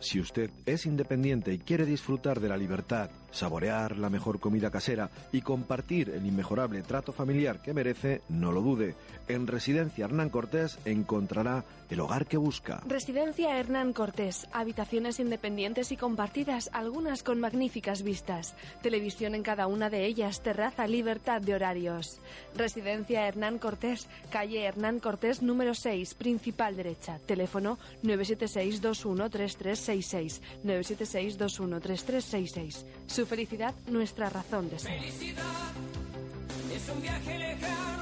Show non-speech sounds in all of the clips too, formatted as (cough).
Si usted es independiente y quiere disfrutar de la libertad, saborear la mejor comida casera y compartir el inmejorable trato familiar que merece, no lo dude. En Residencia Hernán Cortés encontrará el hogar que busca. Residencia Hernán Cortés, habitaciones independientes y compartidas, algunas con magníficas vistas. Televisión en cada una de ellas, terraza, libertad de horarios. Residencia Hernán Cortés, calle Hernán Cortés número 6, principal derecha. Teléfono 976 213366 976 213366. Su felicidad, nuestra razón de ser. Felicidad es un viaje lejano,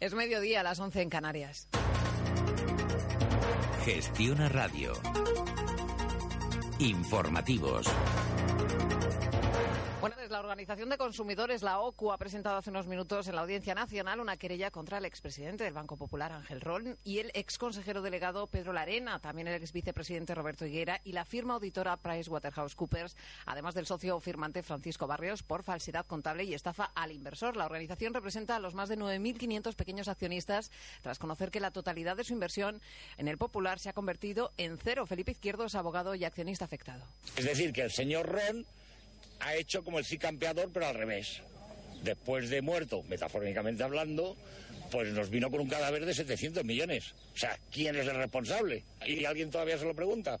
Es mediodía a las 11 en Canarias. Gestiona Radio. Informativos. Bueno, pues la Organización de Consumidores, la OCU, ha presentado hace unos minutos en la Audiencia Nacional una querella contra el expresidente del Banco Popular, Ángel Ron, y el exconsejero delegado Pedro Larena, también el exvicepresidente Roberto Higuera, y la firma auditora PricewaterhouseCoopers, además del socio firmante Francisco Barrios, por falsedad contable y estafa al inversor. La organización representa a los más de 9.500 pequeños accionistas, tras conocer que la totalidad de su inversión en el Popular se ha convertido en cero. Felipe Izquierdo es abogado y accionista afectado. Es decir, que el señor Ron ha hecho como el sí campeador, pero al revés. Después de muerto, metafóricamente hablando, pues nos vino con un cadáver de 700 millones. O sea, ¿quién es el responsable? ¿Y alguien todavía se lo pregunta?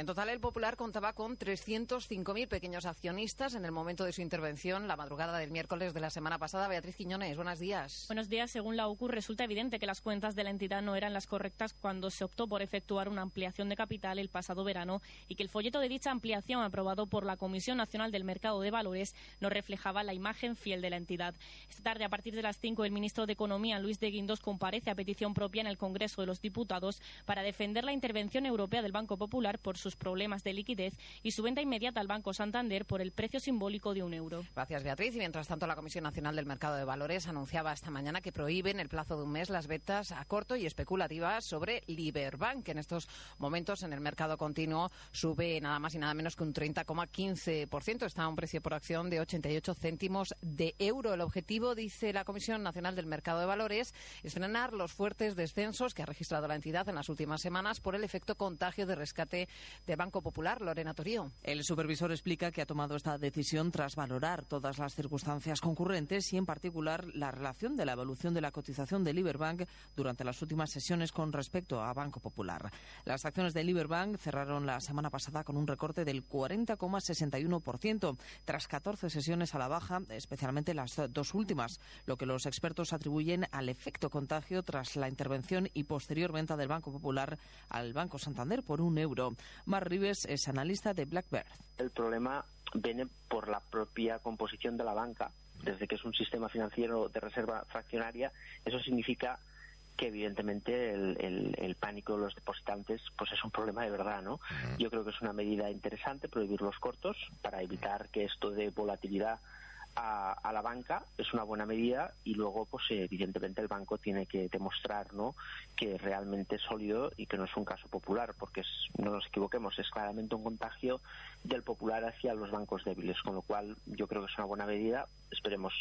En total, el Popular contaba con 305.000 pequeños accionistas en el momento de su intervención, la madrugada del miércoles de la semana pasada. Beatriz Quiñones, buenos días. Buenos días. Según la OCU, resulta evidente que las cuentas de la entidad no eran las correctas cuando se optó por efectuar una ampliación de capital el pasado verano y que el folleto de dicha ampliación aprobado por la Comisión Nacional del Mercado de Valores no reflejaba la imagen fiel de la entidad. Esta tarde, a partir de las 5, el ministro de Economía, Luis de Guindos, comparece a petición propia en el Congreso de los Diputados para defender la intervención europea del Banco Popular por sus problemas de liquidez y su venta inmediata al Banco Santander por el precio simbólico de un euro. Gracias, Beatriz. Y mientras tanto, la Comisión Nacional del Mercado de Valores anunciaba esta mañana que prohíbe en el plazo de un mes las ventas a corto y especulativas sobre Liberbank, que en estos momentos en el mercado continuo sube nada más y nada menos que un 30,15%. Está a un precio por acción de 88 céntimos de euro. El objetivo, dice la Comisión Nacional del Mercado de Valores, es frenar los fuertes descensos que ha registrado la entidad en las últimas semanas por el efecto contagio de rescate del Banco Popular. Lorena Torío. El supervisor explica que ha tomado esta decisión tras valorar todas las circunstancias concurrentes y, en particular, la relación de la evolución de la cotización de Liberbank durante las últimas sesiones con respecto a Banco Popular. Las acciones de Liberbank cerraron la semana pasada con un recorte del 40,61%, tras 14 sesiones a la baja, especialmente las dos últimas, lo que los expertos atribuyen al efecto contagio tras la intervención y posterior venta del Banco Popular al Banco Santander por un euro. Mar Rives es analista de Blackbird. El problema viene por la propia composición de la banca. Desde que es un sistema financiero de reserva fraccionaria, eso significa que evidentemente el, el- el pánico de los depositantes pues es un problema de verdad, ¿no? Yo creo que es una medida interesante prohibir los cortos para evitar que esto dé volatilidad a, a la banca es una buena medida y luego pues evidentemente el banco tiene que demostrar no que realmente es sólido y que no es un caso popular porque es- no nos equivoquemos es claramente un contagio del popular hacia los bancos débiles con lo cual yo creo que es una buena medida esperemos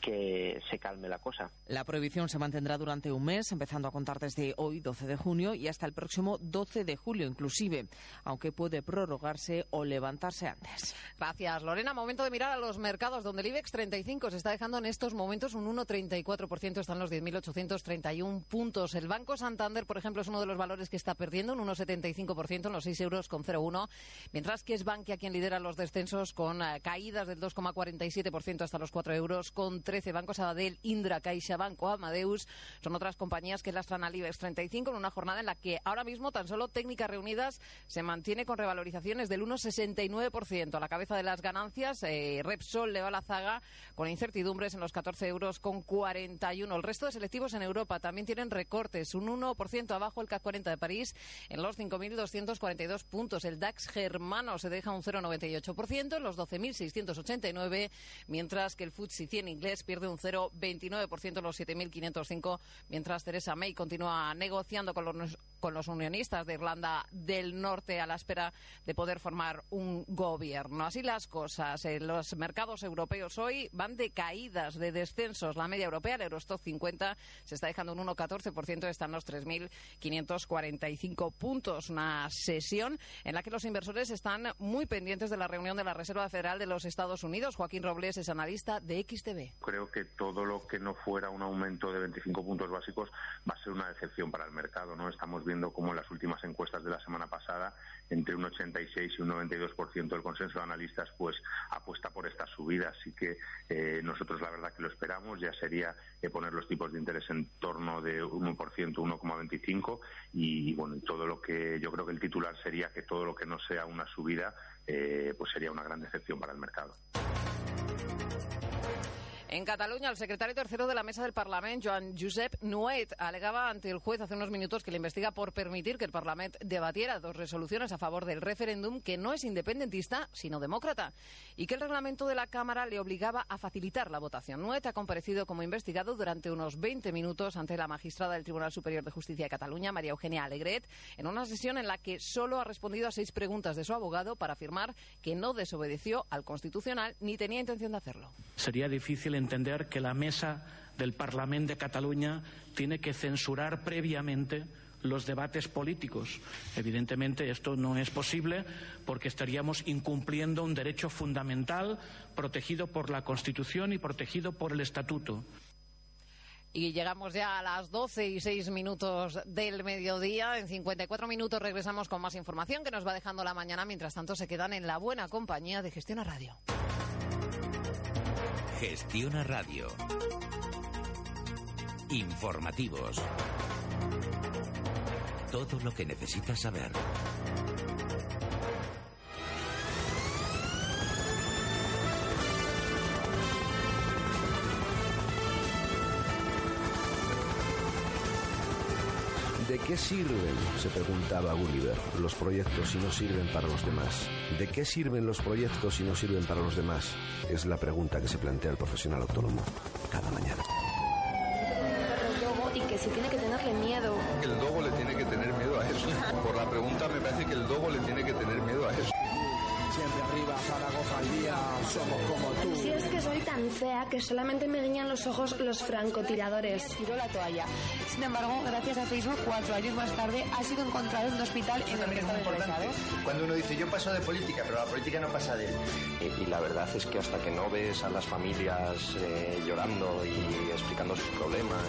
que se calme la cosa La prohibición se mantendrá durante un mes, empezando a contar desde hoy, 12 de junio, y hasta el próximo 12 de julio inclusive, aunque puede prorrogarse o levantarse antes. Gracias, Lorena. Momento de mirar a los mercados, donde el IBEX 35 se está dejando en estos momentos un 1,34%, están los 10.831 puntos. El Banco Santander, por ejemplo, es uno de los valores que está perdiendo un 1,75% en los 6 euros con 0,1, mientras que es Bankia quien lidera los descensos con eh, caídas del 2,47% hasta los 4 euros con 13. Banco Sabadell, Indra, Caixa, Banco Amadeus son otras compañías que lastran al IBEX 35 en una jornada en la que ahora mismo tan solo técnicas reunidas se mantiene con revalorizaciones del 1,69%. A la cabeza de las ganancias, eh, Repsol le va a lanzar zaga con incertidumbres en los 14 euros con 41. El resto de selectivos en Europa también tienen recortes, un 1% abajo el CAC 40 de París en los 5.242 puntos. El DAX germano se deja un 0,98% en los 12.689, mientras que el FTSE 100 inglés pierde un 0,29% en los 7.505, mientras Theresa May continúa negociando con los, con los unionistas de Irlanda del Norte a la espera de poder formar un gobierno. Así las cosas. En los mercados europeos hoy van de caídas, de descensos. La media europea, el Eurostock 50, se está dejando un 1,14%, están los 3.545 puntos. Una sesión en la que los inversores están muy pendientes de la reunión de la Reserva Federal de los Estados Unidos. Joaquín Robles es analista de XTV. Creo que todo lo que no fuera un aumento de 25 puntos básicos va a ser una decepción para el mercado. ¿no? Estamos viendo como en las últimas encuestas de la semana pasada, entre un 86 y un 92% del consenso de analistas pues apuesta por esta subida. Así que eh, nosotros la verdad que lo esperamos. Ya sería eh, poner los tipos de interés en torno de 1%, 1,25 y bueno, todo lo que yo creo que el titular sería que todo lo que no sea una subida eh, pues sería una gran decepción para el mercado. En Cataluña, el secretario tercero de la mesa del Parlamento, Joan Josep Nuet, alegaba ante el juez hace unos minutos que le investiga por permitir que el Parlamento debatiera dos resoluciones a favor del referéndum que no es independentista, sino demócrata, y que el reglamento de la Cámara le obligaba a facilitar la votación. Nuet ha comparecido como investigado durante unos 20 minutos ante la magistrada del Tribunal Superior de Justicia de Cataluña, María Eugenia Alegret, en una sesión en la que solo ha respondido a seis preguntas de su abogado para afirmar que no desobedeció al Constitucional ni tenía intención de hacerlo. Sería difícil entender que la mesa del Parlamento de Cataluña tiene que censurar previamente los debates políticos. Evidentemente esto no es posible porque estaríamos incumpliendo un derecho fundamental protegido por la Constitución y protegido por el Estatuto. Y llegamos ya a las 12 y 6 minutos del mediodía. En 54 minutos regresamos con más información que nos va dejando la mañana. Mientras tanto, se quedan en la buena compañía de Gestiona Radio. Gestiona Radio. Informativos. Todo lo que necesitas saber. ¿De qué sirven, se preguntaba Gulliver, los proyectos si no sirven para los demás? ¿De qué sirven los proyectos si no sirven para los demás? Es la pregunta que se plantea el profesional autónomo cada mañana. y que si tiene que tenerle miedo. El dogo le tiene que tener miedo a eso. Por la pregunta me parece que el dogo le tiene que tener miedo a eso. Siempre arriba, Zaragoza al día, somos como tan fea que solamente me guiñan los ojos los francotiradores. Tiró la toalla. Sin embargo, gracias a Facebook, cuatro años más tarde, ha sido encontrado en un hospital en el que estaba ingresado. Cuando uno dice yo paso de política, pero la política no pasa de él. Y, y la verdad es que hasta que no ves a las familias eh, llorando y explicando sus problemas.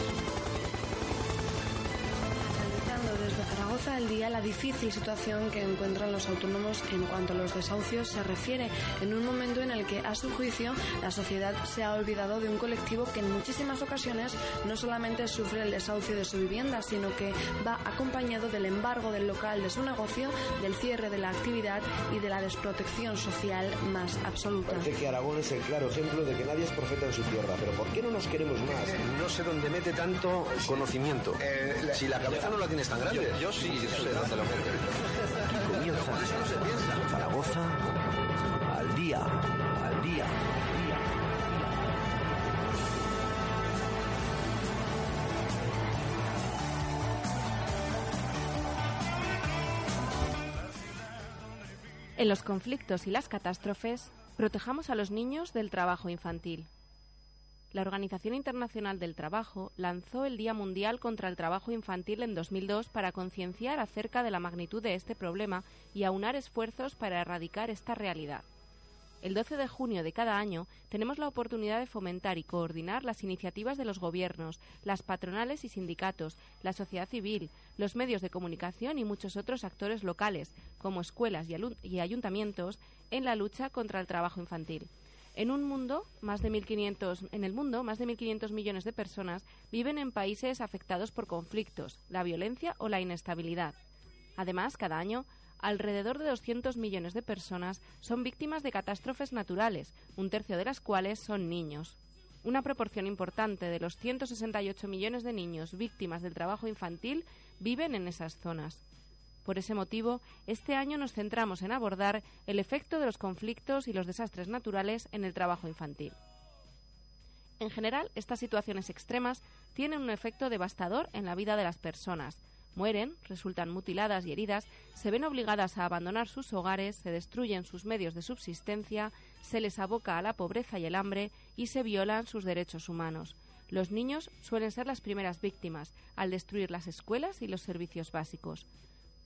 Zaragoza al día la difícil situación que encuentran los autónomos en cuanto a los desahucios se refiere, en un momento en el que, a su juicio, la sociedad se ha olvidado de un colectivo que en muchísimas ocasiones no solamente sufre el desahucio de su vivienda, sino que va acompañado del embargo del local de su negocio, del cierre de la actividad y de la desprotección social más absoluta. Parece que Aragón es el claro ejemplo de que nadie es profeta en su tierra, pero ¿por qué no nos queremos más? No sé dónde mete tanto conocimiento. si la cabeza no la tienes tan grande. Yo, yo sí, Aquí comienza Zaragoza al día, al día. En los conflictos y las catástrofes, protejamos a los niños del trabajo infantil. La Organización Internacional del Trabajo lanzó el Día Mundial contra el Trabajo Infantil en 2002 para concienciar acerca de la magnitud de este problema y aunar esfuerzos para erradicar esta realidad. El 12 de junio de cada año tenemos la oportunidad de fomentar y coordinar las iniciativas de los gobiernos, las patronales y sindicatos, la sociedad civil, los medios de comunicación y muchos otros actores locales, como escuelas y, ayuntamientos, en la lucha contra el trabajo infantil. En un mundo, más de 1500, en el mundo, más de 1.500 millones de personas viven en países afectados por conflictos, la violencia o la inestabilidad. Además, cada año alrededor de 200 millones de personas son víctimas de catástrofes naturales, un tercio de las cuales son niños. Una proporción importante de los 168 millones de niños víctimas del trabajo infantil viven en esas zonas. Por ese motivo, este año nos centramos en abordar el efecto de los conflictos y los desastres naturales en el trabajo infantil. En general, estas situaciones extremas tienen un efecto devastador en la vida de las personas. Mueren, resultan mutiladas y heridas, se ven obligadas a abandonar sus hogares, se destruyen sus medios de subsistencia, se les aboca a la pobreza y el hambre y se violan sus derechos humanos. Los niños suelen ser las primeras víctimas, al destruir las escuelas y los servicios básicos.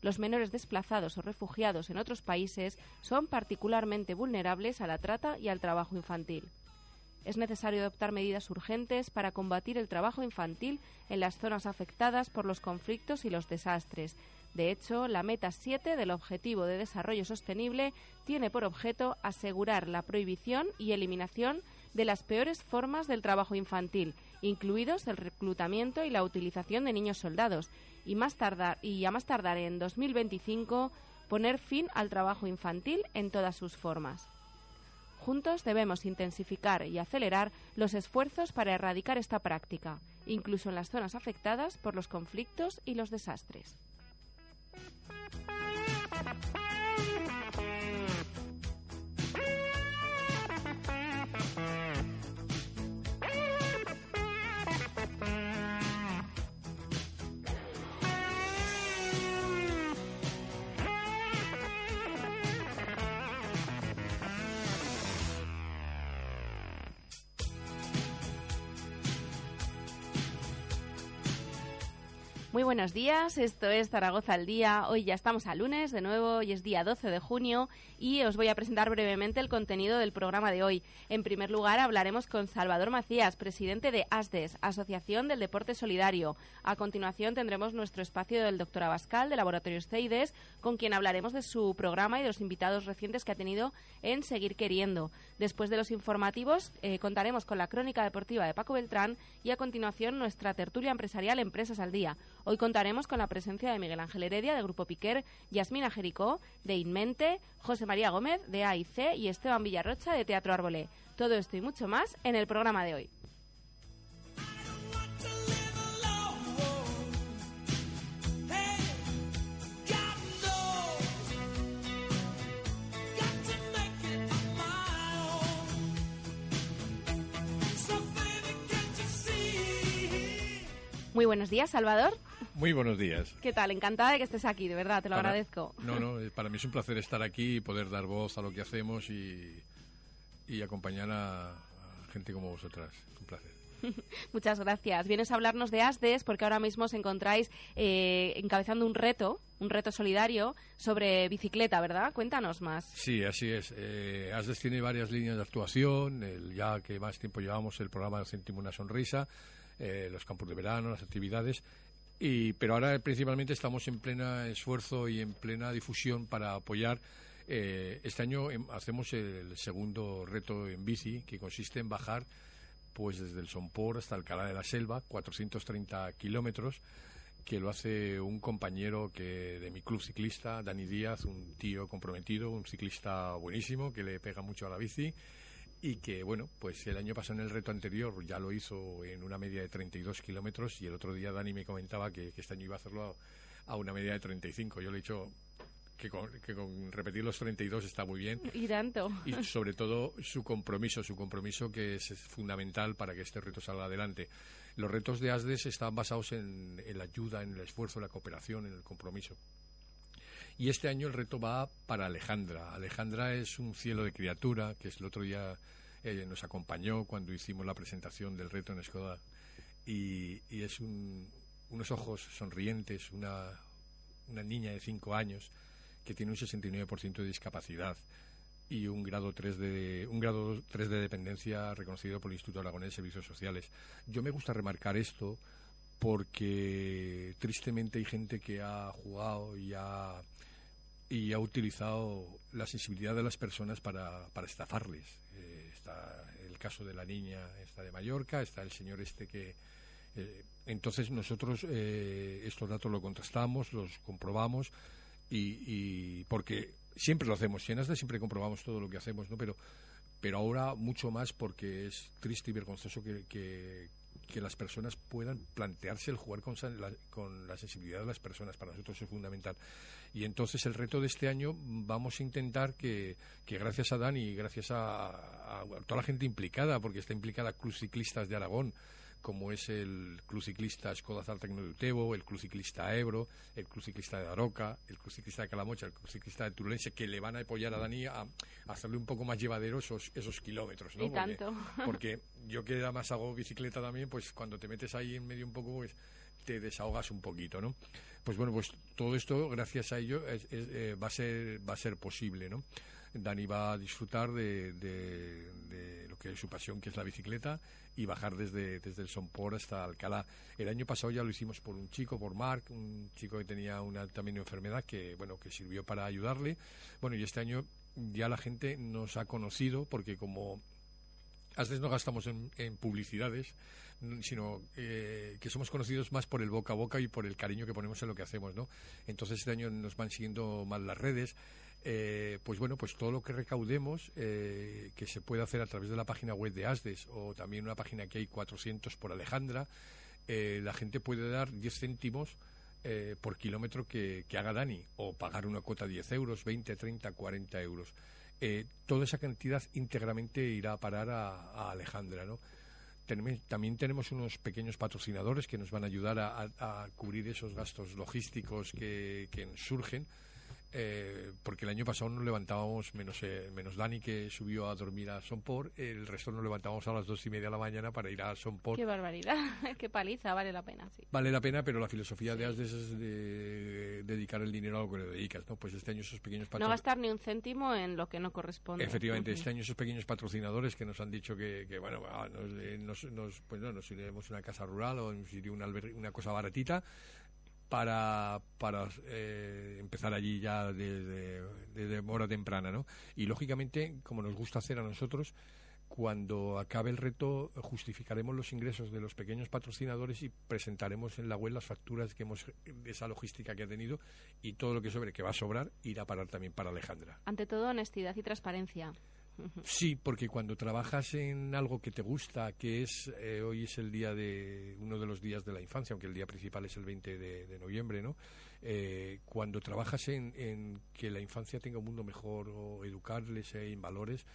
Los menores desplazados o refugiados en otros países son particularmente vulnerables a la trata y al trabajo infantil. Es necesario adoptar medidas urgentes para combatir el trabajo infantil en las zonas afectadas por los conflictos y los desastres. De hecho, la meta 7 del Objetivo de Desarrollo Sostenible tiene por objeto asegurar la prohibición y eliminación de las peores formas del trabajo infantil, incluidos el reclutamiento y la utilización de niños soldados, y, más tardar, y a más tardar en 2025 poner fin al trabajo infantil en todas sus formas. Juntos debemos intensificar y acelerar los esfuerzos para erradicar esta práctica, incluso en las zonas afectadas por los conflictos y los desastres. Muy buenos días, esto es Zaragoza al Día. Hoy ya estamos a lunes, de nuevo, hoy es día 12 de junio y os voy a presentar brevemente el contenido del programa de hoy. En primer lugar, hablaremos con Salvador Macías, presidente de ASDES, Asociación del Deporte Solidario. A continuación tendremos nuestro espacio del doctor Abascal, de Laboratorios CEIDES, con quien hablaremos de su programa y de los invitados recientes que ha tenido en Seguir Queriendo. Después de los informativos, eh, contaremos con la crónica deportiva de Paco Beltrán y a continuación nuestra tertulia empresarial Empresas al Día. Hoy contaremos con la presencia de Miguel Ángel Heredia, de Grupo Piquer, Yasmina Jericó, de Inmente, José María Gómez, de AIC y Esteban Villarrocha, de Teatro Arbolé. Todo esto y mucho más en el programa de hoy. Muy buenos días, Salvador. Muy buenos días. ¿Qué tal? Encantada de que estés aquí, de verdad, te lo Para- agradezco. No, no, (laughs) para mí es un placer estar aquí y poder dar voz a lo que hacemos y, y acompañar a, a gente como vosotras. Un placer. (laughs) Muchas gracias. Vienes a hablarnos de ASDES porque ahora mismo os encontráis eh, encabezando un reto, un reto solidario sobre bicicleta, ¿verdad? Cuéntanos más. Sí, así es. Eh, ASDES tiene varias líneas de actuación. El, ya que más tiempo llevamos el programa Céntimo una Sonrisa, eh, los campos de verano, las actividades. Y, pero ahora principalmente estamos en pleno esfuerzo y en plena difusión para apoyar. eh, este año em, hacemos el segundo reto en bici, que consiste en bajar pues desde el Sompor hasta Alcalá de la Selva, 430 kilómetros, que lo hace un compañero que de mi club ciclista, Dani Díaz, un tío comprometido, un ciclista buenísimo, que le pega mucho a la bici y que, bueno, pues el año pasado en el reto anterior ya lo hizo en una media de 32 kilómetros y el otro día Dani me comentaba que, que este año iba a hacerlo a, a una media de 35. Yo le he dicho que con, que con repetir los 32 está muy bien Y tanto. y sobre todo su compromiso, su compromiso que es fundamental para que este reto salga adelante. Los retos de ASDES están basados en, en la ayuda, en el esfuerzo, en la cooperación, en el compromiso. Y este año el reto va para Alejandra. Alejandra es un cielo de criatura, que es el otro día eh, nos acompañó cuando hicimos la presentación del reto en Escoda. Y, es un- unos ojos sonrientes, una, una niña de cinco años que tiene un 69% de discapacidad y un grado 3 de un grado 3 de dependencia reconocido por el Instituto Aragonés de Servicios Sociales. Yo me gusta remarcar esto porque tristemente hay gente que ha jugado y ha y ha utilizado la sensibilidad de las personas para, para estafarles. Eh, está el caso de la niña esta de Mallorca, está el señor este que... eh, entonces nosotros eh, estos datos los contrastamos, los comprobamos y, porque siempre lo hacemos. Si en siempre comprobamos todo lo que hacemos, ¿no? Pero, pero ahora mucho más porque es triste y vergonzoso que, que, las personas puedan plantearse el jugar con, la, con la sensibilidad de las personas. Para nosotros es fundamental. Y entonces el reto de este año vamos a intentar que, que gracias a Dani y gracias a, a, toda la gente implicada, porque está implicada Cruz Ciclistas de Aragón, como es el Club Ciclista Skoda Zartecno de Utebo, el Club Ciclista Ebro, el Club Ciclista de Aroca, el Club Ciclista de Calamocha, el Club Ciclista de Turense, que le van a apoyar a Dani a, hacerle un poco más llevadero esos, esos kilómetros, ¿no? Y tanto. (laughs) Porque yo que más hago bicicleta también, pues cuando te metes ahí en medio un poco, pues te desahogas un poquito, ¿no? Pues bueno, pues todo esto, gracias a ello, eh, va, a ser, va a ser posible, ¿no? Dani va a disfrutar de, de, lo que es su pasión, que es la bicicleta, y bajar desde, desde el Sompor hasta Alcalá. El año pasado ya lo hicimos por un chico, por Mark, un chico que tenía una también una enfermedad que, bueno, que sirvió para ayudarle. Bueno, y este año ya la gente nos ha conocido porque como a veces no gastamos en, publicidades, sino eh, que somos conocidos más por el boca a boca y por el cariño que ponemos en lo que hacemos, ¿no? Entonces este año nos van siguiendo más las redes. Eh, pues bueno, pues todo lo que recaudemos, eh, que se puede hacer a través de la página web de ASDES o también una página que hay 400 por Alejandra, eh, la gente puede dar 10 céntimos por kilómetro que, haga Dani o pagar una cuota de 10 euros, 20, 30, 40 euros. toda esa cantidad íntegramente irá a parar a, Alejandra, ¿no? también tenemos unos pequeños patrocinadores que nos van a ayudar a, cubrir esos gastos logísticos que surgen eh, porque el año pasado nos levantábamos, menos, eh, menos Dani que subió a dormir a Sonpor, el resto nos levantábamos a las dos y media de la mañana para ir a Sonpor. Qué barbaridad, (laughs) qué paliza, vale la pena, sí. Vale la pena, pero la filosofía de ASDES es de dedicar el dinero a lo que le dedicas, ¿no? Pues este año esos pequeños patrocinadores... No gastar ni un céntimo en lo que no corresponde. Efectivamente, este año esos pequeños patrocinadores que nos han dicho que, que bueno, ah, eh, nos, nos, pues no, nos iremos a una casa rural o nos una, una cosa baratita, para, para eh, empezar allí ya desde, desde hora temprana, ¿no? Y lógicamente, como nos gusta hacer a nosotros, cuando acabe el reto justificaremos los ingresos de los pequeños patrocinadores y presentaremos en la web las facturas que hemos de esa logística que ha tenido y todo lo que sobre que va a sobrar irá a parar también para Alejandra. Ante todo honestidad y transparencia. Sí, porque cuando trabajas en algo que te gusta, que es eh, hoy es el día de uno de los días de la infancia, aunque el día principal es el 20 de, noviembre, ¿no? Eh, cuando trabajas en, que la infancia tenga un mundo mejor o educarles en valores,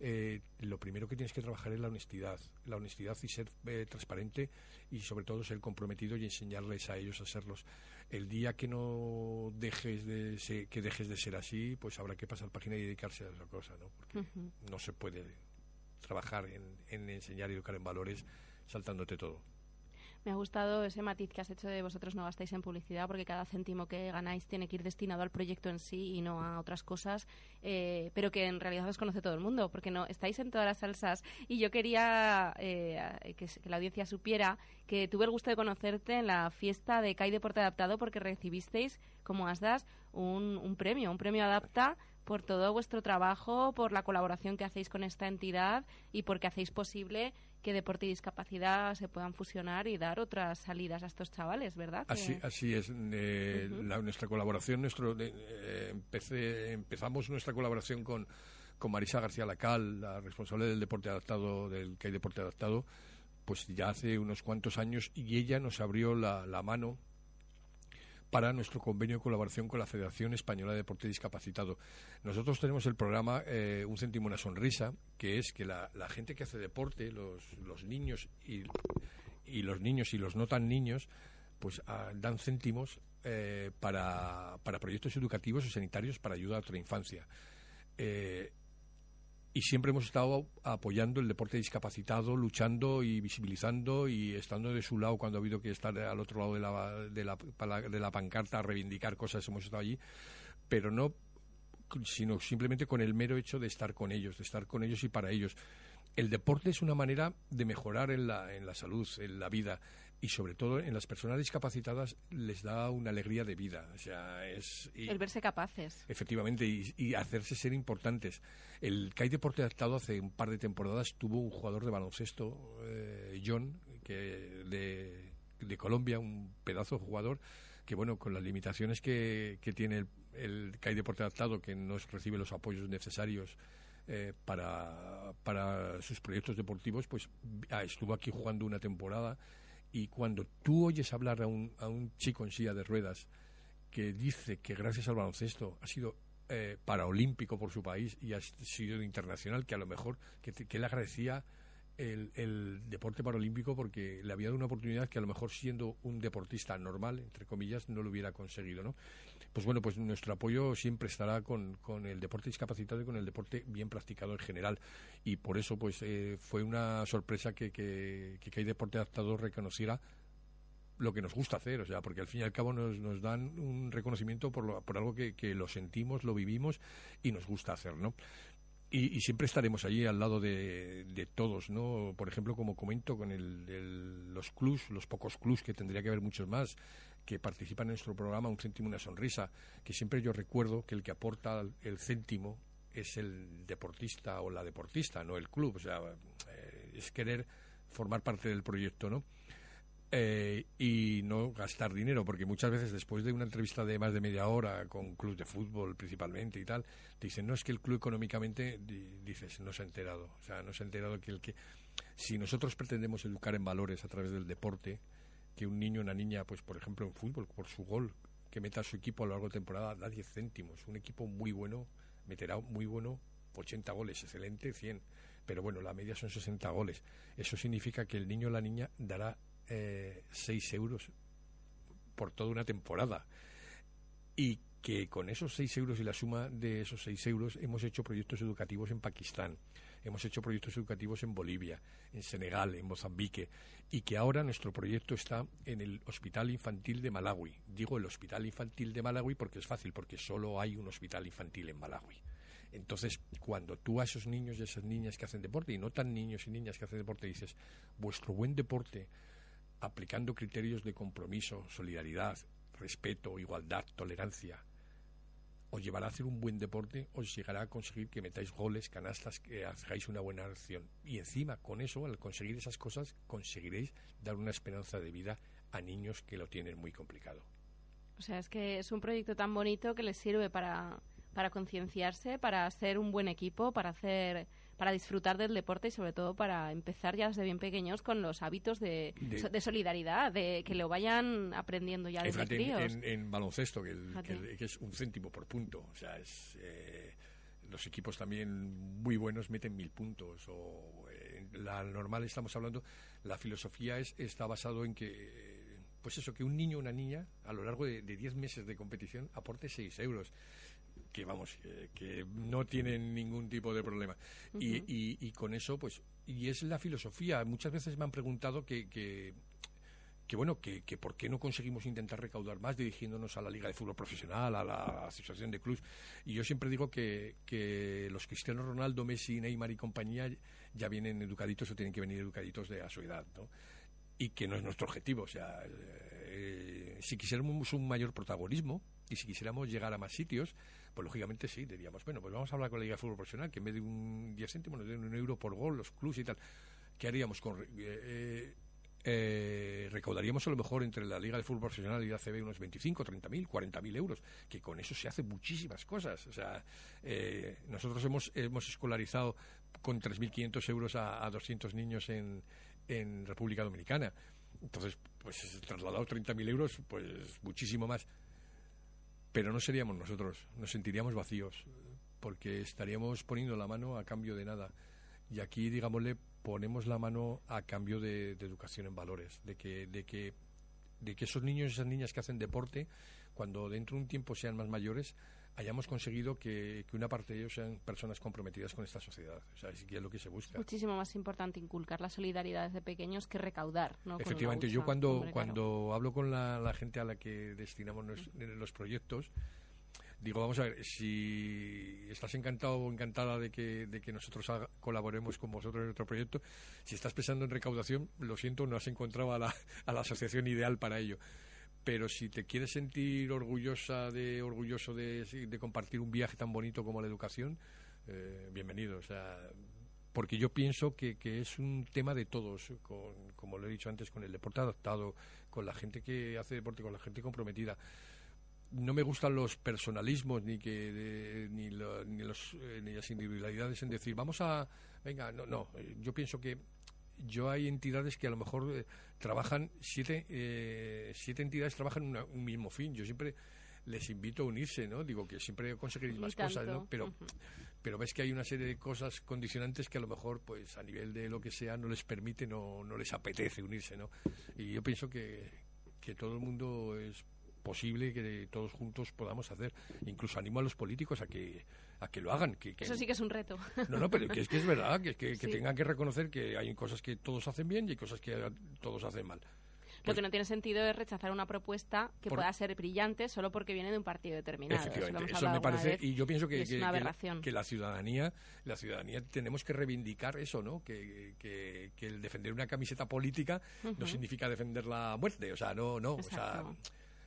eh, lo primero que tienes que trabajar es la honestidad, la honestidad y ser transparente y sobre todo ser comprometido y enseñarles a ellos a serlos el día que no dejes de ser, que dejes de ser así, pues habrá que pasar página y dedicarse a esa cosa, ¿no? Porque no se puede trabajar en, en enseñar y educar en valores saltándote todo. Me ha gustado ese matiz que has hecho de vosotros no gastáis en publicidad porque cada céntimo que ganáis tiene que ir destinado al proyecto en sí y no a otras cosas, eh, pero que en realidad os conoce todo el mundo porque no estáis en todas las salsas. Y yo quería eh, que, la audiencia supiera que tuve el gusto de conocerte en la fiesta de CAI Deporte Adaptado porque recibisteis, como Asdas, un, un premio, un premio Adapta por todo vuestro trabajo, por la colaboración que hacéis con esta entidad y porque hacéis posible que deporte y discapacidad se puedan fusionar y dar otras salidas a estos chavales, ¿verdad? Así, así es. Eh, nuestra colaboración, nuestro, eh, empezamos nuestra colaboración con, con Marisa García Lacal, la responsable del deporte adaptado, del que hay deporte adaptado, pues ya hace unos cuantos años y ella nos abrió la, la mano para nuestro convenio de colaboración con la Federación Española de Deporte Discapacitado. Nosotros tenemos el programa eh, Un céntimo una sonrisa, que es que la, gente que hace deporte, los, niños y, los niños y los no tan niños, pues ah, dan céntimos eh, para, para proyectos educativos o sanitarios para ayuda a otra infancia. Eh, y siempre hemos estado apoyando el deporte discapacitado, luchando y visibilizando y estando de su lado cuando ha habido que estar al otro lado de la, de la, de la pancarta a reivindicar cosas, hemos estado allí, pero no sino simplemente con el mero hecho de estar con ellos, de estar con ellos y para ellos. El deporte es una manera de mejorar en la, en la salud, en la vida y sobre todo en las personas discapacitadas les da una alegría de vida. O sea, es el verse capaces. Efectivamente, y, hacerse ser importantes. El CAI Deporte Adaptado hace un par de temporadas tuvo un jugador de baloncesto, eh, John, que de, Colombia, un pedazo de jugador que bueno, con las limitaciones que, que tiene el que hay deporte adaptado que no recibe los apoyos necesarios eh, para, para sus proyectos deportivos, pues ah, estuvo aquí jugando una temporada y cuando tú oyes hablar a un, a un chico en silla de ruedas que dice que gracias al baloncesto ha sido eh, paraolímpico por su país y ha sido internacional, que a lo mejor que, que él agradecía el, el, deporte paralímpico porque le había dado una oportunidad que a lo mejor siendo un deportista normal, entre comillas, no lo hubiera conseguido, ¿no? Pues bueno, pues nuestro apoyo siempre estará con, con el deporte discapacitado y con el deporte bien practicado en general. Y por eso, pues eh, fue una sorpresa que, que, que, hay deporte adaptado reconociera lo que nos gusta hacer, o sea, porque al fin y al cabo nos, nos dan un reconocimiento por, lo, por algo que, que, lo sentimos, lo vivimos y nos gusta hacer, ¿no? Y, y, siempre estaremos allí al lado de, de, todos, ¿no? Por ejemplo, como comento con el, el, los clubs, los pocos clubs, que tendría que haber muchos más, que participan en nuestro programa, un céntimo, una sonrisa, que siempre yo recuerdo que el que aporta el céntimo es el deportista o la deportista, no el club, o sea, eh, es querer formar parte del proyecto, ¿no? Eh, y no gastar dinero, porque muchas veces después de una entrevista de más de media hora con clubes de fútbol principalmente y tal, dicen, no es que el club económicamente, dices, no se ha enterado, o sea, no se ha enterado que el que, si nosotros pretendemos educar en valores a través del deporte, que un niño o una niña, pues por ejemplo en fútbol, por su gol que meta a su equipo a lo largo de temporada, da 10 céntimos, un equipo muy bueno, meterá muy bueno 80 goles, excelente 100, pero bueno, la media son 60 goles, eso significa que el niño o la niña dará eh, 6 euros por toda una temporada. Y que con esos 6 euros y la suma de esos 6 euros hemos hecho proyectos educativos en Pakistán, hemos hecho proyectos educativos en Bolivia, en Senegal, en Mozambique, y que ahora nuestro proyecto está en el Hospital Infantil de Malawi. Digo el Hospital Infantil de Malawi porque es fácil, porque solo hay un hospital infantil en Malawi. Entonces, cuando tú a esos niños y esas niñas que hacen deporte, y no tan niños y niñas que hacen deporte, dices, vuestro buen deporte aplicando criterios de compromiso, solidaridad, respeto, igualdad, tolerancia, os llevará a hacer un buen deporte, os llegará a conseguir que metáis goles, canastas, que hagáis una buena acción. Y encima, con eso, al conseguir esas cosas, conseguiréis dar una esperanza de vida a niños que lo tienen muy complicado. O sea, es que es un proyecto tan bonito que les sirve para, para concienciarse, para ser un buen equipo, para hacer para disfrutar del deporte y sobre todo para empezar ya desde bien pequeños con los hábitos de, de, de solidaridad, de que lo vayan aprendiendo ya desde Fíjate, críos. En, en, baloncesto, que, el, que, que, es un céntimo por punto, o sea, es... Eh, los equipos también muy buenos meten mil puntos o eh, la normal estamos hablando la filosofía es está basado en que pues eso que un niño o una niña a lo largo de 10 meses de competición aporte 6 euros que vamos, que, que, no tienen ningún tipo de problema. Uh -huh. y, y, y, con eso, pues, y es la filosofía. Muchas veces me han preguntado que, que, que bueno, que, que, por qué no conseguimos intentar recaudar más dirigiéndonos a la Liga de Fútbol Profesional, a la Asociación de Clubs. Y yo siempre digo que, que los Cristiano Ronaldo, Messi, Neymar y compañía ya vienen educaditos o tienen que venir educaditos de a su edad, ¿no? Y que no es nuestro objetivo. O sea, eh, si quisiéramos un mayor protagonismo y si quisiéramos llegar a más sitios, pues lógicamente sí, diríamos, bueno, pues vamos a hablar con la Liga de Fútbol Profesional, que en vez de un 10 céntimos nos den un euro por gol, los clubs y tal. ¿Qué haríamos con...? Eh, eh, recaudaríamos a lo mejor entre la Liga de Fútbol Profesional y la CB unos 25, 30 mil, 40 mil euros, que con eso se hacen muchísimas cosas. O sea, eh, nosotros hemos, hemos escolarizado con 3.500 euros a, a 200 niños en, en República Dominicana. Entonces, pues trasladado 30.000 euros, pues muchísimo más pero no seríamos nosotros, nos sentiríamos vacíos, porque estaríamos poniendo la mano a cambio de nada. Y aquí, digámosle, ponemos la mano a cambio de, de educación en valores, de que, de que de que esos niños y esas niñas que hacen deporte, cuando dentro de un tiempo sean más mayores, hayamos conseguido que, que, una parte de ellos sean personas comprometidas con esta sociedad. O sea, es, que es lo que se busca. Muchísimo más importante inculcar la solidaridad desde pequeños que recaudar. ¿no? Efectivamente, yo cuando, Hombre, cuando claro. hablo con la, la, gente a la que destinamos los, los proyectos, digo, vamos a ver, si estás encantado o encantada de que, de que nosotros haga, colaboremos con vosotros en nuestro proyecto, si estás pensando en recaudación, lo siento, no has encontrado a la, a la asociación ideal para ello pero si te quieres sentir orgullosa de orgulloso de, de compartir un viaje tan bonito como la educación eh, bienvenido o sea porque yo pienso que, que es un tema de todos con, como lo he dicho antes con el deporte adaptado con la gente que hace deporte con la gente comprometida. No me gustan los personalismos ni que ni, ni, los, eh, ni las individualidades en decir vamos a venga no no yo pienso que yo hay entidades que a lo mejor eh, trabajan siete eh, siete entidades trabajan un mismo fin. Yo siempre les invito a unirse no digo que siempre conseguiréis más cosas no pero pero ves que hay una serie de cosas condicionantes que a lo mejor pues a nivel de lo que sea no les permite no no les apetece unirse no y yo pienso que que todo el mundo es posible que todos juntos podamos hacer. Incluso animo a los políticos a que a que lo hagan. Que, Eso sí que es un reto. (laughs) No, no, pero que es que es verdad, que, que, tengan que reconocer que hay cosas que todos hacen bien y hay cosas que todos hacen mal. Lo pues que no tiene sentido es rechazar una propuesta que pueda ser brillante solo porque viene de un partido determinado. Efectivamente, eso, me parece, y yo pienso que, que, la, ciudadanía, la ciudadanía tenemos que reivindicar eso, ¿no? Que, el defender una camiseta política no significa defender la muerte, o sea, no, no, o sea,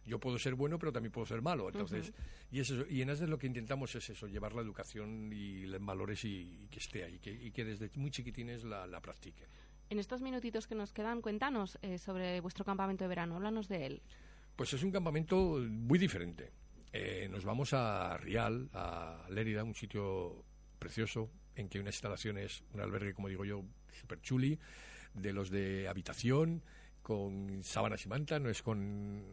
yo puedo ser bueno, pero también puedo ser malo. Entonces, y eso, y en ESDES lo que intentamos es eso, llevar la educación y los valores y, que esté ahí, y que desde muy chiquitines la, la practiquen. En estos minutitos que nos quedan, cuéntanos eh, sobre vuestro campamento de verano, háblanos de él. Pues es un campamento muy diferente. Eh, nos vamos a Rial, a Lérida, un sitio precioso, en que hay unas instalaciones, un albergue, como digo yo, super chuli, de los de habitación, con sábanas y mantas, no es con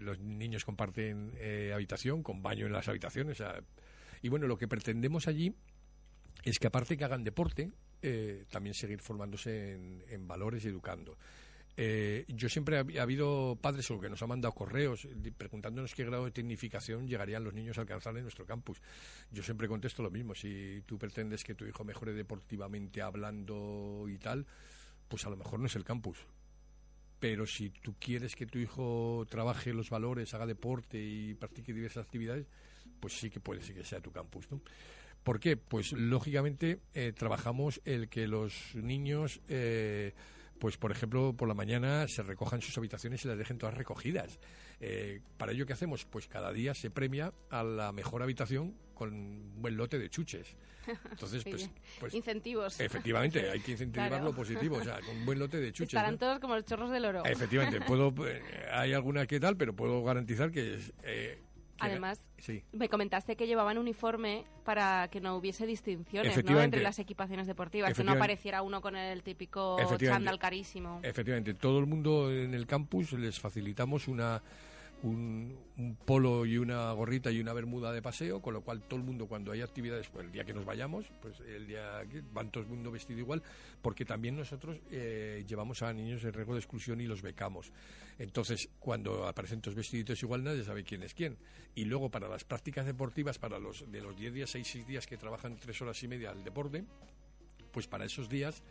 los niños comparten eh, habitación, con baño en las habitaciones. y bueno, lo que pretendemos allí es que aparte que hagan deporte, eh, también seguir formándose en, valores y educando. yo siempre ha, habido padres que nos han mandado correos preguntándonos qué grado de tecnificación llegarían los niños a alcanzar en nuestro campus. Yo siempre contesto lo mismo. Si tú pretendes que tu hijo mejore deportivamente hablando y tal, pues a lo mejor no es el campus pero si tú quieres que tu hijo trabaje los valores, haga deporte y practique diversas actividades, pues sí que puede ser que sea tu campus, ¿no? ¿Por qué? Pues lógicamente eh, trabajamos el que los niños, eh, pues por ejemplo, por la mañana se recojan sus habitaciones y las dejen todas recogidas. Eh, ¿Para ello qué hacemos? Pues cada día se premia a la mejor habitación con un buen lote de chuches. (laughs) Entonces, pues, pues, Incentivos. Efectivamente, hay que incentivar lo positivo, o sea, con un buen lote de (laughs) chuches. Estarán todos como los chorros del oro. Efectivamente, puedo, (laughs) eh, hay alguna que tal, pero puedo garantizar que... Eh, Además, me comentaste que llevaban uniforme para que no hubiese distinciones ¿no? entre las equipaciones deportivas, que no apareciera uno con el típico chándal carísimo. Efectivamente, todo el mundo en el campus les facilitamos una un, polo y una gorrita y una bermuda de paseo, con lo cual todo el mundo cuando hay actividades, pues el día que nos vayamos, pues el día van todo el mundo vestido igual, porque también nosotros eh, llevamos a niños en riesgo de exclusión y los becamos. Entonces, cuando aparecen todos vestiditos igual, nadie sabe quién es quién. Y luego para las prácticas deportivas, para los de los 10 días, 6, 6 días que trabajan 3 horas y media al deporte, pues para esos días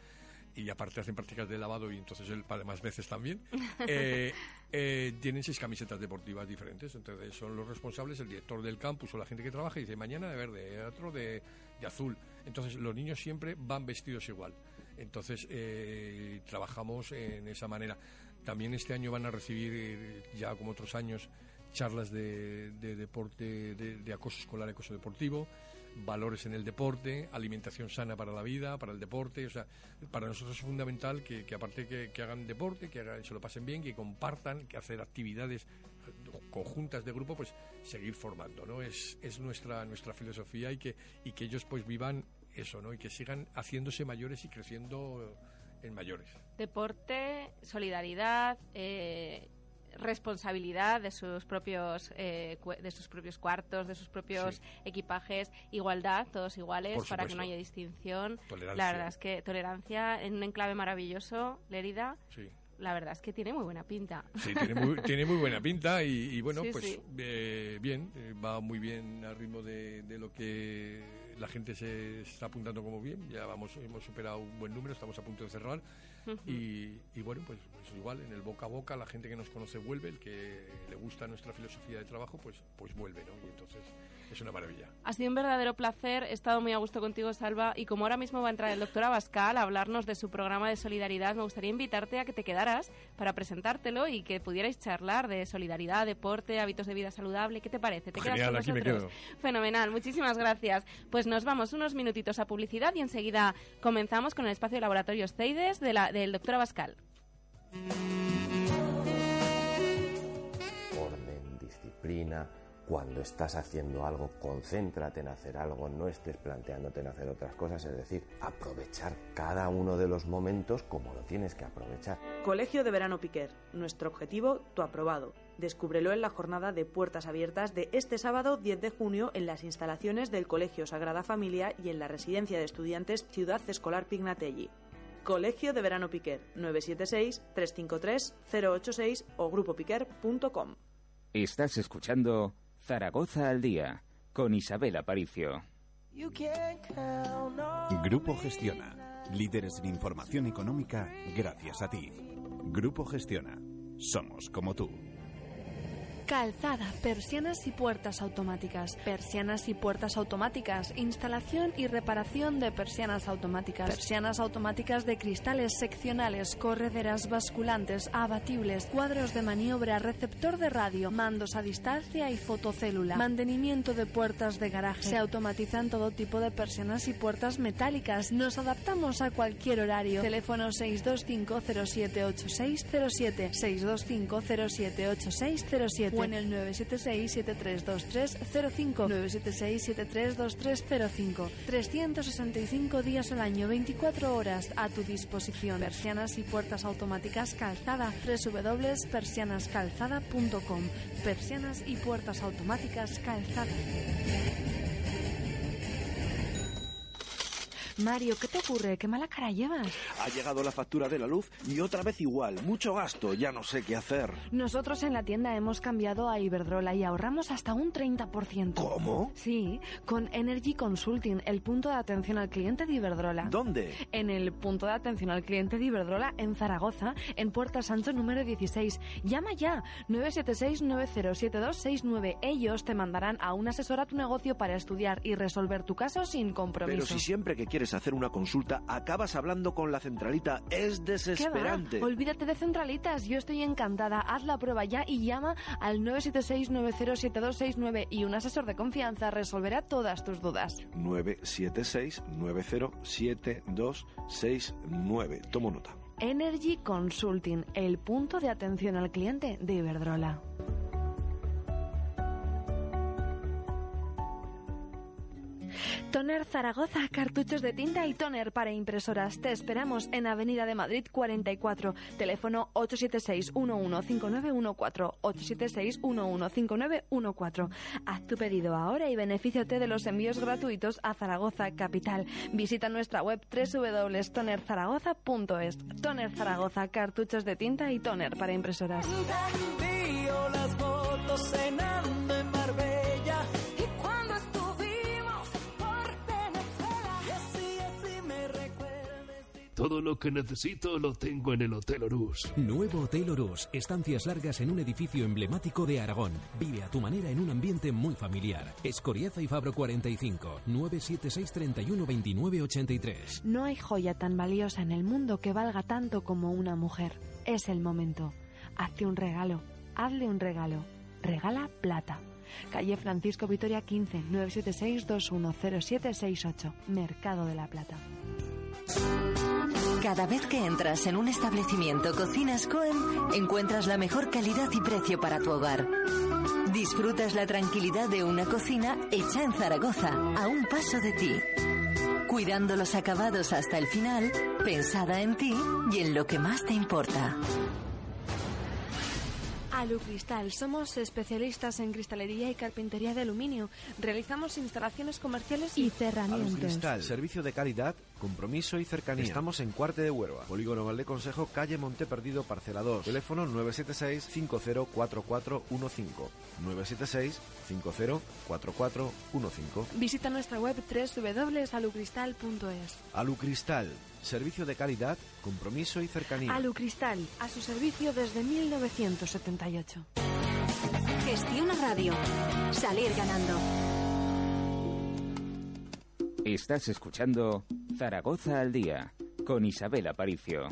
y aparte hacen prácticas de lavado y entonces él para más veces también, (laughs) eh, eh, tienen seis camisetas deportivas diferentes. Entonces son los responsables, el director del campus o la gente que trabaja y dice mañana de verde, otro de, azul. Entonces los niños siempre van vestidos igual. Entonces eh, trabajamos en esa manera. También este año van a recibir, ya como otros años, charlas de, deporte, de, de acoso escolar, acoso deportivo valores en el deporte, alimentación sana para la vida, para el deporte. O sea, para nosotros es fundamental que, aparte que, que, hagan deporte, que se lo pasen bien, que compartan, que hacer actividades conjuntas de grupo, pues seguir formando, ¿no? Es, es nuestra, nuestra filosofía y que, y que ellos pues vivan eso, ¿no? Y que sigan haciéndose mayores y creciendo en mayores. Deporte, solidaridad, eh, responsabilidad de sus propios eh, de sus propios cuartos, de sus propios equipajes, igualdad, todos iguales para que no haya distinción. La verdad es que tolerancia en un enclave maravilloso, Lérida. La verdad es que tiene muy buena pinta. Sí, tiene muy, tiene muy buena pinta y, bueno, pues eh, bien, eh, va muy bien al ritmo de, de lo que la gente se está apuntando como bien. Ya vamos, hemos superado un buen número, estamos a punto de cerrar. y, bueno, pues, pues, igual en el boca a boca la gente que nos conoce vuelve, el que le gusta nuestra filosofía de trabajo, pues, pues vuelve, ¿no? Y entonces es una maravilla. Ha sido un verdadero placer, he estado muy a gusto contigo, Salva, y como ahora mismo va a entrar el doctor Abascal a hablarnos de su programa de solidaridad, me gustaría invitarte a que te quedaras para presentártelo y que pudierais charlar de solidaridad, deporte, hábitos de vida saludable. ¿Qué te parece? ¿Te quedas con nosotros? Fenomenal, muchísimas gracias. Pues nos vamos unos minutitos a publicidad y enseguida comenzamos con el espacio de laboratorios CEIDES de la, del doctor Abascal. Orden, disciplina cuando estás haciendo algo, concéntrate en hacer algo, no estés planteándote en hacer otras cosas, es decir, aprovechar cada uno de los momentos como lo tienes que aprovechar. Colegio de Verano Piquer. Nuestro objetivo, tu aprobado. Descúbrelo en la jornada de puertas abiertas de este sábado 10 de junio en las instalaciones del Colegio Sagrada Familia y en la residencia de estudiantes Ciudad Escolar Pignatelli. Colegio de Verano Piquer 976-353-086 o grupopiquer.com. Estás escuchando Zaragoza al día con Isabel Aparicio. Grupo Gestiona. Líderes en información económica gracias a ti. Grupo Gestiona. Somos como tú. Calzada, persianas y puertas automáticas. Persianas y puertas automáticas. Instalación y reparación de persianas automáticas. Persianas automáticas de cristales seccionales, correderas basculantes, abatibles, cuadros de maniobra, receptor de radio, mandos a distancia y fotocélula. Mantenimiento de puertas de garaje. Se automatizan todo tipo de persianas y puertas metálicas. Nos adaptamos a cualquier horario. Teléfono 625 078607 625 078607 o el 976-732305, 976-732305. 365 días al año, 24 horas a tu disposición. Persianas y puertas automáticas calzada, www.persianascalzada.com. Persianas y puertas automáticas calzada. Mario, ¿qué te ocurre? ¿Qué mala cara llevas? Ha llegado la factura de la luz y otra vez igual. Mucho gasto, ya no sé qué hacer. Nosotros en la tienda hemos cambiado a Iberdrola y ahorramos hasta un 30%. ¿Cómo? Sí, con Energy Consulting, el punto de atención al cliente de Iberdrola. ¿Dónde? En el punto de atención al cliente de Iberdrola en Zaragoza, en Puerta Sancho número 16. Llama ya 976-907269. Ellos te mandarán a un asesor a tu negocio para estudiar y resolver tu caso sin compromiso. Pero si siempre que quieres hacer una consulta acabas hablando con la centralita, es desesperante. Olvídate de centralitas, yo estoy encantada. Haz la prueba ya y llama al 976-907269 y un asesor de confianza resolverá todas tus dudas. 976-907269. Tomo nota. Energy Consulting, el punto de atención al cliente de Iberdrola. Toner Zaragoza, cartuchos de tinta y toner para impresoras. Te esperamos en Avenida de Madrid 44, teléfono 876-115914, 876-115914. Haz tu pedido ahora y benefíciate de los envíos gratuitos a Zaragoza Capital. Visita nuestra web www.tonerzaragoza.es. Toner Zaragoza, cartuchos de tinta y toner para impresoras. Todo lo que necesito lo tengo en el Hotel Orus. Nuevo Hotel Orus. Estancias largas en un edificio emblemático de Aragón. Vive a tu manera en un ambiente muy familiar. Escoriaza y Fabro 45 976 31 29 83. No hay joya tan valiosa en el mundo que valga tanto como una mujer. Es el momento. Hazte un regalo. Hazle un regalo. Regala plata. Calle Francisco Vitoria 15 976 210768. Mercado de la Plata. Cada vez que entras en un establecimiento Cocinas Cohen, encuentras la mejor calidad y precio para tu hogar. Disfrutas la tranquilidad de una cocina hecha en Zaragoza, a un paso de ti. Cuidando los acabados hasta el final, pensada en ti y en lo que más te importa. Alucristal. Somos especialistas en cristalería y carpintería de aluminio. Realizamos instalaciones comerciales y cerramientos. Alucristal, servicio de calidad, compromiso y cercanía. Estamos en Cuarte de Huerva, Polígono Valde Consejo, calle Monte Perdido, Parcela 2. Teléfono 976-504415. 976-504415. Visita nuestra web www.alucristal.es. Alucristal, servicio de calidad, compromiso y cercanía. Alucristal, a su servicio desde 1978. Gestiona Radio. Salir ganando. Estás escuchando Zaragoza al día con Isabel Aparicio.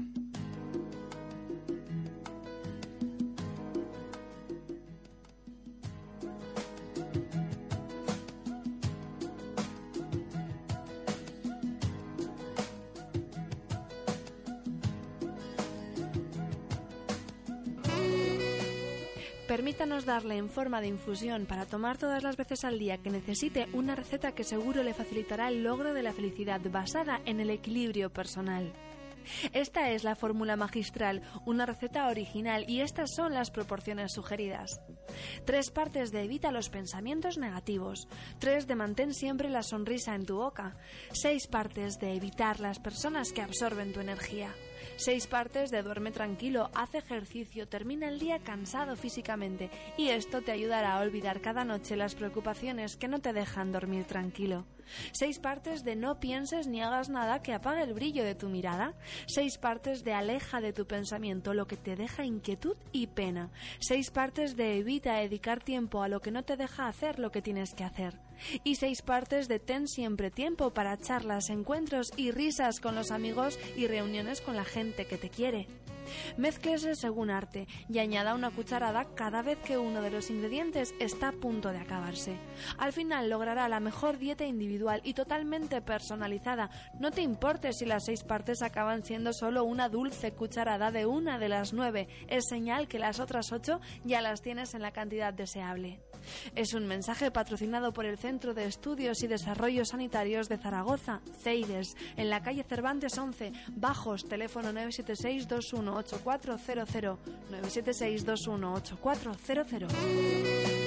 Permítanos darle en forma de infusión para tomar todas las veces al día que necesite una receta que seguro le facilitará el logro de la felicidad basada en el equilibrio personal. Esta es la fórmula magistral, una receta original y estas son las proporciones sugeridas. Tres partes de evita los pensamientos negativos, tres de mantén siempre la sonrisa en tu boca, seis partes de evitar las personas que absorben tu energía. Seis partes de duerme tranquilo, haz ejercicio, termina el día cansado físicamente y esto te ayudará a olvidar cada noche las preocupaciones que no te dejan dormir tranquilo. Seis partes de no pienses ni hagas nada que apague el brillo de tu mirada. Seis partes de aleja de tu pensamiento lo que te deja inquietud y pena. Seis partes de evita dedicar tiempo a lo que no te deja hacer lo que tienes que hacer y seis partes de Ten siempre tiempo para charlas, encuentros y risas con los amigos y reuniones con la gente que te quiere. Mézclese según arte y añada una cucharada cada vez que uno de los ingredientes está a punto de acabarse. Al final logrará la mejor dieta individual y totalmente personalizada. No te importe si las seis partes acaban siendo solo una dulce cucharada de una de las nueve. Es señal que las otras ocho ya las tienes en la cantidad deseable. Es un mensaje patrocinado por el Centro de Estudios y Desarrollo Sanitarios de Zaragoza, CEIDES, en la calle Cervantes 11, Bajos, teléfono 976 218400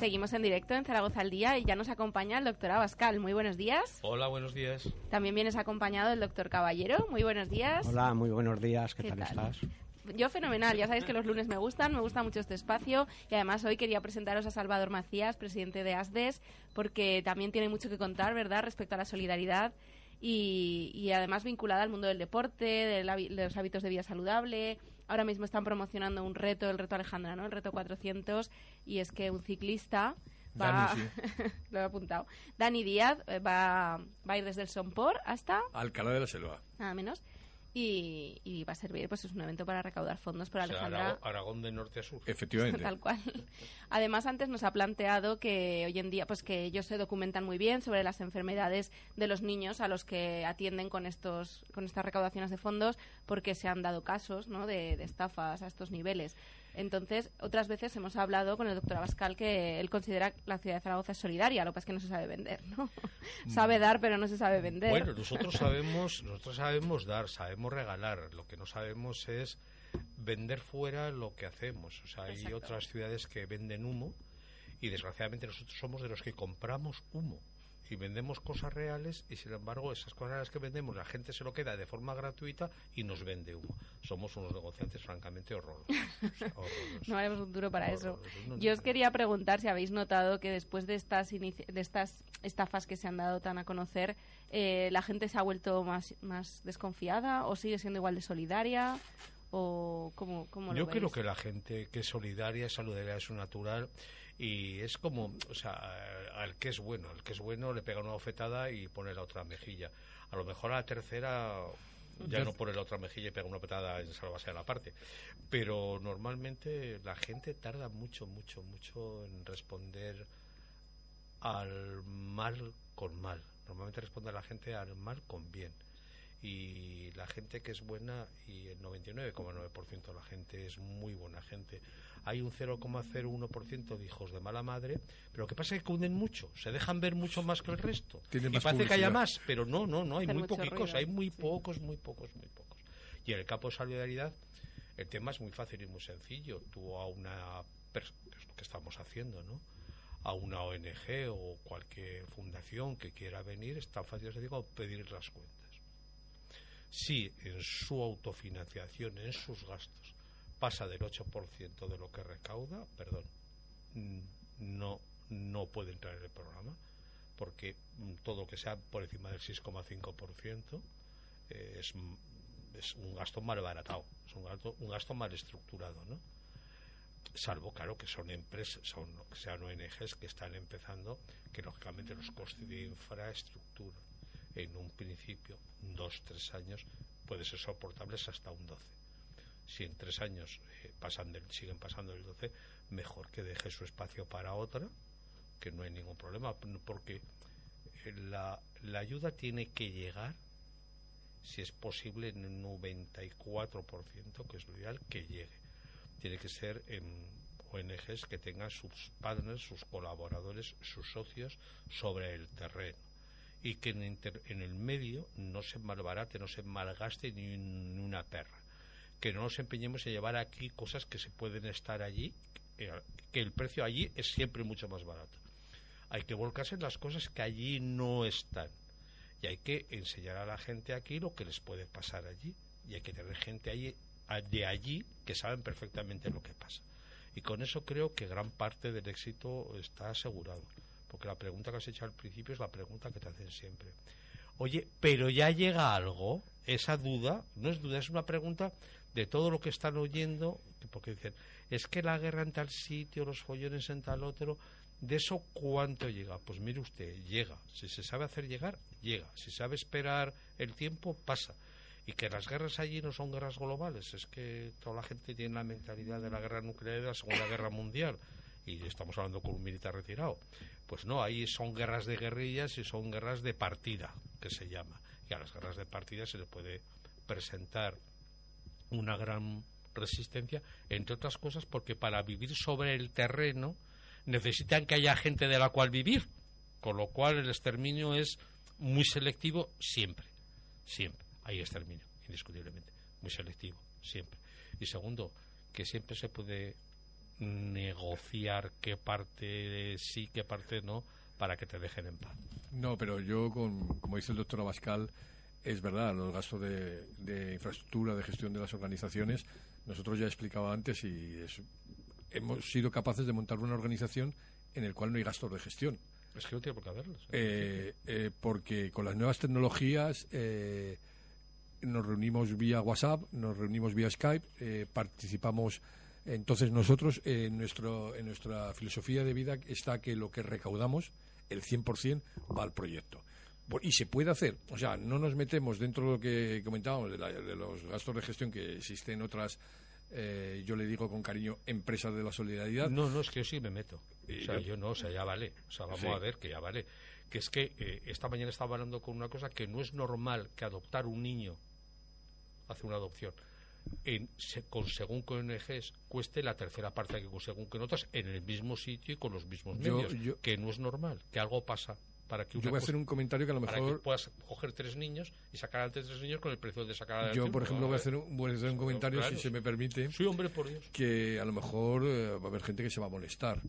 Seguimos en directo en Zaragoza al Día y ya nos acompaña el doctor Abascal. Muy buenos días. Hola, buenos días. También vienes acompañado del doctor Caballero. Muy buenos días. Hola, muy buenos días. ¿Qué, tal, estás? Yo fenomenal, ya sabéis que los lunes me gustan, me gusta mucho este espacio y además hoy quería presentaros a Salvador Macías, presidente de ASDES, porque también tiene mucho que contar, ¿verdad?, respecto a la solidaridad y, además vinculada al mundo del deporte, de, los hábitos de vida saludable, ahora mismo están promocionando un reto, el reto Alejandra, ¿no? El reto 400, y es que un ciclista va... (laughs) lo he apuntado. Dani Díaz eh, va, va a ir desde el Sompor hasta... Alcalá de la Selva. Nada menos y, va a servir, pues es un evento para recaudar fondos por Alejandra. Aragón de norte a sur. Efectivamente. Tal cual. (laughs) Además, antes nos ha planteado que hoy en día, pues que ellos se documentan muy bien sobre las enfermedades de los niños a los que atienden con estos, con estas recaudaciones de fondos, porque se han dado casos, ¿no? de estafas a estos niveles. Entonces, otras veces hemos hablado con el doctor Abascal que él considera que la ciudad de Zaragoza es solidaria, lo que pasa es que no se sabe vender, ¿no? sabe dar, pero no se sabe vender. Bueno, nosotros sabemos, nosotros sabemos dar, sabemos regalar, lo que no sabemos es vender fuera lo que hacemos. O sea, hay otras ciudades que venden humo y desgraciadamente nosotros somos de los que compramos humo y vendemos cosas reales y sin embargo esas cosas reales que vendemos la gente se lo queda de forma gratuita y nos vende humo. Somos unos negociantes francamente horrorosos. (laughs) no haremos un duro para eso. Yo os quería preguntar si habéis notado que después de estas, de estas estafas que se han dado tan a conocer, eh, la gente se ha vuelto más, más desconfiada o sigue siendo igual de solidaria o cómo, cómo Yo creo que la gente que es solidaria, solidaria es su natural y es como, o sea, al que es bueno, al que es bueno le pega una bofetada y pone la otra mejilla. A lo mejor a la tercera ya no pone la otra mejilla y pega una petada en salvarse a la parte. Pero normalmente la gente tarda mucho, mucho, mucho en responder al mal con mal. Normalmente responde la gente al mal con bien y la gente que es buena y el 99,9% de la gente es muy buena gente. Hay un 0,01% de hijos de mala madre, pero lo que pasa es que hunden mucho, se dejan ver mucho más que el resto. y parece que haya más, pero no, no, no, hay muy poquitos, hay muy pocos, muy pocos, muy pocos. Y en el campo de solidaridad el tema es muy fácil y muy sencillo. Tú a una es lo que estamos haciendo, ¿no? a una ONG o cualquier fundación que quiera venir, es tan fácil como pedir las cuentas si en su autofinanciación, en sus gastos, pasa del 8% de lo que recauda, perdón, no, no puede entrar en el programa, porque todo lo que sea por encima del 6,5% eh, es, es un gasto mal baratado, es un gasto, un gasto mal estructurado, ¿no? salvo claro que son empresas, son que sean ONGs que están empezando, que lógicamente los costes de infraestructura en un principio, dos, tres años, puede ser soportables hasta un 12. Si en tres años eh, pasan del, siguen pasando el 12, mejor que deje su espacio para otra, que no hay ningún problema, porque la, la ayuda tiene que llegar, si es posible, en el 94%, que es lo ideal, que llegue. Tiene que ser en ONGs que tengan sus partners, sus colaboradores, sus socios sobre el terreno y que en, en el medio no se malbarate, no se malgaste ni, ni una perra. Que no nos empeñemos en llevar aquí cosas que se pueden estar allí, que, que el precio allí es siempre mucho más barato. Hay que volcarse en las cosas que allí no están. Y hay que enseñar a la gente aquí lo que les puede pasar allí. Y hay que tener gente allí, de allí que saben perfectamente lo que pasa. Y con eso creo que gran parte del éxito está asegurado. Porque la pregunta que has hecho al principio es la pregunta que te hacen siempre. Oye, pero ya llega algo, esa duda, no es duda, es una pregunta de todo lo que están oyendo, porque dicen, es que la guerra en tal sitio, los follones en tal otro, ¿de eso cuánto llega? Pues mire usted, llega. Si se sabe hacer llegar, llega. Si sabe esperar el tiempo, pasa. Y que las guerras allí no son guerras globales, es que toda la gente tiene la mentalidad de la guerra nuclear de la Segunda Guerra Mundial y estamos hablando con un militar retirado. Pues no, ahí son guerras de guerrillas y son guerras de partida, que se llama. Y a las guerras de partida se le puede presentar una gran resistencia, entre otras cosas porque para vivir sobre el terreno necesitan que haya gente de la cual vivir, con lo cual el exterminio es muy selectivo siempre, siempre. Hay exterminio, indiscutiblemente, muy selectivo, siempre. Y segundo, que siempre se puede negociar qué parte sí, qué parte no, para que te dejen en paz. No, pero yo, con, como dice el doctor Abascal, es verdad, los gastos de, de, infraestructura, de gestión de las organizaciones, nosotros ya explicaba antes y es, hemos sido capaces de montar una organización en el cual no hay gastos de gestión. Es que no tiene por qué haberlos. Eh, eh, porque con las nuevas tecnologías eh, nos reunimos vía WhatsApp, nos reunimos vía Skype, eh, participamos entonces nosotros, en, nuestro, en nuestra filosofía de vida está que lo que recaudamos, el 100%, va al proyecto. Y se puede hacer, o sea, no nos metemos dentro de lo que comentábamos, de, la, de los gastos de gestión que existen otras, eh, yo le digo con cariño, empresas de la solidaridad. No, no, es que yo sí me meto. O sea, yo no, o sea, ya vale. O sea, vamos sí. a ver que ya vale. Que es que eh, esta mañana estaba hablando con una cosa que no es normal que adoptar un niño hace una adopción en, con según con ONGs cueste la tercera parte que según que otras en el mismo sitio y con los mismos medios, yo, que no es normal, que algo pasa para que yo voy a hacer un comentario que a lo mejor para que puedas coger tres niños y sacar antes tres niños con el precio de sacar adelante yo por ejemplo voy a hacer un, voy a hacer un comentario claro. si se me permite sí hombre por Dios. que a lo mejor eh, va a haber gente que se va a molestar.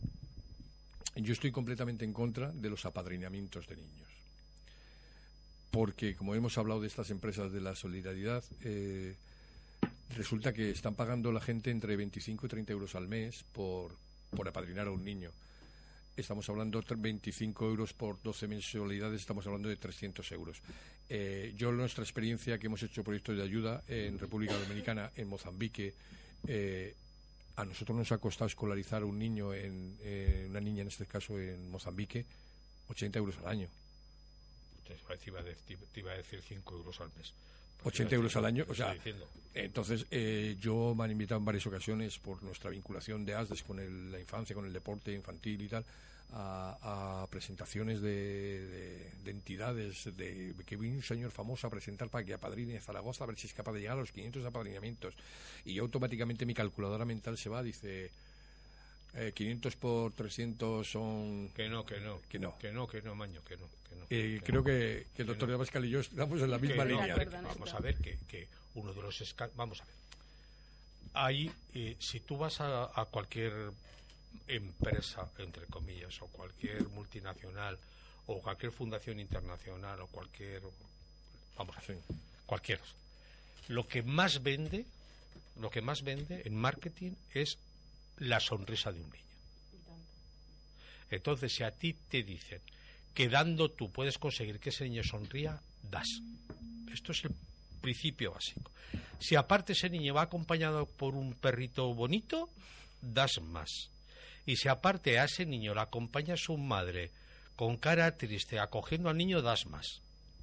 Yo estoy completamente en contra de los apadrinamientos de niños. Porque como hemos hablado de estas empresas de la solidaridad eh, resulta que están pagando la gente entre 25 y 30 euros al mes por, por apadrinar a un niño. Estamos hablando de 25 euros por 12 mensualidades, estamos hablando de 300 euros. Eh, yo, nuestra experiencia que hemos hecho proyectos de ayuda en República Dominicana, en Mozambique, eh, a nosotros nos ha costado escolarizar un niño, en, eh, una niña en este caso en Mozambique, 80 euros al año. Te iba a decir 5 euros al mes. 80 euros al año, o sea, entonces eh, yo me han invitado en varias ocasiones por nuestra vinculación de ASDES con el, la infancia, con el deporte infantil y tal, a, a presentaciones de, de, de, entidades, de que vino un señor famoso a presentar para que apadrine Zaragoza a ver si es capaz de llegar a los 500 apadrinamientos. Y yo automáticamente mi calculadora mental se va, dice... Eh, 500 por 300 son... Que no, que no. Que no. Que no, que no, Maño, que no. Que no eh, que creo no, que, que el doctor de Abascal y yo estamos en la misma línea. No, vamos a ver que, que uno de los... Vamos a ver. Ahí, eh, si tú vas a, a, cualquier empresa, entre comillas, o cualquier multinacional, o cualquier fundación internacional, o cualquier... Vamos a ver. Sí. Cualquiera. Lo que más vende, lo que más vende en marketing es la sonrisa de un niño. Entonces, si a ti te dicen que dando tú puedes conseguir que ese niño sonría, das. Esto es el principio básico. Si aparte ese niño va acompañado por un perrito bonito, das más. Y si aparte a ese niño le acompaña su madre con cara triste acogiendo al niño, das más.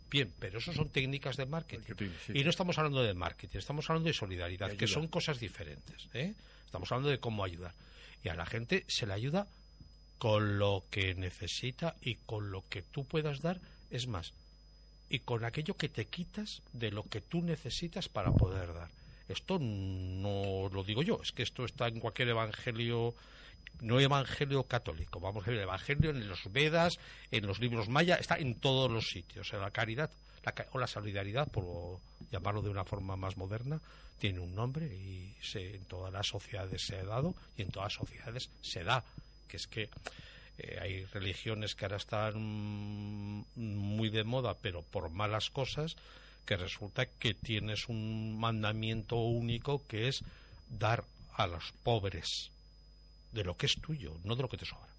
Bien, pero eso son técnicas de marketing. marketing sí. Y no estamos hablando de marketing, estamos hablando de solidaridad, que son cosas diferentes. ¿eh? Estamos hablando de cómo ayudar. Y a la gente se le ayuda con lo que necesita y con lo que tú puedas dar, es más, y con aquello que te quitas de lo que tú necesitas para poder dar. Esto no lo digo yo, es que esto está en cualquier evangelio, no evangelio católico, vamos a ver, el evangelio en los Vedas, en los libros maya, está en todos los sitios. la caridad o la solidaridad, por llamarlo de una forma más moderna, tiene un nombre y se, en todas las sociedades se ha dado y en todas las sociedades se da, que es que eh, hay religiones que ahora están muy de moda, pero por malas cosas, que resulta que tienes un mandamiento único que es dar a los pobres de lo que es tuyo, no de lo que te sobra.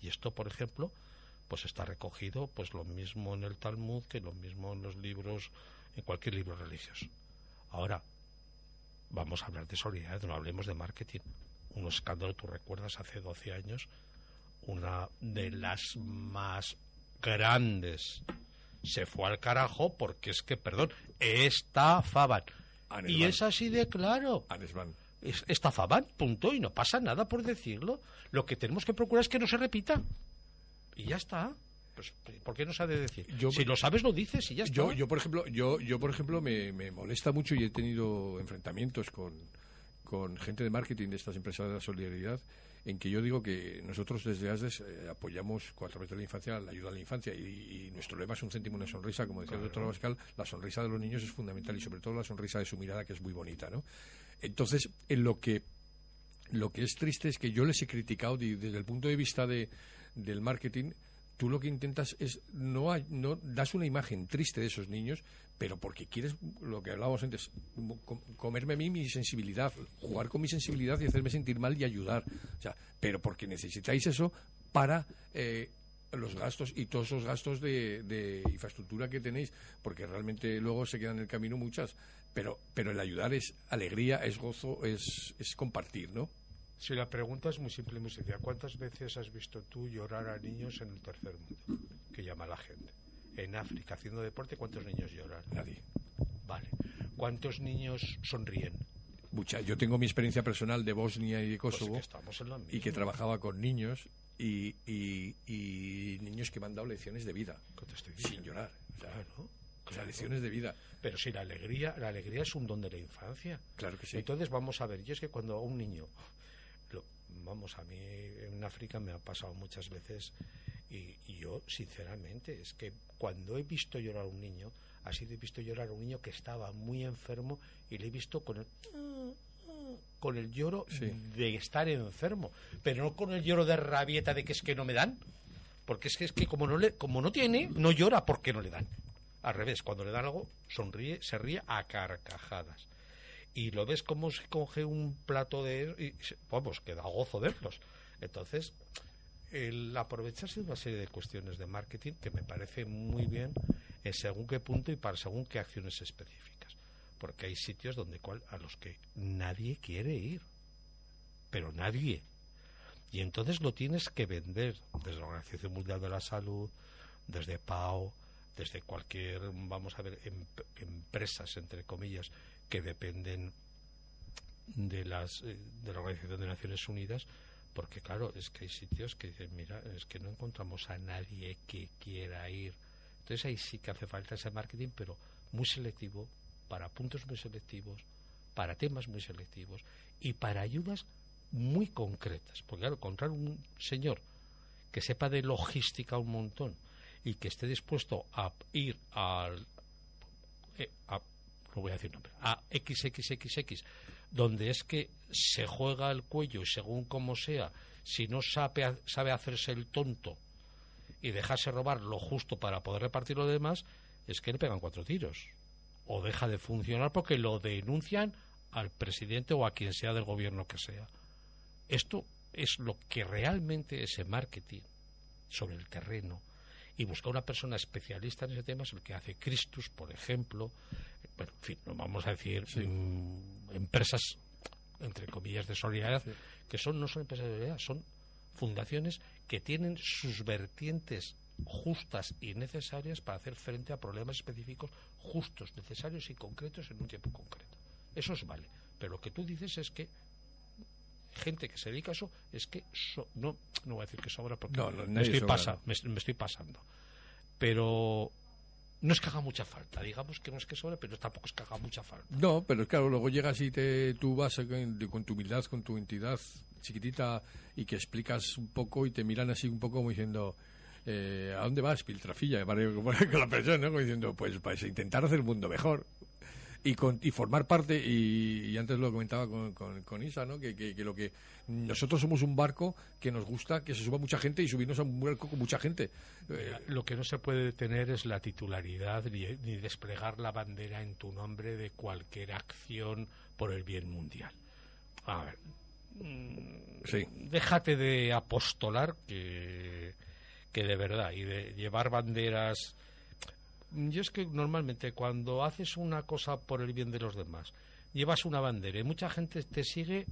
Y esto, por ejemplo, pues está recogido pues lo mismo en el Talmud que lo mismo en los libros, en cualquier libro religioso. Ahora, vamos a hablar de solidaridad, no hablemos de marketing. Un escándalo, tú recuerdas, hace 12 años, una de las más grandes se fue al carajo porque es que, perdón, estafaban. Y es así de claro. Estafaban, punto, y no pasa nada por decirlo. Lo que tenemos que procurar es que no se repita. Y ya está. Pues, ¿por qué no se ha de decir? si lo sabes, lo dices y ya está. Yo, yo por ejemplo, yo, yo por ejemplo me, me molesta mucho y he tenido enfrentamientos con, con gente de marketing de estas empresas de la solidaridad en que yo digo que nosotros desde ASDES eh, apoyamos a través de la infancia la ayuda a la infancia y, nuestro lema es un céntimo una sonrisa, como decía el doctor Abascal, la sonrisa de los niños es fundamental y sobre todo la sonrisa de su mirada que es muy bonita, ¿no? Entonces, en lo que lo que es triste es que yo les he criticado desde el punto de vista de, del marketing tú lo que intentas es no, no das una imagen triste de esos niños, pero porque quieres lo que hablábamos antes, comerme a mí mi sensibilidad, jugar con mi sensibilidad y hacerme sentir mal y ayudar, o sea, pero porque necesitáis eso para eh, los gastos y todos esos gastos de, de, infraestructura que tenéis, porque realmente luego se quedan en el camino muchas, pero pero el ayudar es alegría, es gozo, es, es compartir, ¿no? Si la pregunta es muy simple y muy sencilla, ¿cuántas veces has visto tú llorar a niños en el tercer mundo? Que llama la gente. En África, haciendo deporte, ¿cuántos niños lloran? Nadie. Vale. ¿Cuántos niños sonríen? Mucha. Yo tengo mi experiencia personal de Bosnia y de pues Kosovo y que trabajaba con niños y, y, niños que me han dado lecciones de vida sin llorar. O sea, claro, lecciones de vida. Pero si la alegría, la alegría es un don de la infancia. Claro que sí. Entonces vamos a ver, y es que cuando un niño vamos, a mí en África me ha pasado muchas veces y, yo, sinceramente, es que cuando he visto llorar a un niño, ha sido he visto llorar a un niño que estaba muy enfermo y le he visto con el con el lloro de estar enfermo, pero no con el lloro de rabieta de que es que no me dan, porque es que es que como no le como no tiene, no llora porque no le dan. Al revés, cuando le dan algo, sonríe, se ríe a carcajadas y lo ves como se coge un plato de... Y, vamos, que da gozo verlos. Entonces, el aprovecharse de una serie de cuestiones de marketing que me parece muy bien en según qué punto y para según qué acciones específicas. Porque hay sitios donde cual, a los que nadie quiere ir. Pero nadie. Y entonces lo tienes que vender desde la Organización Mundial de la Salud, desde PAO, desde cualquier, vamos a ver, em, empresas, entre comillas, que dependen de las eh, de la Organización de Naciones Unidas porque claro es que hay sitios que dicen mira es que no encontramos a nadie que quiera ir entonces ahí sí que hace falta ese marketing pero muy selectivo para puntos muy selectivos para temas muy selectivos y para ayudas muy concretas. Porque claro encontrar un señor que sepa de logística un montón y que esté dispuesto a ir al eh, a no voy a decir nombre, a XXXX, donde es que se juega el cuello y según como sea, si no sabe, sabe hacerse el tonto y dejarse robar lo justo para poder repartir lo demás, es que le pegan cuatro tiros. O deja de funcionar porque lo denuncian al presidente o a quien sea del gobierno que sea. Esto es lo que realmente ese marketing sobre el terreno y buscar una persona especialista en ese tema es el que hace Christus, por ejemplo, bueno, en fin, no vamos a decir mm, empresas entre comillas de solidaridad, que son no son empresas de solidaridad, son fundaciones que tienen sus vertientes justas y necesarias para hacer frente a problemas específicos justos, necesarios y concretos en un tiempo concreto. Eso es vale. Pero lo que tú dices es que gente que se dedica a eso, es que no, no voy a decir que sobra porque no, no, me, estoy pasa, me, estoy pasando. Pero no es que haga mucha falta, digamos que no es que sobre, pero tampoco es que haga mucha falta. No, pero claro, luego llegas y te, tú vas con, tu humildad, con tu entidad chiquitita y que explicas un poco y te miran así un poco como diciendo, eh, ¿a dónde vas, piltrafilla? Con la persona, ¿no? Como diciendo, pues, pues intentar hacer el mundo mejor y, con, y formar parte, y, antes lo comentaba con, con, Isa, ¿no? Que, que, lo que nosotros somos un barco que nos gusta que se suba mucha gente y subirnos a un barco con mucha gente. Eh, lo que no se puede detener es la titularidad ni, ni desplegar la bandera en tu nombre de cualquier acción por el bien mundial. A ver, mm, sí. déjate de apostolar que, que de verdad y de llevar banderas yo es que normalmente cuando haces una cosa por el bien de los demás, llevas una bandera y mucha gente te sigue,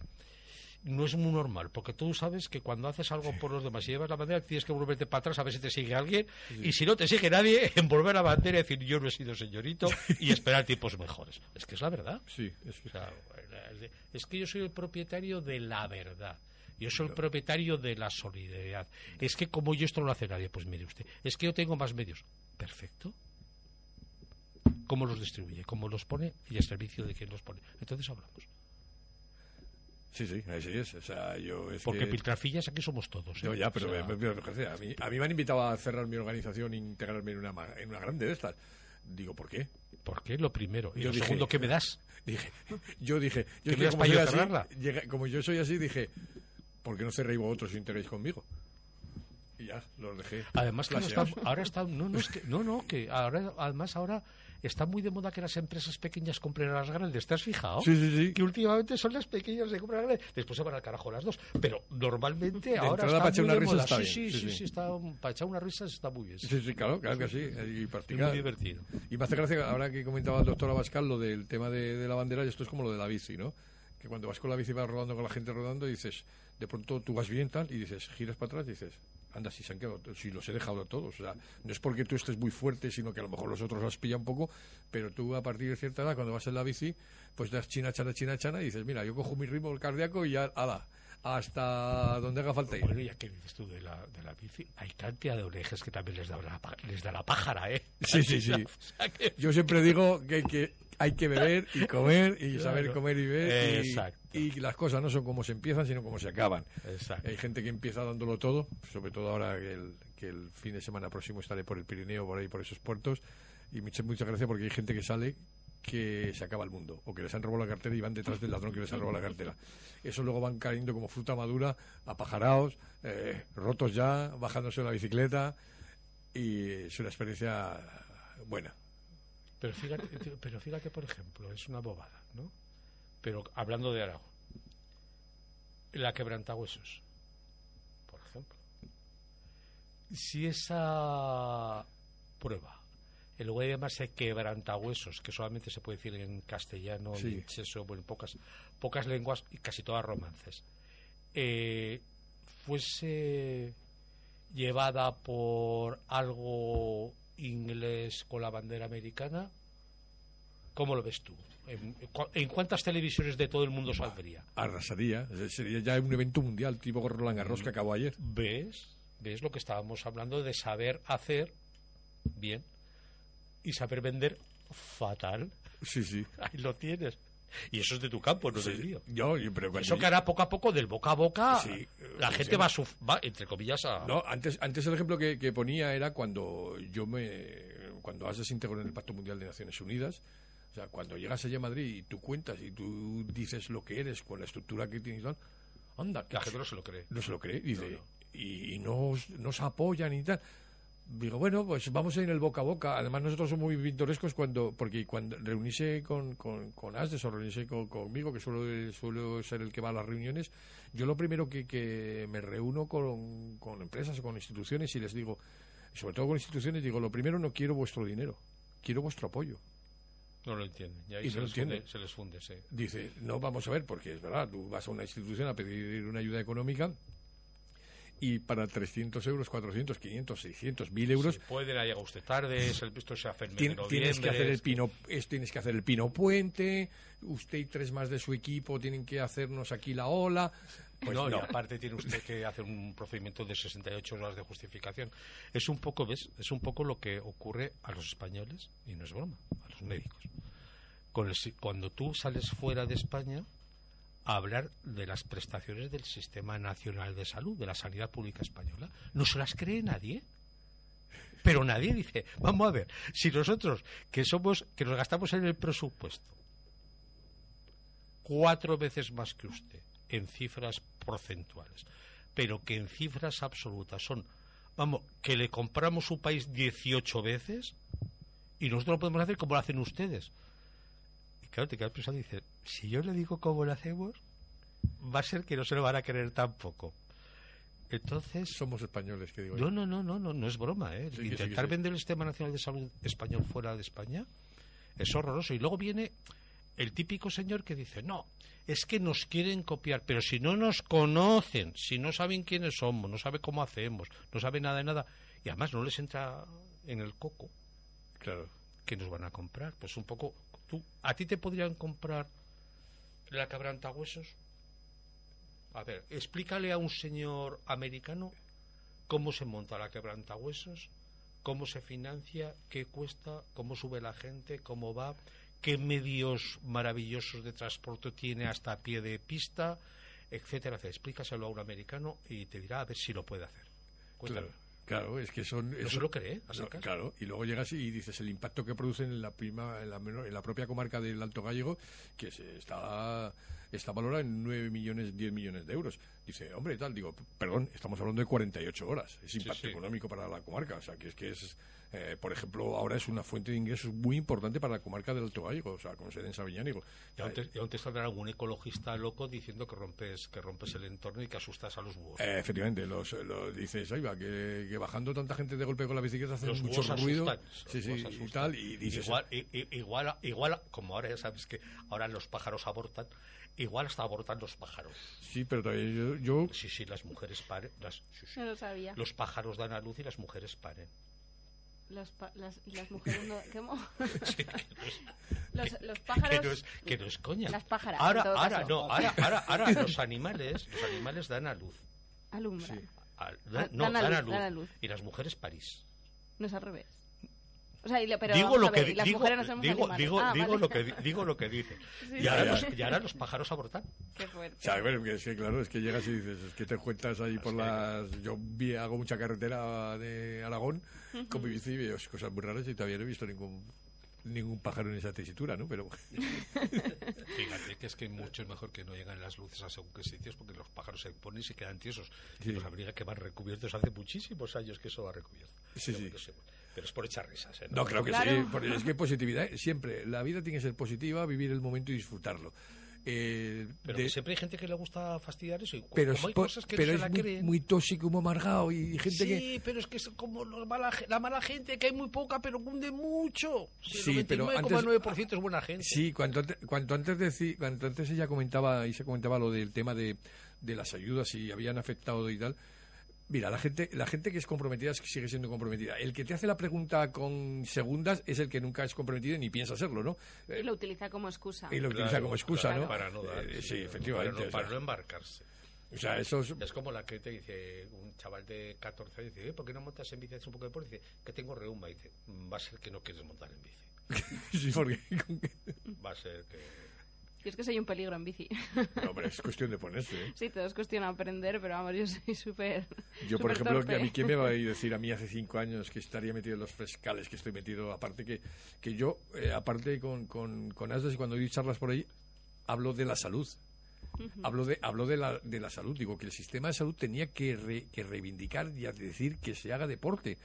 no es muy normal, porque tú sabes que cuando haces algo por los demás y llevas la bandera, tienes que volverte para atrás a ver si te sigue alguien, y si no te sigue nadie, (laughs) envolver la bandera y decir yo no he sido señorito (laughs) y esperar tiempos mejores. Es que es la verdad. Sí, es es que yo soy el propietario de la verdad. Yo soy el propietario de la solidaridad. Es que como yo esto no lo hace nadie, pues mire usted, es que yo tengo más medios. Perfecto cómo los distribuye, cómo los pone y el servicio de quién los pone. Entonces hablamos. Sí, sí, así es. O sea, yo Porque piltrafillas aquí somos todos. ¿eh? ya, pero a, mí, a, mí, me han invitado a cerrar mi organización e integrarme en una, en una grande de estas. Digo, ¿por qué? ¿Por qué? Lo primero. Y yo lo segundo, ¿qué me das? Dije, yo dije, yo ¿Qué me das para yo cerrarla? como yo soy así, dije, ¿por qué no cerréis vosotros si integráis conmigo? Y ya, los dejé. Además, que ahora está, no, no, es que, no, no, que ahora, además ahora está muy de moda que las empresas pequeñas compren a las grandes. ¿Te has fijado? Sí, sí, sí. Que últimamente son las pequeñas que compran a las grandes. Después se van al carajo las dos. Pero normalmente ahora está muy una de risa moda. Está sí, bien. sí, sí, sí, está, para echar una risa está muy bien. Sí, sí, claro, claro que sí. Y muy divertido. Y me hace gracia, ahora que comentaba el doctor Abascal lo del tema de, de la bandera, y esto es como lo de la bici, ¿no? Que cuando vas con la bici vas rodando con la gente rodando y dices, de pronto tú vas bien tal, y dices, giras para atrás y dices, anda, si se han quedado, si los he dejado a todos. O sea, no es porque tú estés muy fuerte, sino que a lo mejor los otros los pillan un poco, pero tú a partir de cierta edad, cuando vas en la bici, pues das china, chana, china, chana, y dices, mira, yo cojo mi ritmo cardíaco y ya, ala, hasta donde haga falta ir. Bueno, ya que dices tú de la, de la bici, hay cantidad de orejas que también les da la, les da la pájara, ¿eh? Sí, sí, sí. (laughs) Yo siempre digo que, que hay que beber y comer y saber comer y beber. Y, las cosas no son como se empiezan, sino como se acaban. Hay gente que empieza dándolo todo, sobre todo ahora que el, que el fin de semana próximo estaré por el Pirineo, por ahí, por esos puertos. Y muchas, muchas gracias porque hay gente que sale que se acaba el mundo o que les han robado la cartera y van detrás del ladrón que les ha robado la cartera. Eso luego van cayendo como fruta madura, apajarados, eh, rotos ya, bajándose de la bicicleta y es una experiencia buena. Pero fíjate, pero fíjate, por ejemplo, es una bobada, ¿no? Pero hablando de Aragón, la quebrantahuesos, por ejemplo. Si esa prueba, el lugar de llamarse quebrantahuesos, que solamente se puede decir en castellano, en cheso, bueno, pocas, pocas lenguas y casi todas romances, eh, fuese llevada por algo inglés con la bandera americana, ¿cómo lo ves tú? ¿En, cuántas televisiones de todo el mundo saldría? Arrasaría, sería ya un evento mundial tipo Roland Garros que acabó ayer. ¿Ves? ¿Ves lo que estábamos hablando de saber hacer bien y saber vender fatal? Sí, sí. (laughs) Ahí lo tienes. Y eso es de tu campo, no es del mío. Yo, pero eso que hará poco a poco, del boca a boca, la gente va, va, entre comillas, a... No, antes, antes el ejemplo que, ponía era cuando yo me... Cuando has desintegrado en el Pacto Mundial de Naciones Unidas, o sea, cuando llegas allá a Madrid y tú cuentas y tú dices lo que eres con la estructura que tienes, anda... La gente no se lo cree. No se lo cree, dice, y, no, no se apoyan y tal digo, bueno, pues vamos a ir en el boca a boca. Además, nosotros somos muy pintorescos cuando, porque cuando reunirse con, con, con Asdes o reunirse conmigo, que suelo, suelo ser el que va a las reuniones, yo lo primero que, que me reúno con, con empresas o con instituciones y les digo, sobre todo con instituciones, digo, lo primero no quiero vuestro dinero, quiero vuestro apoyo. No lo entienden. y se, les funde, se les funde, sí. Dice, no, vamos a ver, porque es verdad, tú vas a una institución a pedir una ayuda económica y para 300 euros, 400, 500, 600, 1000 euros. Sí, puede llegar usted tarde, es el, esto se hace en Tienes que hacer el pino, tienes que hacer el pino puente, usted y tres más de su equipo tienen que hacernos aquí la ola. Pues no, no. y aparte tiene usted que hacer un procedimiento de 68 horas de justificación. Es un poco, ¿ves? Es un poco lo que ocurre a los españoles, y no es broma, a los médicos. Con el si- cuando tú sales fuera de España a hablar de las prestaciones del Sistema Nacional de Salud, de la sanidad pública española, no se las cree nadie. Pero nadie dice, vamos a ver, si nosotros que somos, que nos gastamos en el presupuesto cuatro veces más que usted en cifras porcentuales, pero que en cifras absolutas son, vamos, que le compramos su país 18 veces y nosotros lo podemos hacer como lo hacen ustedes. Y claro, te quedas pensando y dices, si yo le digo cómo lo hacemos, va a ser que no se lo van a creer tampoco. Entonces. Somos españoles, que digo No, no, no, no, no, no es broma, ¿eh? Intentar vender el Sistema Nacional de Salud español fuera de España es horroroso. Y luego viene el típico señor que dice, no, es que nos quieren copiar, pero si no nos conocen, si no saben quiénes somos, no saben cómo hacemos, no saben nada de nada, y además no les entra en el coco, claro, que nos van a comprar. Pues un poco, tú, ¿a ti te podrían comprar la quebrantahuesos? A ver, explícale a un señor americano cómo se monta la quebrantahuesos, cómo se financia, qué cuesta, cómo sube la gente, cómo va, qué medios maravillosos de transporte tiene hasta a pie de pista, etcétera, etcétera. Explícaselo a un americano y te dirá a ver si lo puede hacer. Cuéntame. Claro, claro, es que son... No eso- se lo cree, a no, claro, y luego llegas y dices el impacto que producen en la, prima, en la, menor- en la propia comarca del Alto Gallego, que se está, está valorada en 9 millones, 10 millones de euros. Dice, hombre, tal, digo, perdón, estamos hablando de 48 horas. Es impacto sí. económico para la comarca. O sea, que es que es, eh, por ejemplo, ahora es una fuente de ingresos muy importante para la comarca del Alto Gallego, o sea, con sede en Sabiñánigo. Y aún te, te saldrá algún ecologista loco diciendo que rompes, que rompes el entorno y que asustas a los búhos. Eh, efectivamente, los, los dices, ahí va, que, que bajando tanta gente de golpe con la bicicleta hace mucho búhos ruido. asustan, sí, sí, y tal, y dices, igual, igual, igual, como ahora ya sabes que ahora los pájaros abortan, igual hasta abortan los pájaros. sí, pero todavía yo, yo Sí, sí, las mujeres paren, las, sí, sí. No lo sabía. los pájaros dan a luz y las mujeres paren. Los pa- las, las mujeres no... ¿Cómo? (laughs) Sí, que los, los pájaros... que no es, que no es coña. Las pájaras, Ahora, ahora, caso. no, ahora, ahora, ahora (laughs) los animales, los animales dan a luz. Alumbra. Al- dan- Ah, no, dan a a luz. dan a luz. Y las mujeres parís. No es al revés. O sea, y pero digo vamos lo ver, que y las digo, mujeres no somos digo, digo, Ah, digo vale. lo que di- digo lo que dice. (laughs) Sí, y, sí. ahora Ya, los, y ahora los pájaros abortan. Qué fuerte. O sea, bueno, es que claro, es que llegas y dices, es que te encuentras ahí por las... Yo vi, hago mucha carretera de Aragón con mi bici y veo cosas muy raras y todavía no he visto ningún ningún pájaro en esa tesitura, ¿no? Pero (laughs) Fíjate que es que mucho es mejor que no llegan las luces a según qué sitios porque los pájaros se ponen y se quedan tiesos. Sí. Los habría que van recubiertos hace muchísimos años que eso va recubierto. Sí, sí. Pero es por echar risas. ¿eh? no, creo que Claro. sí, porque es que positividad, eh, siempre, la vida tiene que ser positiva, vivir el momento y disfrutarlo. Eh, Pero de- siempre hay gente que le gusta fastidiar eso. Y pero como hay cosas que pero no se es la muy, creen. muy tóxico, muy amargado y gente sí, que... pero es que es como los mala la mala gente, que hay muy poca, pero cunde mucho. Si Sí, el pero 99,9% es buena gente. Sí, cuanto antes, cuanto antes deci- cuanto antes ella comentaba y se comentaba lo del tema de, de las ayudas y habían afectado y tal. Mira, la gente, la gente que es comprometida es que sigue siendo comprometida. El que te hace la pregunta con segundas es el que nunca es comprometido ni piensa serlo, ¿no? Y lo utiliza como excusa. Y lo utiliza Claro, como excusa, claro, ¿no? Para no dar. Eh, sí, efectivamente. no- o Para sea, no embarcarse. o sea, eso es- Es como la que te dice un chaval de 14 años, dice, "Eh, ¿por qué no montas en bici? Haces un poco de deporte. Dice, que tengo reuma. Y dice, "Mm, va a ser que no quieres montar en bici. (laughs) sí, porque Va a ser que... Yo es que soy un peligro en bici. no, hombre, es cuestión de ponerse. ¿eh? Sí, todo es cuestión de aprender, pero vamos, yo soy súper. Yo, por ejemplo, torpe. a mí, ¿quién me va a decir a mí hace cinco años que estaría metido en los frescales que estoy metido? Aparte que, que yo, eh, aparte con, con, con Asdas y cuando doy charlas por ahí, hablo de la salud. Hablo de, hablo de la, de la salud. Digo que el sistema de salud tenía que, re- que reivindicar y a decir que se haga deporte.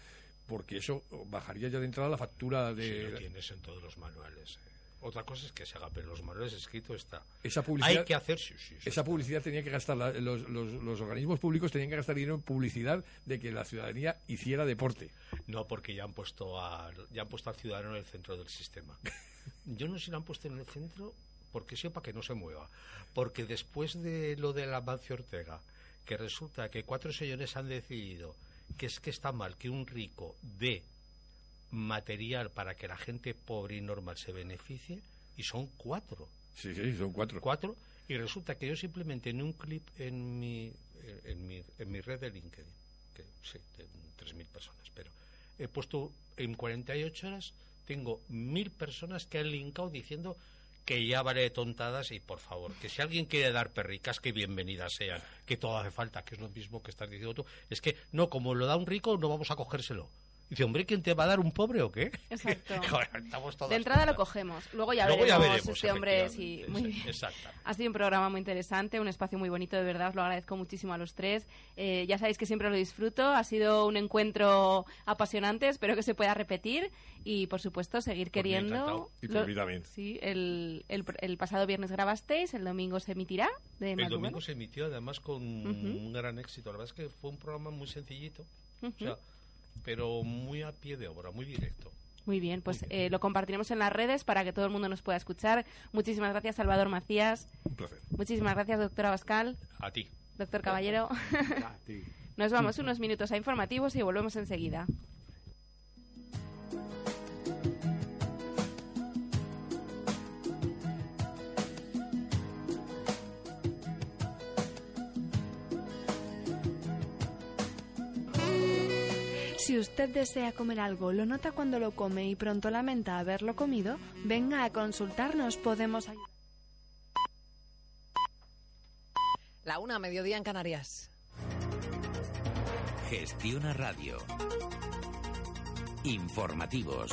Porque eso bajaría ya de entrada la factura de... lo tienes en todos los manuales. eh. Otra cosa es que se haga, pero los manuales escrito está. Esa publicidad, Hay que hacer, sí, sí. esa está. publicidad tenía que gastar, la- los, los, los organismos públicos tenían que gastar dinero en publicidad de que la ciudadanía hiciera deporte. No, porque ya han puesto a, ya han puesto al ciudadano en el centro del sistema. (laughs) Yo no sé si lo han puesto en el centro porque sepa que no se mueva. Porque después de lo del Amancio Ortega, que resulta que cuatro señores han decidido que es que está mal que un rico dé material para que la gente pobre y normal se beneficie, y son cuatro. Sí, sí, son cuatro. Cuatro. Y resulta que yo simplemente en un clip en mi, en mi, en mi red de LinkedIn, que sí, de 3.000 personas, pero he puesto en 48 horas, tengo mil personas que han linkado diciendo que ya vale de tontadas y por favor, que si alguien quiere dar perricas, que bienvenidas sean, que todo hace falta, que es lo mismo que estás diciendo tú. Es que no, como lo da un rico, no vamos a cogérselo. Dice, hombre, ¿quién te va a dar un pobre o qué? Exacto. (laughs) Joder, estamos todas De entrada lo cogemos. Luego ya Luego ya veremos, veremos, este hombre. Sí, muy bien. Exacto. Ha sido un programa muy interesante, un espacio muy bonito, de verdad. Os lo agradezco muchísimo a los tres. Eh, ya sabéis que siempre lo disfruto. Ha sido un encuentro apasionante. Espero que se pueda repetir. Y, por supuesto, seguir Por mí queriendo. Y por mí también. Sí, el, el, el pasado viernes grabasteis, el domingo se emitirá. De El madrugada. domingo se emitió además con Ujú. un gran éxito. La verdad es que fue un programa muy sencillito, o Ujú. sea, pero muy a pie de obra, muy directo. Muy bien, pues eh, lo compartiremos en las redes para que todo el mundo nos pueda escuchar. Muchísimas gracias, Salvador Macías. Un placer. Muchísimas gracias, doctora Bascal. A ti. Doctor Caballero. (laughs) Nos vamos unos minutos a informativos y volvemos enseguida. Si usted desea comer algo, lo nota cuando lo come y pronto lamenta haberlo comido, venga a consultarnos, podemos ayudar. La una, mediodía en Canarias. Gestiona Radio. Informativos.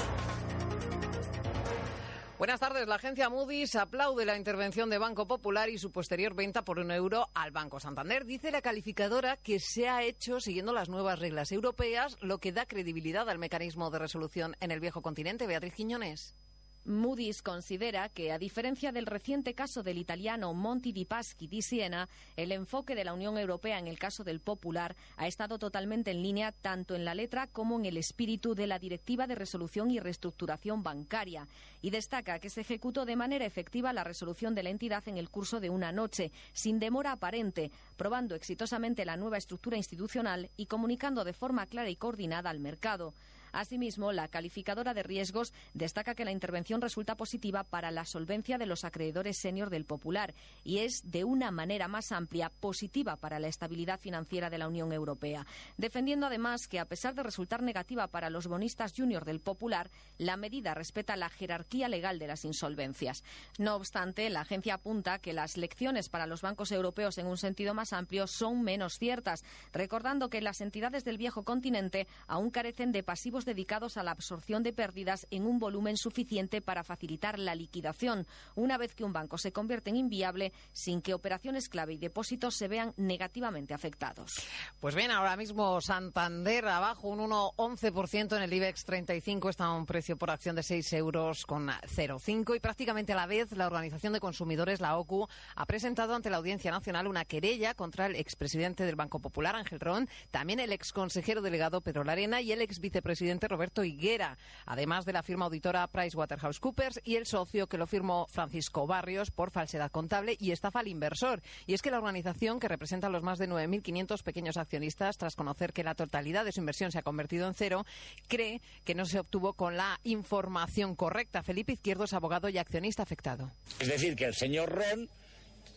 Buenas tardes. La agencia Moody's aplaude la intervención de Banco Popular y su posterior venta por un euro al Banco Santander. Dice la calificadora que se ha hecho siguiendo las nuevas reglas europeas, lo que da credibilidad al mecanismo de resolución en el viejo continente. Beatriz Quiñones. Moody's considera que, a diferencia del reciente caso del italiano Monti di Paschi di Siena, el enfoque de la Unión Europea en el caso del Popular ha estado totalmente en línea tanto en la letra como en el espíritu de la Directiva de Resolución y Reestructuración Bancaria y destaca que se ejecutó de manera efectiva la resolución de la entidad en el curso de una noche, sin demora aparente, probando exitosamente la nueva estructura institucional y comunicando de forma clara y coordinada al mercado. Asimismo, la calificadora de riesgos destaca que la intervención resulta positiva para la solvencia de los acreedores senior del Popular y es, de una manera más amplia, positiva para la estabilidad financiera de la Unión Europea, defendiendo además que, a pesar de resultar negativa para los bonistas junior del Popular, la medida respeta la jerarquía legal de las insolvencias. No obstante, la agencia apunta que las lecciones para los bancos europeos en un sentido más amplio son menos ciertas, recordando que las entidades del viejo continente aún carecen de pasivos dedicados a la absorción de pérdidas en un volumen suficiente para facilitar la liquidación, una vez que un banco se convierte en inviable sin que operaciones clave y depósitos se vean negativamente afectados. Pues bien, ahora mismo Santander abajo un 1,11% en el IBEX 35 está a un precio por acción de 6 euros con 0,5 y prácticamente a la vez la Organización de Consumidores, la OCU, ha presentado ante la Audiencia Nacional una querella contra el expresidente del Banco Popular, Ángel Ron, también el exconsejero delegado Pedro Larena y el exvicepresidente Roberto Higuera, además de la firma auditora PricewaterhouseCoopers y el socio que lo firmó Francisco Barrios por falsedad contable y estafa al inversor. Y es que la organización, que representa a los más de 9.500 pequeños accionistas, tras conocer que la totalidad de su inversión se ha convertido en cero, cree que no se obtuvo con la información correcta. Felipe Izquierdo es abogado y accionista afectado. Es decir, que el señor Ron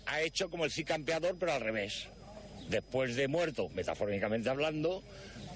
ha hecho como el sí campeador, pero al revés. Después de muerto, metafóricamente hablando,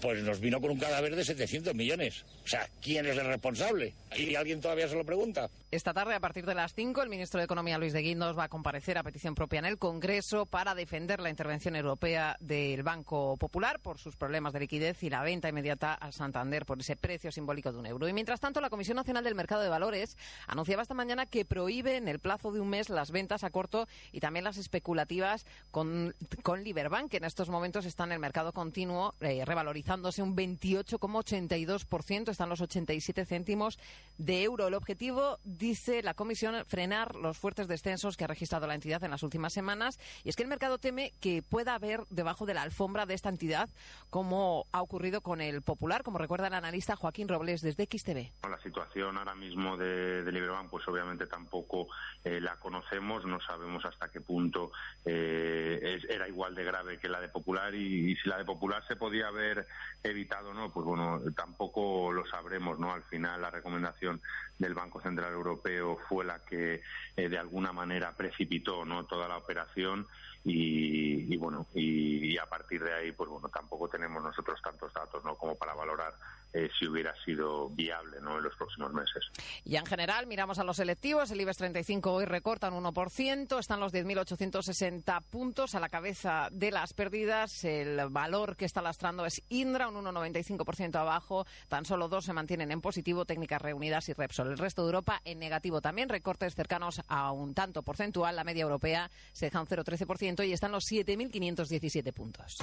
pues nos vino con un cadáver de 700 millones. O sea, ¿quién es el responsable? ¿Y alguien todavía se lo pregunta? Esta tarde, a partir de las 5, el ministro de Economía, Luis de Guindos, va a comparecer a petición propia en el Congreso para defender la intervención europea del Banco Popular por sus problemas de liquidez y la venta inmediata a Santander por ese precio simbólico de un euro. Y mientras tanto, la Comisión Nacional del Mercado de Valores anunciaba esta mañana que prohíbe en el plazo de un mes las ventas a corto y también las especulativas con, con Liberbank, que en estos momentos está en el mercado continuo, eh, revalorizándose un 28,82%, están los 87 céntimos de euro. El objetivo, dice la Comisión, frenar los fuertes descensos que ha registrado la entidad en las últimas semanas. Y es que el mercado teme que pueda haber debajo de la alfombra de esta entidad, como ha ocurrido con el Popular, como recuerda el analista Joaquín Robles desde XTV. La situación ahora mismo de, de pues obviamente tampoco eh, la conocemos, no sabemos hasta qué punto eh, era igual de grave que la de Popular y, y si la de Popular se podía haber evitado no, pues bueno, tampoco lo sabremos, ¿no? Al final la recomendación del Banco Central Europeo fue la que eh, de alguna manera precipitó, ¿no? Toda la operación y, y bueno, y a partir de ahí, pues bueno, tampoco tenemos nosotros tantos datos, ¿no? Como para valorar eh, si hubiera sido viable, ¿no? En los próximos meses. Y en general, miramos a los selectivos. El IBEX 35 hoy recorta un 1%. Están los 10.860 puntos a la cabeza de las pérdidas. El valor que está lastrando es Indra, un 1,95% abajo. Tan solo dos se mantienen en positivo, Técnicas Reunidas y Repsol. El resto de Europa en negativo también. Recortes cercanos a un tanto porcentual. La media europea se deja un 0,13% y están los 7.517 puntos.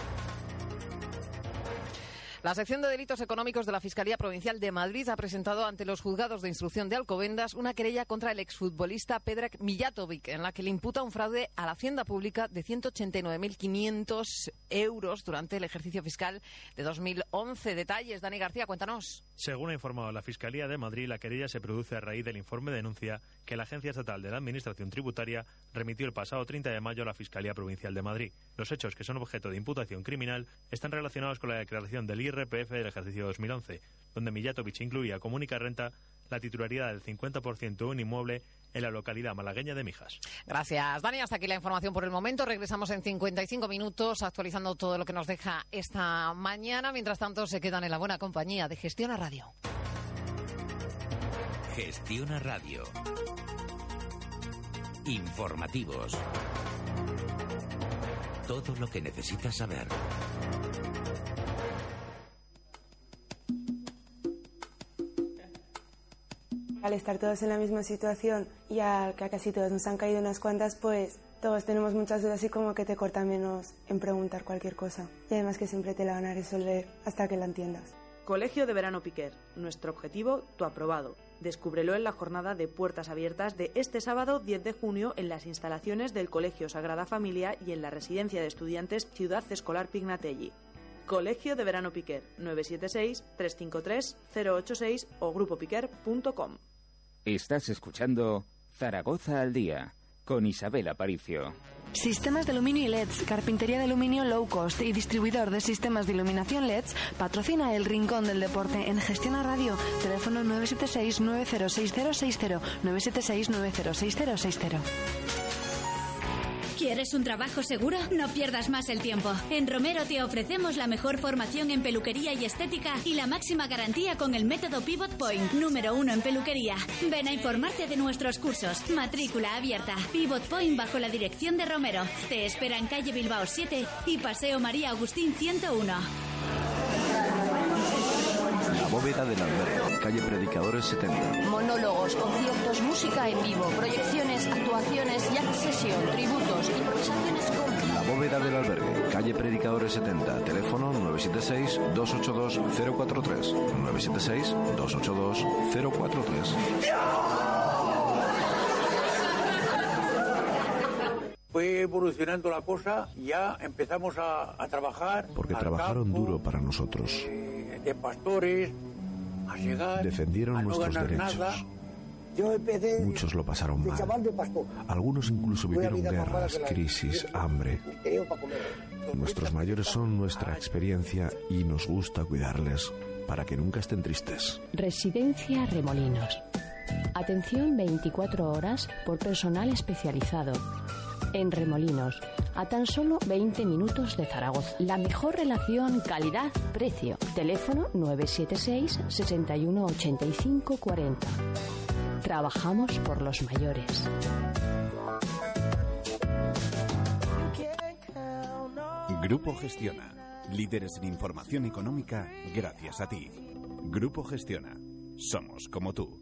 La sección de delitos económicos de la Fiscalía Provincial de Madrid ha presentado ante los juzgados de instrucción de Alcobendas una querella contra el exfutbolista Pedrak Mijatovic, en la que le imputa un fraude a la hacienda pública de 189.500 euros durante el ejercicio fiscal de 2011. Detalles, Dani García, cuéntanos. Según ha informado la Fiscalía de Madrid, la querella se produce a raíz del informe de denuncia que la Agencia Estatal de la Administración Tributaria remitió el pasado 30 de mayo a la Fiscalía Provincial de Madrid. Los hechos que son objeto de imputación criminal están relacionados con la declaración del IRPF del ejercicio 2011, donde Mijatovic incluía como única renta la titularidad del 50% de un inmueble en la localidad malagueña de Mijas. Gracias, Dani. Hasta aquí la información por el momento. Regresamos en 55 minutos actualizando todo lo que nos deja esta mañana. Mientras tanto, se quedan en la buena compañía de Gestiona Radio. Gestiona Radio. Informativos. Todo lo que necesitas saber. Al estar todos en la misma situación y al que a casi todos nos han caído unas cuantas, pues todos tenemos muchas dudas y como que te corta menos en preguntar cualquier cosa. Y además que siempre te la van a resolver hasta que la entiendas. Colegio de Verano Piquer. Nuestro objetivo, tu aprobado. Descúbrelo en la jornada de puertas abiertas de este sábado 10 de junio en las instalaciones del Colegio Sagrada Familia y en la residencia de estudiantes Ciudad Escolar Pignatelli. Colegio de Verano Piquer 976-353-086 o grupopiquer.com. Estás escuchando Zaragoza al día con Isabel Aparicio. Sistemas de aluminio y LEDs, carpintería de aluminio low cost y distribuidor de sistemas de iluminación LEDs patrocina el Rincón del Deporte en Gestión a Radio. Teléfono 976-906060, 976-906060. ¿Quieres un trabajo seguro? No pierdas más el tiempo. En Romero te ofrecemos la mejor formación en peluquería y estética y la máxima garantía con el método Pivot Point, número uno en peluquería. Ven a informarte de nuestros cursos. Matrícula abierta. Pivot Point bajo la dirección de Romero. Te espera en calle Bilbao 7 y Paseo María Agustín 101. La bóveda del albergue, calle Predicadores 70. Monólogos, conciertos, música en vivo, proyecciones, actuaciones, jazz sesión, tributos, improvisaciones con... La bóveda del albergue, calle Predicadores 70, teléfono 976-282-043. 976-282-043. Fue evolucionando la cosa, ya empezamos a, a trabajar. Porque trabajaron campo, duro para nosotros. eh, de pastores, a llegar. Defendieron a no nuestros ganar derechos. nada. Yo empecé Muchos lo pasaron de mal. Algunos incluso vivieron guerras, crisis, hambre. Nuestros mayores son nuestra experiencia y nos gusta cuidarles para que nunca estén tristes. Residencia Remolinos. Atención 24 horas por personal especializado. En Remolinos, a tan solo 20 minutos de Zaragoza. La mejor relación calidad-precio. Teléfono 976 61 85 40. Trabajamos por los mayores. Grupo Gestiona. Líderes en información económica gracias a ti. Grupo Gestiona. Somos como tú.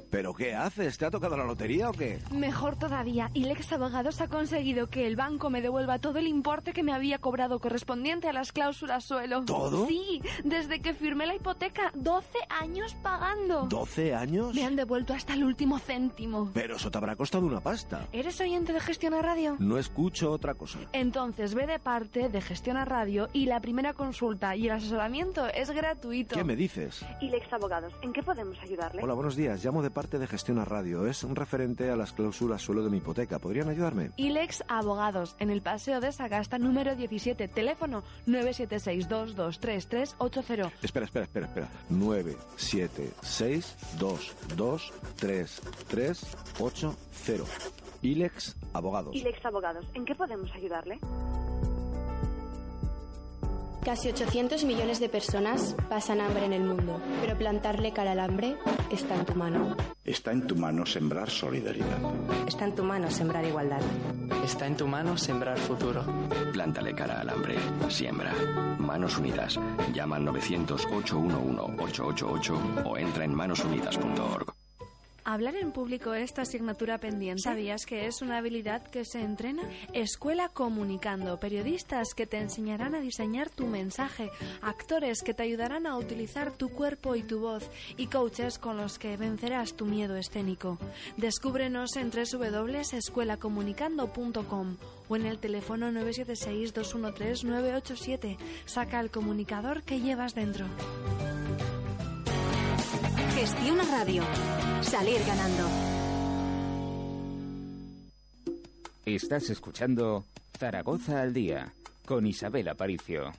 ¿Pero qué haces? ¿Te ha tocado la lotería o qué? Mejor todavía, Ilex Abogados ha conseguido que el banco me devuelva todo el importe que me había cobrado correspondiente a las cláusulas suelo. ¿Todo? Sí, desde que firmé la hipoteca, 12 años pagando. ¿12 años? Me han devuelto hasta el último céntimo. Pero eso te habrá costado una pasta. ¿Eres oyente de Gestión a Radio? No escucho otra cosa. Entonces ve de parte de Gestión a Radio y la primera consulta y el asesoramiento es gratuito. ¿Qué me dices? Ilex Abogados, ¿en qué podemos ayudarle? Hola, buenos días. Llamo de parte parte de Gestión a Radio. Es un referente a las cláusulas suelo de mi hipoteca. ¿Podrían ayudarme? ILEX Abogados, en el Paseo de Sagasta número 17, teléfono 976-223380. Espera, espera, espera, espera. 976-223380. ILEX Abogados. ILEX Abogados, ¿en qué podemos ayudarle? Casi 800 millones de personas pasan hambre en el mundo, pero plantarle cara al hambre está en tu mano. Está en tu mano sembrar solidaridad. Está en tu mano sembrar igualdad. Está en tu mano sembrar futuro. Plántale cara al hambre. Siembra. Manos Unidas. Llama al 900-811-888 o entra en manosunidas.org. Hablar en público es tu asignatura pendiente. ¿Sabías que es una habilidad que se entrena? Escuela Comunicando, periodistas que te enseñarán a diseñar tu mensaje, actores que te ayudarán a utilizar tu cuerpo y tu voz y coaches con los que vencerás tu miedo escénico. Descúbrenos en www.escuelacomunicando.com o en el teléfono 976-213-987. Saca el comunicador que llevas dentro. Gestiona Radio. Salir ganando. Estás escuchando Zaragoza al día con Isabel Aparicio.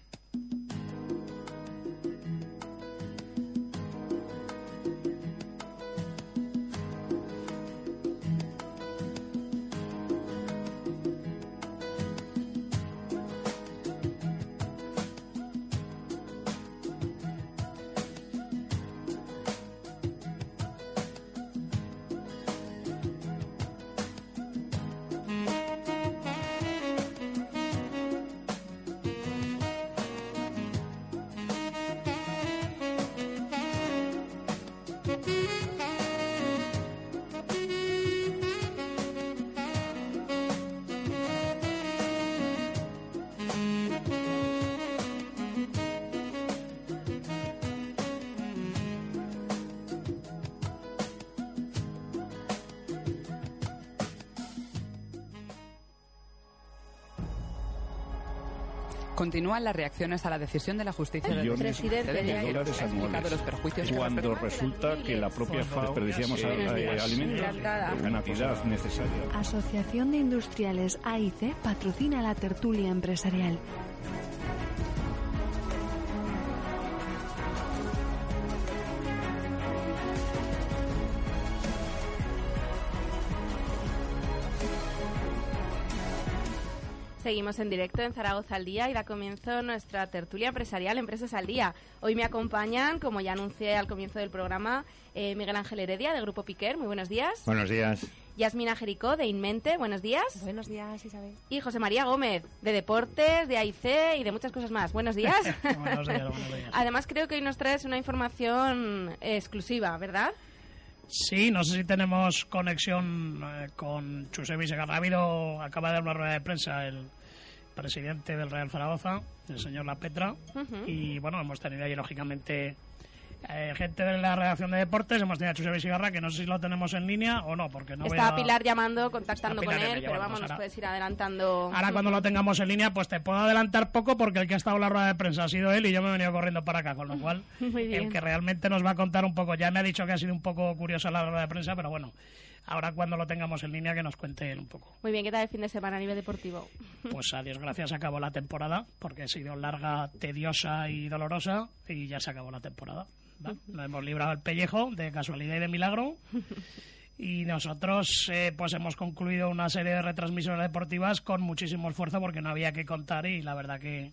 Continúan las reacciones a la decisión de la justicia del presidente de dólares anuales los perjuicios cuando resulta que la propia FAO desperdiciamos eh, alimentos por cantidad necesaria. Asociación de Industriales AIC patrocina la tertulia empresarial. Seguimos en directo en Zaragoza al Día y da comienzo nuestra tertulia empresarial Empresas al Día. Hoy me acompañan, como ya anuncié al comienzo del programa, eh, Miguel Ángel Heredia, de Grupo Piquer. Muy buenos días. Buenos días. Yasmina Jericó, de Inmente. Buenos días. Buenos días, Isabel. Y José María Gómez, de Deportes, de AIC y de muchas cosas más. Buenos días. (laughs) buenos días, buenos días. (laughs) Además, creo que hoy nos traes una información exclusiva, ¿verdad? Sí, no sé si tenemos conexión eh, con. Ha habido, acaba de dar una rueda de prensa el presidente del Real Zaragoza, el señor La Petra, y bueno, hemos tenido ahí lógicamente eh, gente de la redacción de deportes, hemos tenido a Chusebe Sigarra, que no sé si lo tenemos en línea o no, porque no Está Pilar llamando, contactando con él, pero vamos, nos puedes ir adelantando. Ahora cuando lo tengamos en línea, pues te puedo adelantar poco, porque el que ha estado en la rueda de prensa ha sido él y yo me he venido corriendo para acá, con lo cual (laughs) el que realmente nos va a contar un poco, ya me ha dicho que ha sido un poco curiosa la rueda de prensa, pero bueno, ahora cuando lo tengamos en línea que nos cuente él un poco. Muy bien, ¿qué tal el fin de semana a nivel deportivo? Pues a Dios gracias acabó la temporada, porque ha sido larga, tediosa y dolorosa, y ya se acabó la temporada. Nos hemos librado el pellejo de casualidad y de milagro. (laughs) Y nosotros eh, pues hemos concluido una serie de retransmisiones deportivas con muchísimo esfuerzo porque no había que contar y la verdad que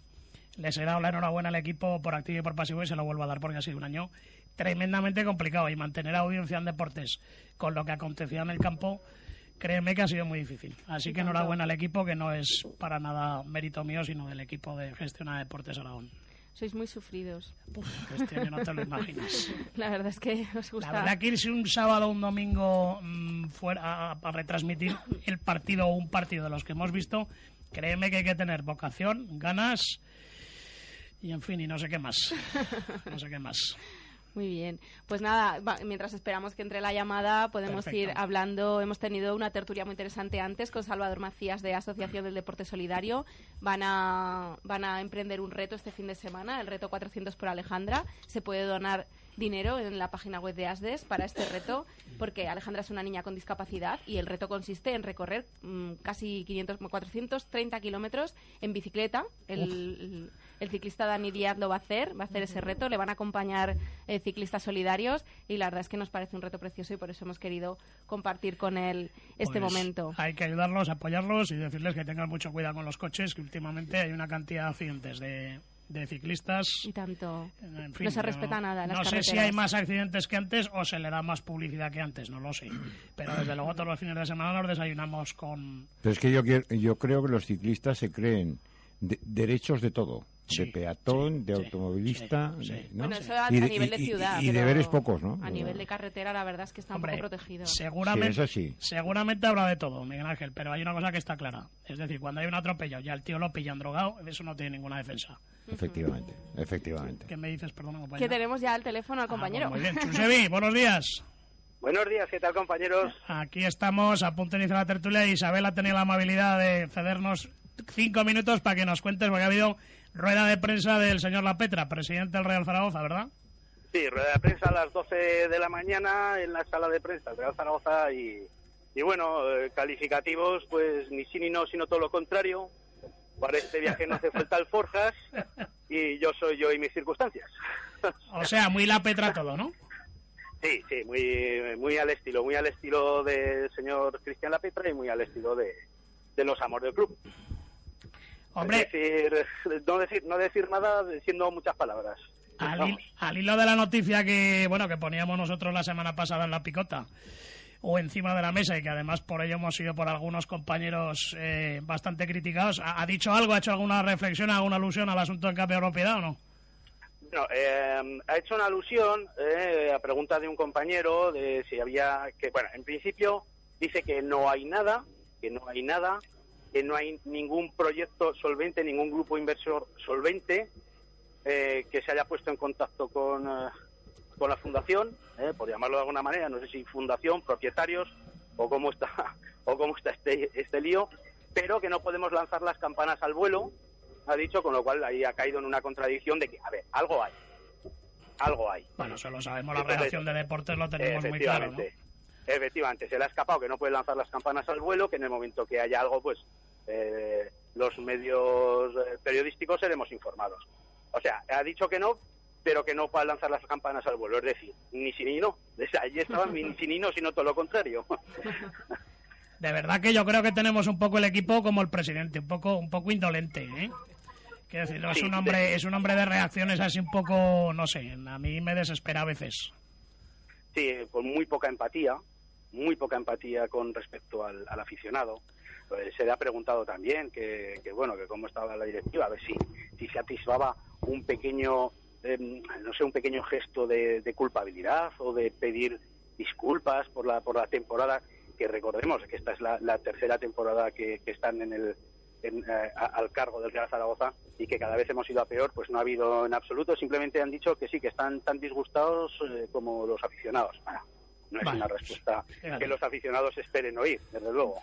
les he dado la enhorabuena al equipo por activo y por pasivo y se lo vuelvo a dar porque ha sido un año tremendamente complicado y mantener audiencia en deportes con lo que acontecía en el campo, créeme que ha sido muy difícil. Así que enhorabuena al equipo, que no es para nada mérito mío, sino del equipo de gestión de Deportes Aragón. Sois muy sufridos. este año no te lo imaginas. (laughs) La verdad es que os gusta. La verdad que irse un sábado o un domingo mm, fuera a, retransmitir el partido o un partido de los que hemos visto, créeme que hay que tener vocación, ganas y en fin, y no sé qué más. No sé qué más. Muy bien. Pues nada, mientras esperamos que entre la llamada, podemos ir hablando. Hemos tenido una tertulia muy interesante antes con Salvador Macías de Asociación del Deporte Solidario. Van a, van a emprender un reto este fin de semana, el reto 400 por Alejandra. Se puede donar dinero en la página web de ASDES para este reto, porque Alejandra es una niña con discapacidad y el reto consiste en recorrer mm, casi 500, 430 kilómetros en bicicleta. El, el, ciclista Dani Díaz lo va a hacer, va a hacer ese reto, le van a acompañar eh, ciclistas solidarios y la verdad es que nos parece un reto precioso y por eso hemos querido compartir con él este Pues momento. Hay que ayudarlos, apoyarlos y decirles que tengan mucho cuidado con los coches, que últimamente hay una cantidad de accidentes de, de ciclistas. Y tanto. En fin, no se respeta nada. las No sé si hay más accidentes que antes o se le da más publicidad que antes, no lo sé. Pero desde luego todos los fines de semana nos desayunamos con... Pero es que yo, quiero- yo creo que los ciclistas se creen de- derechos de todo. De peatón, de automovilista, de- ¿no? Bueno, eso a, Y de- a nivel de y- y- ciudad. Y, deberes pocos, ¿no? A nivel de carretera, la verdad es que está un poco protegido. Seguramente, Sí, eso sí. seguramente habrá de todo, Miguel Ángel, pero hay una cosa que está clara. Es decir, cuando hay un atropello y al tío lo pillan drogado, eso no tiene ninguna defensa. Efectivamente, efectivamente. ¿Qué me dices, perdón, Que compañero? tenemos ya al teléfono al Ah, compañero. Muy bien, Chusevi, (laughs) buenos días. Buenos días, ¿qué tal compañeros? Aquí estamos, a punto de iniciar la tertulia. Isabel ha tenido la amabilidad de cedernos cinco minutos para que nos cuentes, porque ha habido rueda de prensa del señor La Petra, presidente del Real Zaragoza, ¿verdad? Sí, rueda de prensa a las 12 de la mañana en la sala de prensa del Real Zaragoza y, y bueno, eh, calificativos, pues ni sí ni no, sino todo lo contrario. Para este viaje no hace falta alforjas (laughs) y yo soy yo y mis circunstancias. (laughs) O sea, muy La Petra todo, ¿no? Sí, sí, muy, muy al estilo, muy al estilo del señor Cristian Lapetra y muy al estilo de, de los amores del club. Hombre. Es decir, no decir, no decir nada diciendo muchas palabras. Al, al hilo de la noticia que bueno que poníamos nosotros la semana pasada en la picota o encima de la mesa y que además por ello hemos sido por algunos compañeros eh, bastante criticados, ¿ha, ha dicho algo, ha hecho alguna reflexión, alguna alusión al asunto del cambio de propiedad o no? No, eh, ha hecho una alusión eh, a pregunta de un compañero de si había que, bueno, en principio dice que no hay nada, que no hay nada, que no hay ningún proyecto solvente, ningún grupo inversor solvente eh, que se haya puesto en contacto con, eh, con la fundación, eh, por llamarlo de alguna manera, no sé si fundación, propietarios o cómo está (laughs) o cómo está este, este lío, pero que no podemos lanzar las campanas al vuelo, ha dicho, con lo cual ahí ha caído en una contradicción de que, a ver, algo hay, algo hay. Bueno, eso lo sabemos, la Entonces, redacción de deportes lo tenemos muy claro, ¿no? Efectivamente. Se le ha escapado que no puede lanzar las campanas al vuelo, que en el momento que haya algo, pues eh, los medios eh, periodísticos seremos informados. O sea, ha dicho que no, pero que no puede lanzar las campanas al vuelo, es decir, ni sí ni no. (laughs) Sea, allí estaban ni sí ni no, sino todo lo contrario. (laughs) De verdad que yo creo que tenemos un poco el equipo como el presidente, un poco, un poco indolente, ¿eh? Quiero decir, es un hombre, es un hombre de reacciones así un poco, no sé, a mí me desespera a veces. Sí, con muy poca empatía, muy poca empatía con respecto al, aficionado. Pues se le ha preguntado también que, que, bueno, que cómo estaba la directiva, a ver si, si se atisbaba un pequeño, eh, no sé, un pequeño gesto de, de culpabilidad o de pedir disculpas por la, por la temporada, que recordemos que esta es la, la tercera temporada que, están en el, en, eh, al cargo del Real Zaragoza y que cada vez hemos ido a peor, pues no ha habido en absoluto. Simplemente han dicho que sí, que están tan disgustados eh, como los aficionados. No es Vale. una respuesta Fíjate. que los aficionados esperen oír, desde luego.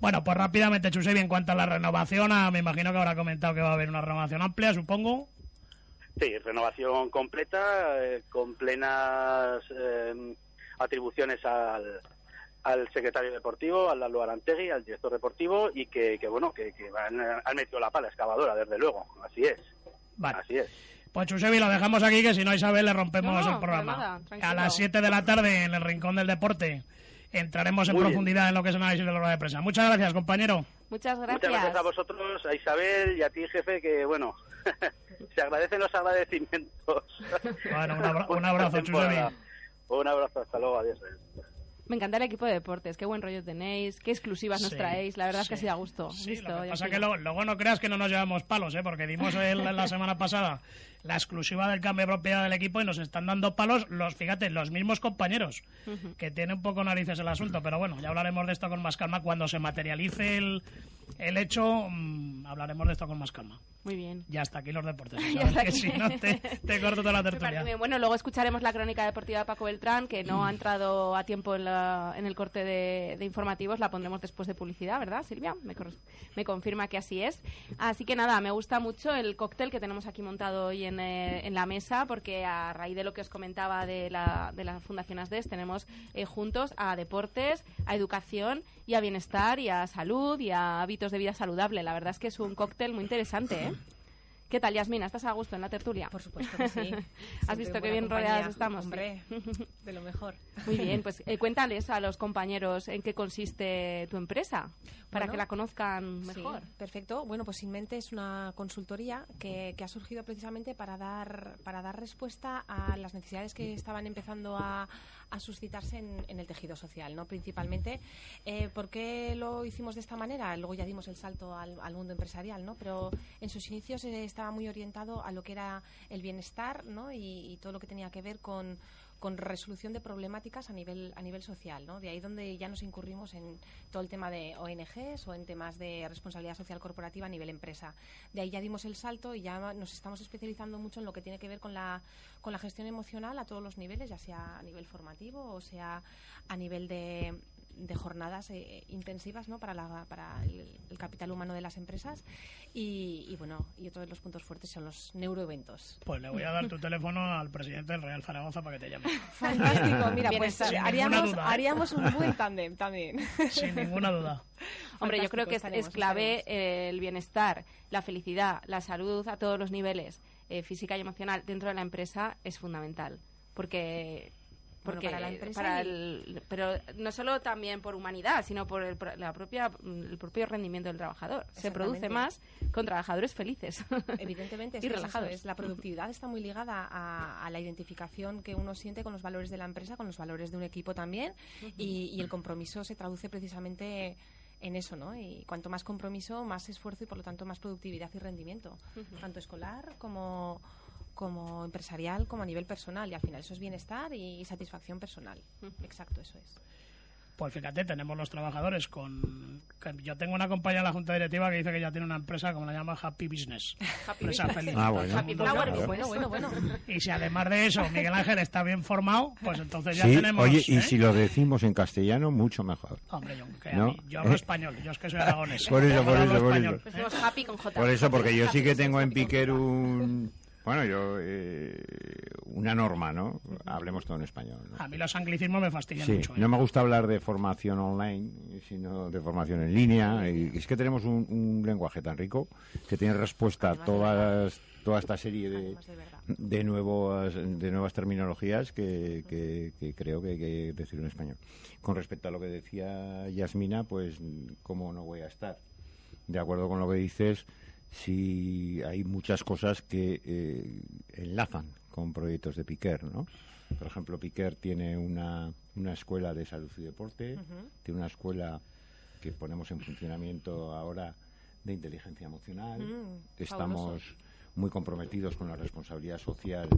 Bueno, pues rápidamente, Chusevi, en cuanto a la renovación, ah, me imagino que habrá comentado que va a haber una renovación amplia, supongo. Sí, renovación completa, eh, con plenas eh, atribuciones al, al secretario deportivo, al Lalo Arantegui, al director deportivo, y que, que, bueno, que, que eh, han metido la pala excavadora, desde luego. Así es. Vale. Así es. Pues Chusevi, lo dejamos aquí, que si no, Isabel, le rompemos No, el programa. nada, a las 7 de la tarde, en el Rincón del Deporte, entraremos en bien. profundidad en lo que es el análisis de la rueda de prensa. Muchas gracias, compañero. Muchas gracias. Muchas gracias a vosotros, a Isabel y a ti, jefe, que, bueno, (laughs) se agradecen los agradecimientos. Bueno, un, abra- un (laughs) abrazo. Chusevi. Un abrazo, hasta luego, adiós. Me encanta el equipo de deportes, qué buen rollo tenéis, qué exclusivas nos Sí, traéis, la verdad es que sí. sí da gusto. Sí, Listo, lo que ya pasa sí. que luego, luego no creas que no nos llevamos palos, ¿eh? porque dimos el- la (laughs) semana pasada la exclusiva del cambio de propiedad del equipo y nos están dando palos los, fíjate, los mismos compañeros, Ujú. que tiene un poco narices el asunto, pero bueno, ya hablaremos de esto con más calma cuando se materialice el, El hecho, mm, hablaremos de esto con más calma. Muy bien. Ya hasta aquí los deportes. (laughs) Que si no te, te corto toda la (laughs) tertulia. Bueno, luego escucharemos la crónica deportiva de Paco Beltrán, que no ha entrado a tiempo en, la- en el corte de, de informativos. La pondremos después de publicidad, ¿verdad, Silvia? Me, me confirma que así es. Así que nada, me gusta mucho el cóctel que tenemos aquí montado hoy en, eh, en la mesa, porque a raíz de lo que os comentaba de la, de la Fundación ASDES, tenemos eh, juntos a deportes, a educación y a bienestar y a salud y a hábitos de vida saludable. La verdad es que es un cóctel muy interesante, ¿eh? ¿Qué tal, Yasmina? ¿Estás a gusto en la tertulia? Por supuesto que sí. (laughs) ¿Has visto qué bien compañía. rodeadas estamos? Hombre, de lo mejor. Muy bien, pues (laughs) eh, cuéntales a los compañeros en qué consiste tu empresa, para Bueno, que la conozcan Sí, mejor. perfecto. Bueno, pues Inmente es una consultoría que, que ha surgido precisamente para dar, para dar respuesta a las necesidades que estaban empezando a, a suscitarse en, el tejido social, ¿no? Principalmente, eh, ¿por qué lo hicimos de esta manera? Luego ya dimos el salto al, mundo empresarial, ¿no? Pero en sus inicios eh, estaba muy orientado a lo que era el bienestar, ¿no? Y, y todo lo que tenía que ver con con resolución de problemáticas a nivel a nivel social, ¿no? De ahí donde ya nos incurrimos en todo el tema de ONGs o en temas de responsabilidad social corporativa a nivel empresa. De ahí ya dimos el salto y ya nos estamos especializando mucho en lo que tiene que ver con la con la gestión emocional a todos los niveles, ya sea a nivel formativo o sea a nivel de de jornadas eh, intensivas ¿no? para, la- para el, el capital humano de las empresas y, y, bueno y otro de los puntos fuertes son los neuroeventos Pues le voy a dar tu teléfono al presidente del Real Zaragoza para que te llame. (laughs) Fantástico, mira, pues haríamos, duda, ¿eh? haríamos un buen (laughs) tándem también. Sin ninguna duda. Hombre, yo creo que es, estaremos, es clave el bienestar, la felicidad, la salud a todos los niveles, eh, física y emocional, dentro de la empresa es fundamental. Porque. Bueno, Porque para la empresa para el- pero no solo también por humanidad, sino por el, la propia, el propio rendimiento del trabajador. Se produce más con trabajadores felices. (laughs) Evidentemente, es y relajados. es la productividad está muy ligada a, a la identificación que uno siente con los valores de la empresa, con los valores de un equipo también, y, y el compromiso se traduce precisamente en eso, ¿no? Y cuanto más compromiso, más esfuerzo y por lo tanto más productividad y rendimiento, tanto escolar como como empresarial, como a nivel personal, y al final eso es bienestar y satisfacción personal. Exacto, eso es. Pues fíjate, tenemos los trabajadores con... Yo tengo una compañía en la junta directiva que dice que ya tiene una empresa como la llama Happy Business. empresa Business. feliz. Ah, bueno. Happy. Business. Bueno, bueno, bueno. Y si además de eso Miguel Ángel está bien formado, pues entonces ya Sí, tenemos... oye, y ¿eh? si lo decimos en castellano, mucho mejor. Hombre, yo, que ¿No? mí- yo hablo Eh, español, yo es que soy aragonés. Por eso, por eso, por español, eso. Pues somos happy con J. Por eso, porque yo sí que Happy tengo en Piquer un... Bueno, yo... eh, una norma, ¿no? Hablemos todo en español. ¿no? A mí los anglicismos me fastidian Sí, mucho. ¿eh? no me gusta hablar de formación online, sino de formación en línea. Y es que tenemos un, un lenguaje tan rico que tiene respuesta a todas, toda esta serie de, de, nuevos, de nuevas terminologías que, que- que creo que hay que decir en español. Con respecto a lo que decía Yasmina, pues, ¿cómo no voy a estar? De acuerdo con lo que dices, sí hay muchas cosas que eh, enlazan con proyectos de Piquer, ¿no? Por ejemplo, Piquer tiene una, una escuela de salud y deporte, tiene una escuela que ponemos en funcionamiento ahora de inteligencia emocional. Mm, Estamos fabuloso. muy comprometidos con la responsabilidad social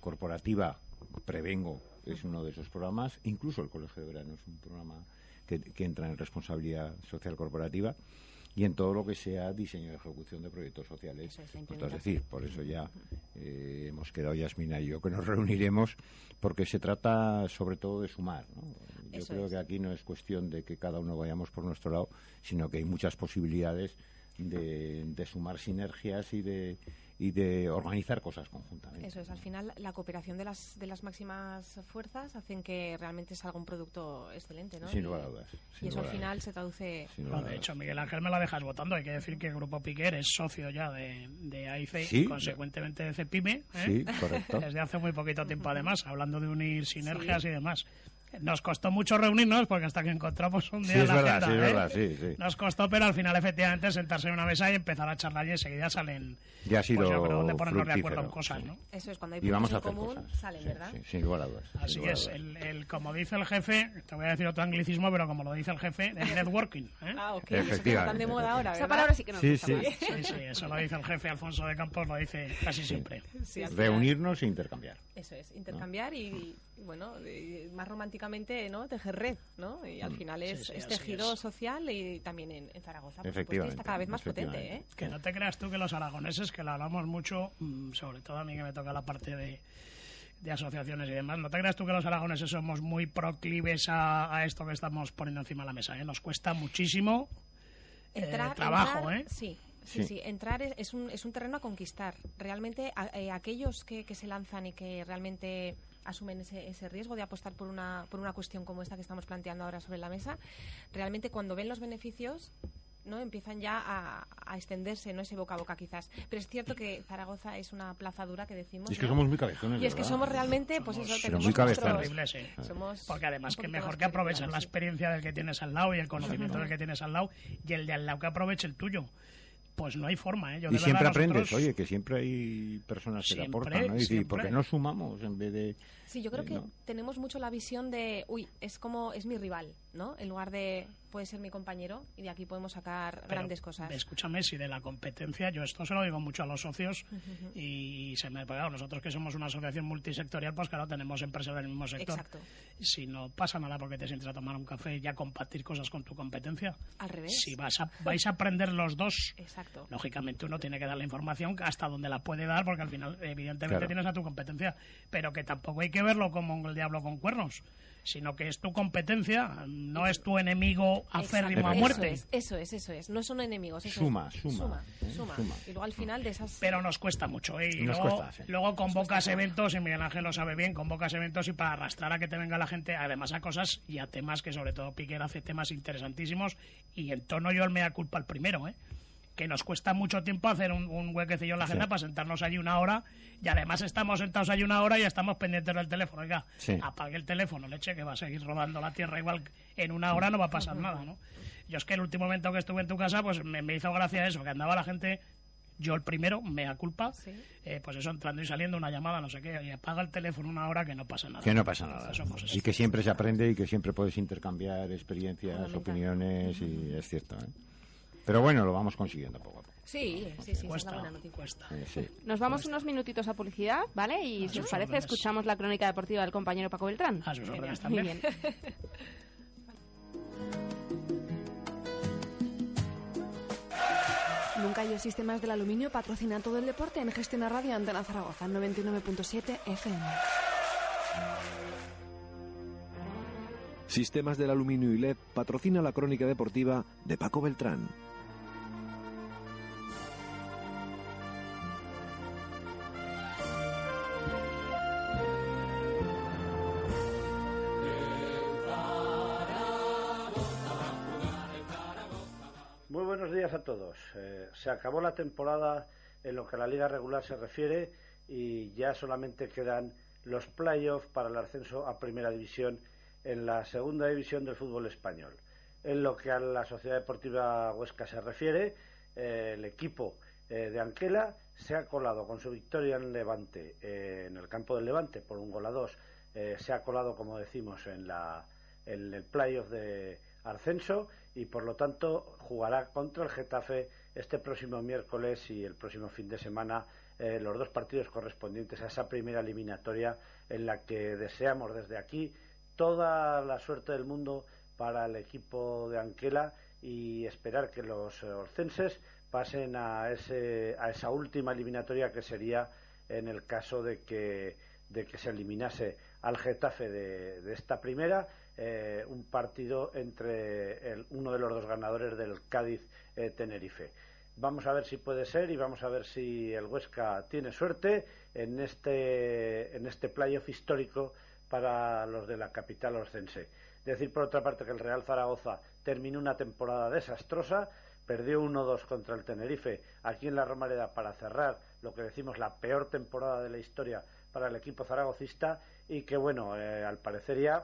corporativa. Prevengo es uno de esos programas. Incluso el Colegio de Verano es un programa que, que entra en responsabilidad social corporativa. Y en todo lo que sea diseño y ejecución de proyectos sociales. Es, decir, por eso ya eh, hemos quedado Yasmina y yo que nos (laughs) reuniremos porque se trata sobre todo de sumar. ¿no? Yo Eso creo es. que aquí no es cuestión de que cada uno vayamos por nuestro lado, sino que hay muchas posibilidades de, de sumar sinergias y de, y de organizar cosas conjuntamente. Eso es, al final la cooperación de las, de las máximas fuerzas hacen que realmente salga un producto excelente, ¿no? Sin Y- lugar a dudas, Y eso al final se traduce... No, de hecho, Miguel Ángel me la dejas votando. Hay que decir que el Grupo Piquer es socio ya de, de AIC Sí. y consecuentemente de CEPIME. ¿eh? Sí, correcto. (laughs) Desde hace muy poquito tiempo, además, hablando de unir sinergias y demás. Nos costó mucho reunirnos porque hasta que encontramos un día Sí, la verdad, agenda, sí, es ¿eh? verdad, sí, sí. Nos costó, pero al final, efectivamente, sentarse en una mesa y empezar a charlar y enseguida salen. Ya ha sido pues yo creo, donde ponernos de acuerdo en cosas, sí. ¿no? Eso es, cuando hay Y vamos a hacer común, cosas. salen, ¿verdad? sí, sin lugar a dudas. Así es, el, el- como dice el jefe, te voy a decir otro anglicismo, pero como lo dice el jefe, el networking. ¿eh? Ah, ok. Efectivamente. Tan de moda ahora, Esa palabra sí que nos Sí, gusta sí. más. Sí, sí, eso lo dice el jefe Alfonso de Campos, lo dice casi siempre. Reunirnos e intercambiar. Eso es, intercambiar y, y, bueno, más románticamente lógicamente, ¿no? tejer red, ¿no? Y al Mm. final es, sí, es así tejido es. social y también en, en Zaragoza, por supuesto, está cada vez más potente, ¿eh? Que no te creas tú que los aragoneses, que lo hablamos mucho, mm, sobre todo a mí que me toca la parte de, de asociaciones y demás, no te creas tú que los aragoneses somos muy proclives a, a esto que estamos poniendo encima de la mesa. ¿eh? Nos cuesta muchísimo eh, Entrar- trabajo, entrar- ¿eh? Sí. Sí, Sí. sí, entrar es, es un, es un terreno a conquistar. Realmente, a- eh, aquellos que, que se lanzan y que realmente asumen ese, ese riesgo de apostar por una, por una cuestión como esta que estamos planteando ahora sobre la mesa, realmente cuando ven los beneficios no empiezan ya a, a extenderse no ese boca a boca quizás. Pero es cierto que Zaragoza es una plaza dura que decimos Y es que ¿no? somos muy cabezones, y es que somos realmente pues eso Somos tenemos muy nuestros- sí. somos Porque además que mejor que aproveches la experiencia del que tienes al lado y el conocimiento del que tienes al lado y el de al lado que aproveche el tuyo. Pues no hay forma, ¿eh? Yo y de siempre verdad, aprendes, nosotros- oye, que siempre hay personas que te aportan, ¿no? Y decir, siempre. ¿por qué no sumamos en vez de...? Sí, yo creo Eh, que ¿no? tenemos mucho la visión de, uy, es como, es mi rival, ¿no? En lugar de, puede ser mi compañero y de aquí podemos sacar Pero, grandes cosas. Escúchame, si de la competencia, yo esto se lo digo mucho a los socios y se me claro, nosotros que somos una asociación multisectorial, pues claro, tenemos empresas del mismo sector. Exacto. Si no pasa nada porque te sientes a tomar un café y a compartir cosas con tu competencia. Al revés. Si vas a, vais a aprender los dos, Exacto. lógicamente uno tiene que dar la información hasta donde la puede dar, porque al final, evidentemente, Claro. tienes a tu competencia, pero que tampoco hay que verlo como el diablo con cuernos, sino que es tu competencia, no es tu enemigo aférrimo a muerte. Eso es, eso es, eso es. No son enemigos. Eso Suma, es. suma, Suma, ¿eh? suma. Suma. Y luego al final de esas... Pero nos cuesta mucho, ¿eh? Y Nos luego, cuesta, sí. luego convocas eventos, y Miguel Ángel lo sabe bien, convocas eventos y para arrastrar a que te venga la gente, además a cosas y a temas que sobre todo Piquer hace temas interesantísimos y en tono yo el mea culpa el primero, ¿eh? Que nos cuesta mucho tiempo hacer un, un huequecillo en la agenda Sí. para sentarnos allí una hora y además estamos sentados allí una hora y estamos pendientes del teléfono. Oiga, Sí. apague el teléfono, leche, que va a seguir rodando la tierra igual en una hora no va a pasar nada, ¿no? Yo es que el último momento que estuve en tu casa, pues me, me hizo gracia eso, que andaba la gente, yo el primero, mea culpa, eh, pues eso, entrando y saliendo, una llamada, no sé qué, y apaga el teléfono una hora que no pasa nada. Que no pasa nada. Somos. Y que siempre se aprende y que siempre puedes intercambiar experiencias, opiniones, y es cierto. ¿eh? Pero bueno, lo vamos consiguiendo poco a poco. Sí, sí, sí, es la Cuesta, buena noticia. Eh, sí. Nos vamos unos minutitos a publicidad, ¿vale? Y si os parece, órdenes. escuchamos la crónica deportiva del compañero Paco Beltrán. A sus órdenes Muy también. bien. (laughs) Nunca Sistemas del Aluminio patrocina todo el deporte en Gestión a Radio Antena Zaragoza 99.7 FM. Sistemas del Aluminio y LED patrocina la crónica deportiva de Paco Beltrán. Días a todos. Eh, se acabó la temporada en lo que a la liga regular se refiere y ya solamente quedan los playoffs para el ascenso a primera división en la segunda división del fútbol español. En lo que a la Sociedad Deportiva Huesca se refiere, eh, el equipo eh, de Anquela se ha colado con su victoria en Levante, en el campo del Levante, por un gol a dos. Se ha colado, como decimos, en, la, en el playoff de ascenso y por lo tanto jugará contra el Getafe este próximo miércoles y el próximo fin de semana eh, los dos partidos correspondientes a esa primera eliminatoria en la que deseamos desde aquí toda la suerte del mundo para el equipo de Anquela y esperar que los orcenses pasen a, ese, a esa última eliminatoria que sería en el caso de que, de que se eliminase al Getafe de esta primera, eh, un partido entre el- uno de los dos ganadores del Cádiz-Tenerife. Vamos a ver si puede ser y vamos a ver si el Huesca tiene suerte en este, en este playoff histórico para los de la capital orcense. Decir por otra parte que el Real Zaragoza terminó una temporada desastrosa, perdió 1-2 contra el Tenerife aquí en la Romareda para cerrar lo que decimos la peor temporada de la historia para el equipo zaragocista y que bueno, eh, al parecer ya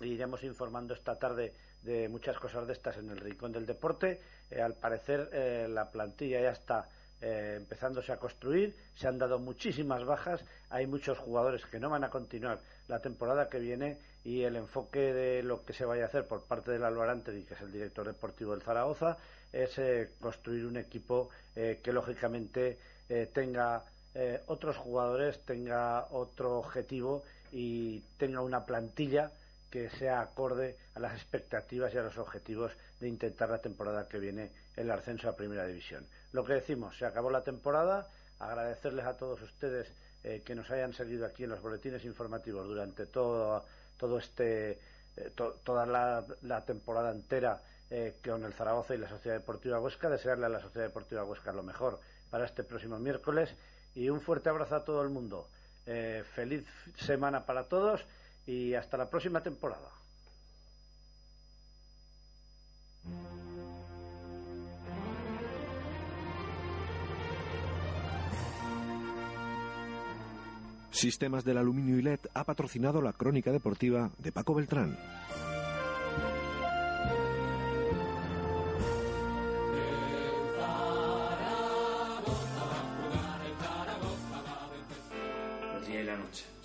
iremos informando esta tarde de muchas cosas de estas en el Rincón del Deporte. Eh, al parecer eh, la plantilla ya está eh, empezándose a construir, se han dado muchísimas bajas, hay muchos jugadores que no van a continuar la temporada que viene y el enfoque de lo que se vaya a hacer por parte del Alvarante, que es el director deportivo del Zaragoza, es eh, construir un equipo que lógicamente tenga otros jugadores, tenga otro objetivo y tenga una plantilla que sea acorde a las expectativas y a los objetivos de intentar la temporada que viene el ascenso a Primera División. Lo que decimos, se acabó la temporada, agradecerles a todos ustedes eh, que nos hayan seguido aquí en los boletines informativos durante todo, todo este, eh, toda la, temporada entera eh, con el Zaragoza y la Sociedad Deportiva Huesca, desearle a la Sociedad Deportiva Huesca lo mejor para este próximo miércoles y un fuerte abrazo a todo el mundo. feliz semana para todos y hasta la próxima temporada. Sistemas del Aluminio y LED ha patrocinado la crónica deportiva de Paco Beltrán.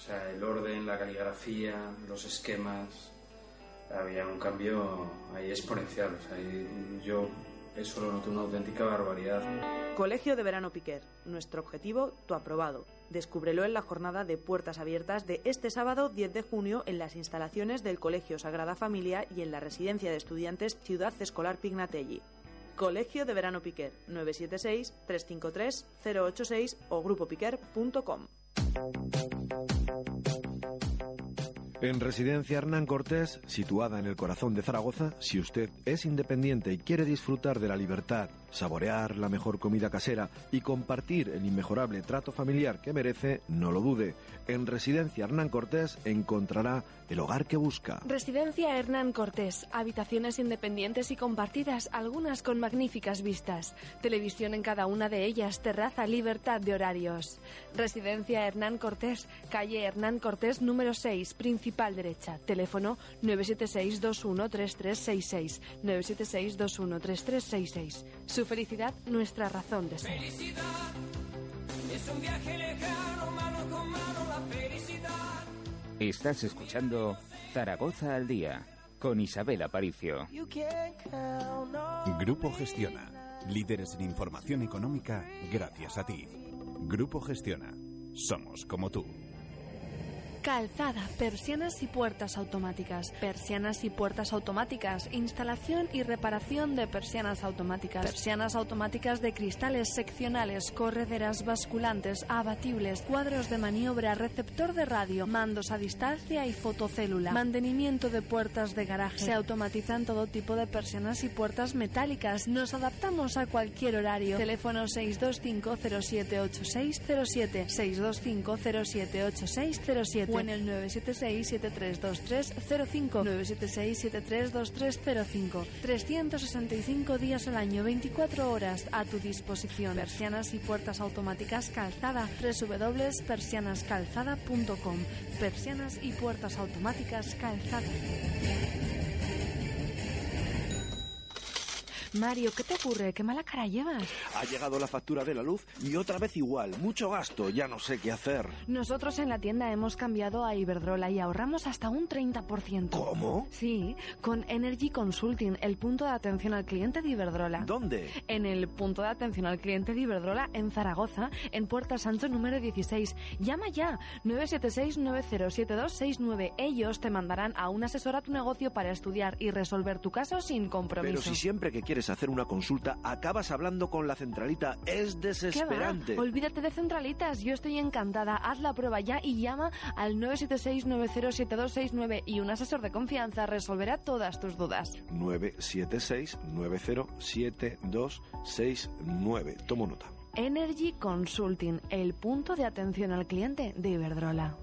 El orden, la caligrafía, los esquemas, había un cambio ahí exponencial. yo eso lo noté una auténtica barbaridad. Colegio de Verano Piquer. Nuestro objetivo, tu aprobado. Descúbrelo en la jornada de puertas abiertas de este sábado 10 de junio en las instalaciones del Colegio Sagrada Familia y en la residencia de estudiantes Ciudad Escolar Pignatelli. Colegio de Verano Piquer 976 353 086 o grupopiquer.com. En Residencia Hernán Cortés, situada en el corazón de Zaragoza, si usted es independiente y quiere disfrutar de la libertad, saborear la mejor comida casera y compartir el inmejorable trato familiar que merece, no lo dude. En Residencia Hernán Cortés encontrará el hogar que busca. Residencia Hernán Cortés, habitaciones independientes y compartidas, algunas con magníficas vistas. Televisión en cada una de ellas, terraza, libertad de horarios. Residencia Hernán Cortés, calle Hernán Cortés número 6, principal derecha. Teléfono 976 213366 976 213366. Su felicidad, nuestra razón de ser. Felicidad es un viaje lejano, mano con mano la felicidad. Estás escuchando Zaragoza al día con Isabel Aparicio. Grupo Gestiona. Líderes en información económica gracias a ti. Grupo Gestiona. Somos como tú. Calzada, persianas y puertas automáticas. Persianas y puertas automáticas. Instalación y reparación de persianas automáticas. Persianas automáticas de cristales seccionales, correderas basculantes, abatibles, cuadros de maniobra, receptor de radio, mandos a distancia y fotocélula. Mantenimiento de puertas de garaje. Se automatizan todo tipo de persianas y puertas metálicas. Nos adaptamos a cualquier horario. Teléfono 625 078607 625 078607 o en el 976-732305, 976-732305. 365 días al año, 24 horas a tu disposición. Persianas y puertas automáticas calzada, www.persianascalzada.com. Persianas y puertas automáticas calzada. Mario, ¿qué te ocurre? ¿Qué mala cara llevas? Ha llegado la factura de la luz y otra vez igual. Mucho gasto, ya no sé qué hacer. Nosotros en la tienda hemos cambiado a Iberdrola y ahorramos hasta un 30%. ¿Cómo? Sí, con Energy Consulting, el punto de atención al cliente de Iberdrola. ¿Dónde? En el punto de atención al cliente de Iberdrola en Zaragoza, en Puerta Sancho número 16. Llama ya, 976-907269. Ellos te mandarán a un asesor a tu negocio para estudiar y resolver tu caso sin compromiso. Pero si siempre que quieres hacer una consulta, acabas hablando con la centralita. Es desesperante. Olvídate de centralitas. Yo estoy encantada. Haz la prueba ya y llama al 976-907269 y un asesor de confianza resolverá todas tus dudas. 976-907269. Tomo nota. Energy Consulting, el punto de atención al cliente de Iberdrola.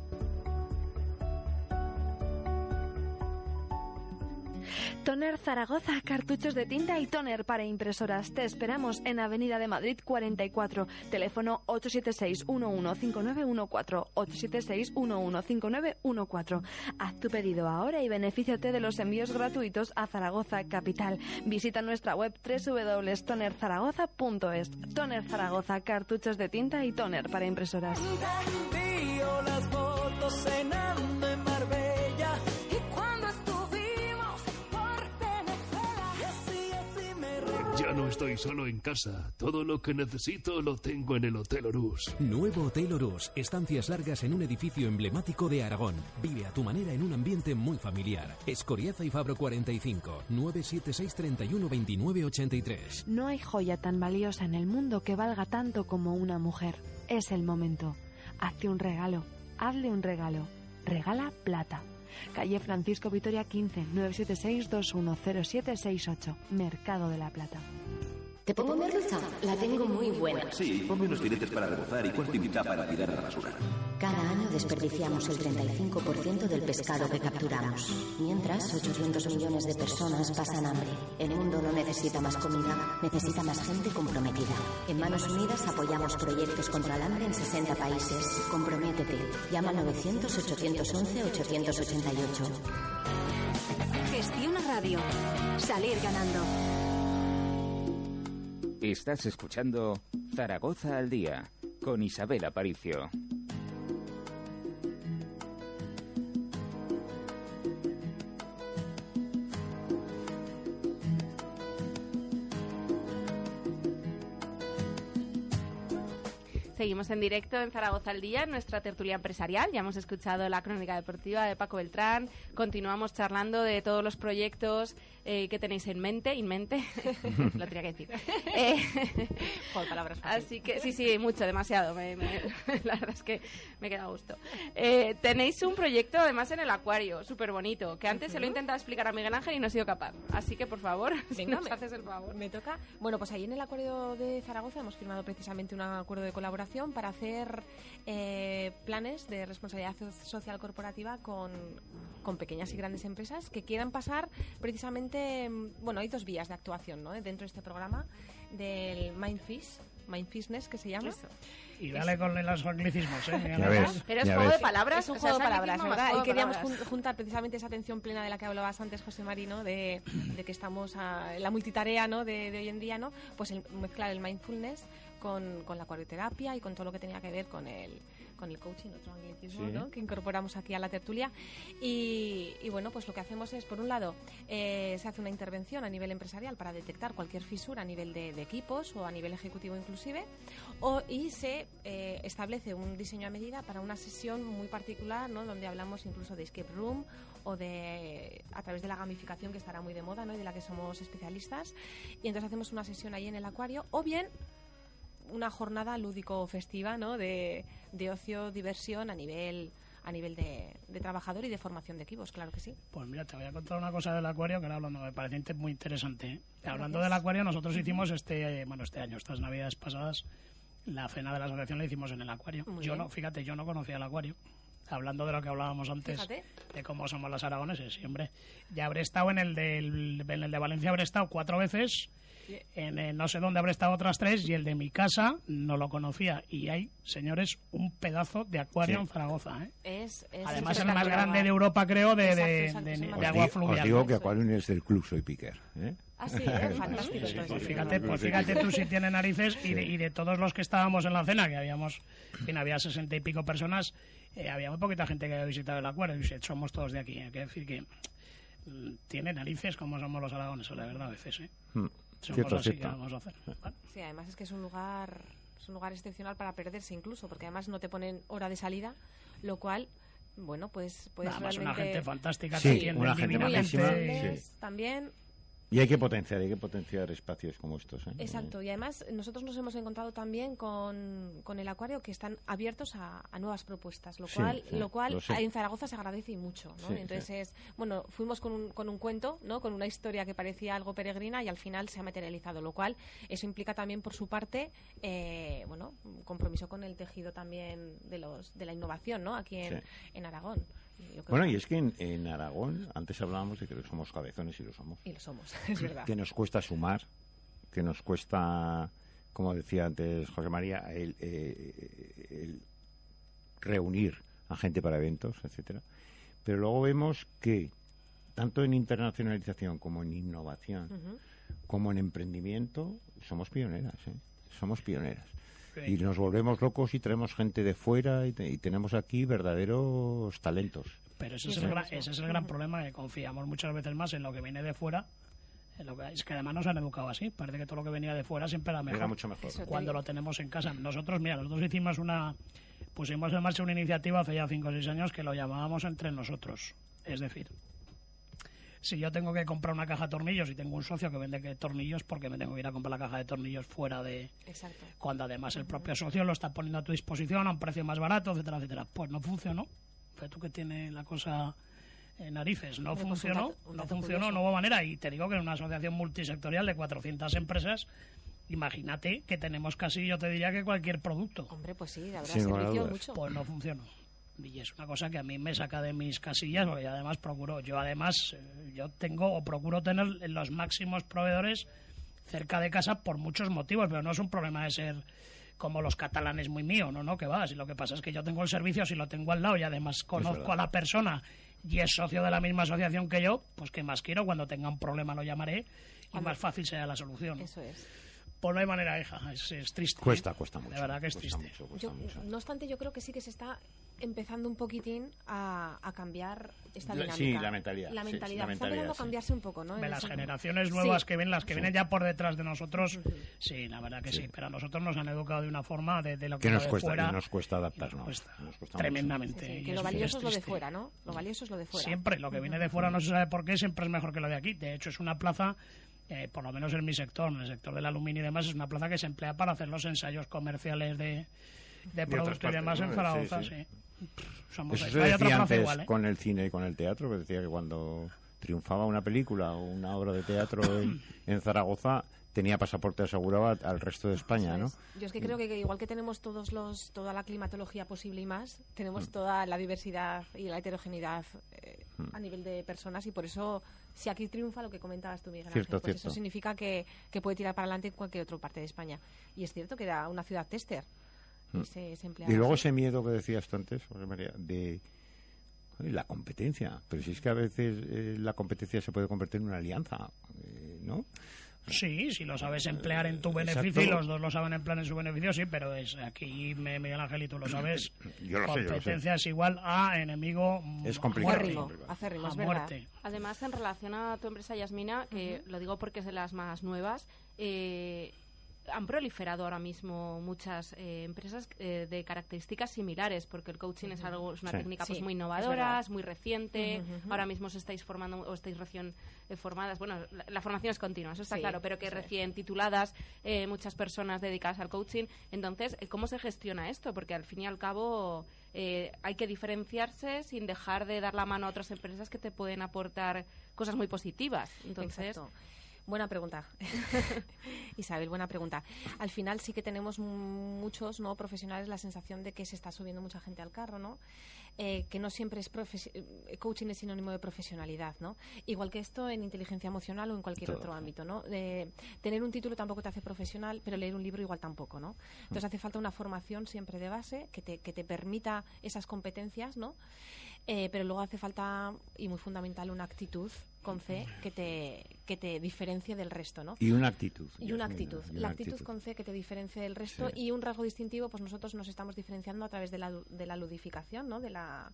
Toner Zaragoza, cartuchos de tinta y toner para impresoras. Te esperamos en Avenida de Madrid 44, teléfono 876-115914, 876-115914. Haz tu pedido ahora y benefíciate de los envíos gratuitos a Zaragoza Capital. Visita nuestra web www.tonerzaragoza.es. Toner Zaragoza, cartuchos de tinta y toner para impresoras. Verano estoy solo en casa. Todo lo que necesito lo tengo en el Hotel Orus. Nuevo Hotel Orus. Estancias largas en un edificio emblemático de Aragón. Vive a tu manera en un ambiente muy familiar. Escoriaza y Fabro 45 976 31 29 83. No hay joya tan valiosa en el mundo que valga tanto como una mujer. Es el momento. Hazte un regalo. Hazle un regalo. Regala plata. Calle Francisco Vitoria 15, 976-210768, Mercado de la Plata. ¿Te pongo merluza? La tengo muy buena. Sí, ponme unos filetes para rebozar y cuarto y mitad para tirar a la basura. Cada año desperdiciamos el 35% del pescado que capturamos. Mientras, 800 millones de personas pasan hambre. El mundo no necesita más comida, necesita más gente comprometida. En Manos Unidas apoyamos proyectos contra el hambre en 60 países. Comprométete. Llama al 900-811-888. Gestiona Radio. Salir ganando. Estás escuchando Zaragoza al día con Isabel Aparicio. Seguimos en directo en Zaragoza al día, en nuestra tertulia empresarial. Ya hemos escuchado la crónica deportiva de Paco Beltrán. Continuamos charlando de todos los proyectos eh, que tenéis en mente, en mente. (laughs) (laughs) Lo tenía que decir. Eh, (laughs) palabras así que sí, sí, mucho, demasiado. Me- me- la verdad es que me queda a gusto. Eh, tenéis un proyecto además en el acuario, súper bonito, que antes se lo he intentado explicar a Miguel Ángel y no he sido capaz. Así que por favor, si Venga, nos me- haces el favor. Me toca. Bueno, pues ahí en el acuerdo de Zaragoza hemos firmado precisamente un acuerdo de colaboración para hacer planes de responsabilidad so- social corporativa con, con pequeñas y grandes empresas que quieran pasar precisamente, mm, bueno, hay dos vías de actuación ¿no? dentro de este programa del Mindfish, Mindfishness que se llama. Y dale con los anglicismos, ¿eh? Ya ves, Pero es juego de palabras, Es un o sea, juego de palabras, ¿verdad? juego Y queríamos palabras. juntar precisamente esa atención plena de la que hablabas antes, José Marino, de, de que estamos a, en la multitarea ¿no? de, de hoy en día, ¿no? Pues el, mezclar el mindfulness con, con la acuarioterapia y con todo lo que tenía que ver con el con el coaching, otro anglicismo, Sí. ¿no? que incorporamos aquí a la tertulia. Y, y bueno, pues lo que hacemos es, por un lado, eh, se hace una intervención a nivel empresarial para detectar cualquier fisura a nivel de, de equipos o a nivel ejecutivo inclusive, o, y se eh, establece un diseño a medida para una sesión muy particular, ¿no? donde hablamos incluso de escape room o de a través de la gamificación que estará muy de moda ¿no? y de la que somos especialistas. Y entonces hacemos una sesión ahí en el acuario, o bien una jornada lúdico-festiva ¿no? de, de ocio, diversión a nivel a nivel de, de trabajador y de formación de equipos, claro que sí. Pues mira, te voy a contar una cosa del acuario que ahora hablando me parece muy interesante. ¿eh? Hablando del acuario, nosotros hicimos este, bueno, este año, estas navidades pasadas, la cena de la asociación la hicimos en el acuario. Muy yo bien. no, fíjate, yo no conocía el acuario. Hablando de lo que hablábamos antes, Fíjate. de cómo somos los aragoneses, siempre. Ya habré estado en el, del, en el de Valencia, habré estado cuatro veces, en el no sé dónde habré estado otras tres, y el de mi casa no lo conocía. Y hay, señores, un pedazo de acuario Sí. en Zaragoza. ¿eh? Es, es Además, el más grande de Europa, creo, de, Exacto, de- exacto, agua fluvial. Os digo que Aquarium es del club, soy Piquer. ¿eh? Ah, sí, ¿eh? (laughs) fantástico. Sí, pues fíjate, pues fíjate tú si tiene narices y de, y de todos los que estábamos en la cena, que habíamos, en fin, había sesenta y pico personas, eh, había muy poquita gente que había visitado el acuario y se- somos todos de aquí. Hay que decir que mm, tiene narices como somos los aragoneses, la verdad, a veces, ¿eh? Mm, Somos Cierto, así, cierto. ¿qué vamos a hacer? Bueno, Sí, además es que es un lugar es un lugar excepcional para perderse incluso, porque además no te ponen hora de salida, lo cual, bueno, pues puedes Además, una realmente... gente fantástica, Sí, una gente sí. También Y hay que potenciar, hay que potenciar espacios como estos. ¿eh? Exacto, y además nosotros nos hemos encontrado también con, con el acuario que están abiertos a, a nuevas propuestas, lo cual, sí, lo cual lo en Zaragoza se agradece y mucho, ¿no? Sí, Entonces es, bueno, fuimos con un, con un cuento, ¿no? Con una historia que parecía algo peregrina y al final se ha materializado, lo cual eso implica también por su parte, eh, bueno, un compromiso con el tejido también de los de la innovación, ¿no? Aquí en, en Aragón. Bueno, y es que en, en Aragón, antes hablábamos de que somos cabezones y lo somos. y lo somos, (laughs) es verdad. Que nos cuesta sumar, que nos cuesta, como decía antes José María, el, eh, el reunir a gente para eventos, etcétera. Pero luego vemos que tanto en internacionalización como en innovación, como en emprendimiento, somos pioneras, ¿eh? Somos pioneras. Sí. Y nos volvemos locos y traemos gente de fuera y, te- y tenemos aquí verdaderos talentos. Pero ese es, el gran, ese es el gran problema, que confiamos muchas veces más en lo que viene de fuera Lo que- es que además nos han educado así. Parece que todo lo que venía de fuera siempre era mejor. Era mucho mejor. Cuando lo tenemos en casa. Nosotros, mira, nosotros hicimos una. Pusimos en marcha una iniciativa hace ya 5 o 6 años que lo llamábamos entre nosotros. Es decir, si yo tengo que comprar una caja de tornillos y tengo un socio que vende que tornillos, porque me tengo que ir a comprar la caja de tornillos fuera de. Exacto. Cuando además el propio socio lo está poniendo a tu disposición a un precio más barato, etcétera, etcétera. Pues no funcionó. Fue tú que tiene la cosa en narices. No un funcionó, dato- un no funcionó, curioso. no hubo manera. Y te digo que en una asociación multisectorial de 400 empresas, imagínate que tenemos casi, yo te diría que cualquier producto. Hombre, pues sí, habrá Sin servicio mucho. Pues no funcionó. Y es una cosa que a mí me saca de mis casillas, porque además procuro, yo además, eh, yo tengo o procuro tener los máximos proveedores cerca de casa por muchos motivos, pero no es un problema de ser como los catalanes muy mío, no, no, que va, si lo que pasa es que yo tengo el servicio, si lo tengo al lado y además conozco a la persona y es socio de la misma asociación que yo, pues que más quiero, cuando tenga un problema lo llamaré y más fácil será la solución. Eso es. Pues no hay manera, hija, es, es triste. Cuesta, ¿eh? cuesta mucho. De verdad que es triste. mucho, Yo, no obstante, yo creo que sí que se está empezando un poquitín a, a cambiar esta La- dinámica. sí, la mentalidad, La sí, mentalidad. la Está mentalidad, empezando a sí. cambiarse un poco, ¿no? de En las generaciones Sí. nuevas que ven, las que Sí. vienen ya por detrás de nosotros, sí, la verdad que sí. Pero a nosotros nos han educado de una forma de, de lo que nos de cuesta, fuera y nos cuesta adaptarnos. cuesta nos cuesta tremendamente. Sí, que lo valioso es lo de fuera, ¿no? Lo valioso es lo de fuera. Siempre, lo que viene de fuera no se sabe por qué, siempre es mejor que lo de aquí. De hecho, es una plaza, eh, por lo menos en mi sector, en el sector del aluminio y demás, es una plaza que se emplea para hacer los ensayos comerciales de, de otras producto y demás partes, en ¿no? Zaragoza, Sí, sí. sí. Somos Eso no se decía antes igual, ¿eh? con el cine y con el teatro, que decía que cuando triunfaba una película o una obra de teatro (coughs) en, en Zaragoza tenía pasaporte asegurado al- resto de España, ¿no? Yo es que creo que, igual que tenemos todos los toda la climatología posible y más, Mm. tenemos toda la diversidad y la heterogeneidad eh, a nivel de personas y por eso si aquí triunfa lo que comentabas tú, Miguel Cierto, Ángel, pues cierto. eso significa que, que puede tirar para adelante en cualquier otra parte de España. Y es cierto que era una ciudad tester. Mm. Y se, se emplea Y luego así. ese miedo que decías tú antes, José María, de la competencia. Pero si es que a veces eh, la competencia se puede convertir en una alianza, eh, ¿no? Sí, si lo sabes emplear en tu Exacto. beneficio y los dos lo saben emplear en su beneficio, sí, pero es aquí Miguel Ángel y tú lo sabes. (clears throat) Yo lo sé, yo lo sé. competencia es igual a enemigo Es complicado. muerte. Acérrimo, acérrimo, A es verdad. muerte. Además, en relación a tu empresa Yasmina, que lo digo porque es de las más nuevas, eh, han proliferado ahora mismo muchas eh, empresas eh, de características similares, porque el coaching es algo es una Sí. técnica pues Sí, muy innovadora, es muy reciente. Ahora mismo os estáis formando o estáis recién eh, formadas. Bueno, la, la formación es continua, eso está Sí, claro, pero que recién tituladas eh, muchas personas dedicadas al coaching. Entonces, eh, ¿cómo se gestiona esto? Porque al fin y al cabo eh, hay que diferenciarse sin dejar de dar la mano a otras empresas que te pueden aportar cosas muy positivas. Entonces, Exacto. Buena pregunta. (laughs) Isabel, buena pregunta. Al final sí que tenemos muchos no profesionales la sensación de que se está subiendo mucha gente al carro, ¿no? Eh, que no siempre es eh, coaching es sinónimo de profesionalidad, ¿no? Igual que esto en inteligencia emocional o en cualquier Todo. otro ámbito, ¿no? De- tener un título tampoco te hace profesional, pero leer un libro igual tampoco, ¿no? Entonces hace falta una formación siempre de base que te, que te permita esas competencias, ¿no? Eh, pero luego hace falta, y muy fundamental, una actitud con C que te, que te diferencie del resto, ¿no? Y una actitud. Y una actitud. y una la actitud, con C que te diferencie del resto Sí. y un rasgo distintivo, pues nosotros nos estamos diferenciando a través de la, de la ludificación, ¿no? De la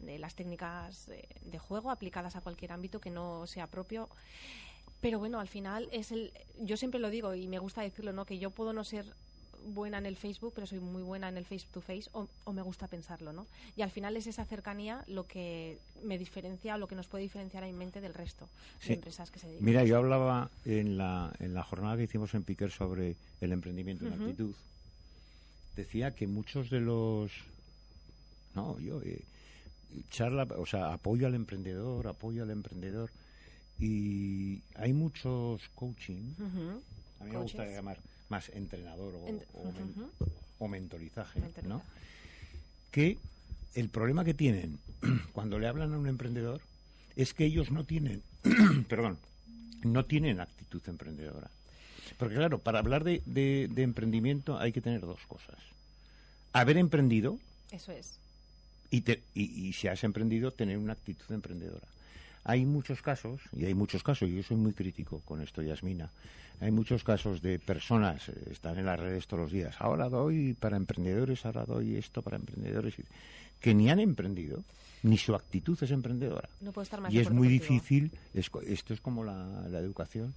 de las técnicas eh, de juego aplicadas a cualquier ámbito que no sea propio pero bueno al final es el yo siempre lo digo y me gusta decirlo no que yo puedo no ser buena en el Facebook pero soy muy buena en el face to face o, o me gusta pensarlo no y al final es esa cercanía lo que me diferencia o lo que nos puede diferenciar en mente del resto Sí. de empresas que se dedican Mira, yo hablaba en la, en la jornada que hicimos en Piquer sobre el emprendimiento en Ujú. actitud. Decía que muchos de los. No, yo. eh, charla, o sea, apoyo al emprendedor, apoyo al emprendedor. Y hay muchos coaching. A mí me gusta llamar más entrenador o, Ent- o men- ujú. o mentorizaje, ¿no? Que el problema que tienen (clears throat) cuando le hablan a un emprendedor es que ellos no tienen, (clears throat) perdón, no tienen actitud emprendedora. Porque claro, para hablar de, de- de emprendimiento hay que tener dos cosas. Haber emprendido eso es y, te- y, y si has emprendido, tener una actitud emprendedora. Hay muchos casos, y hay muchos casos, y yo soy muy crítico con esto, Yasmina, hay muchos casos de personas, eh, están en las redes todos los días, ahora doy para emprendedores, ahora doy esto para emprendedores, que ni han emprendido ni su actitud es emprendedora. No puedo estar más y es muy contigo. difícil, es esto es como la, la educación.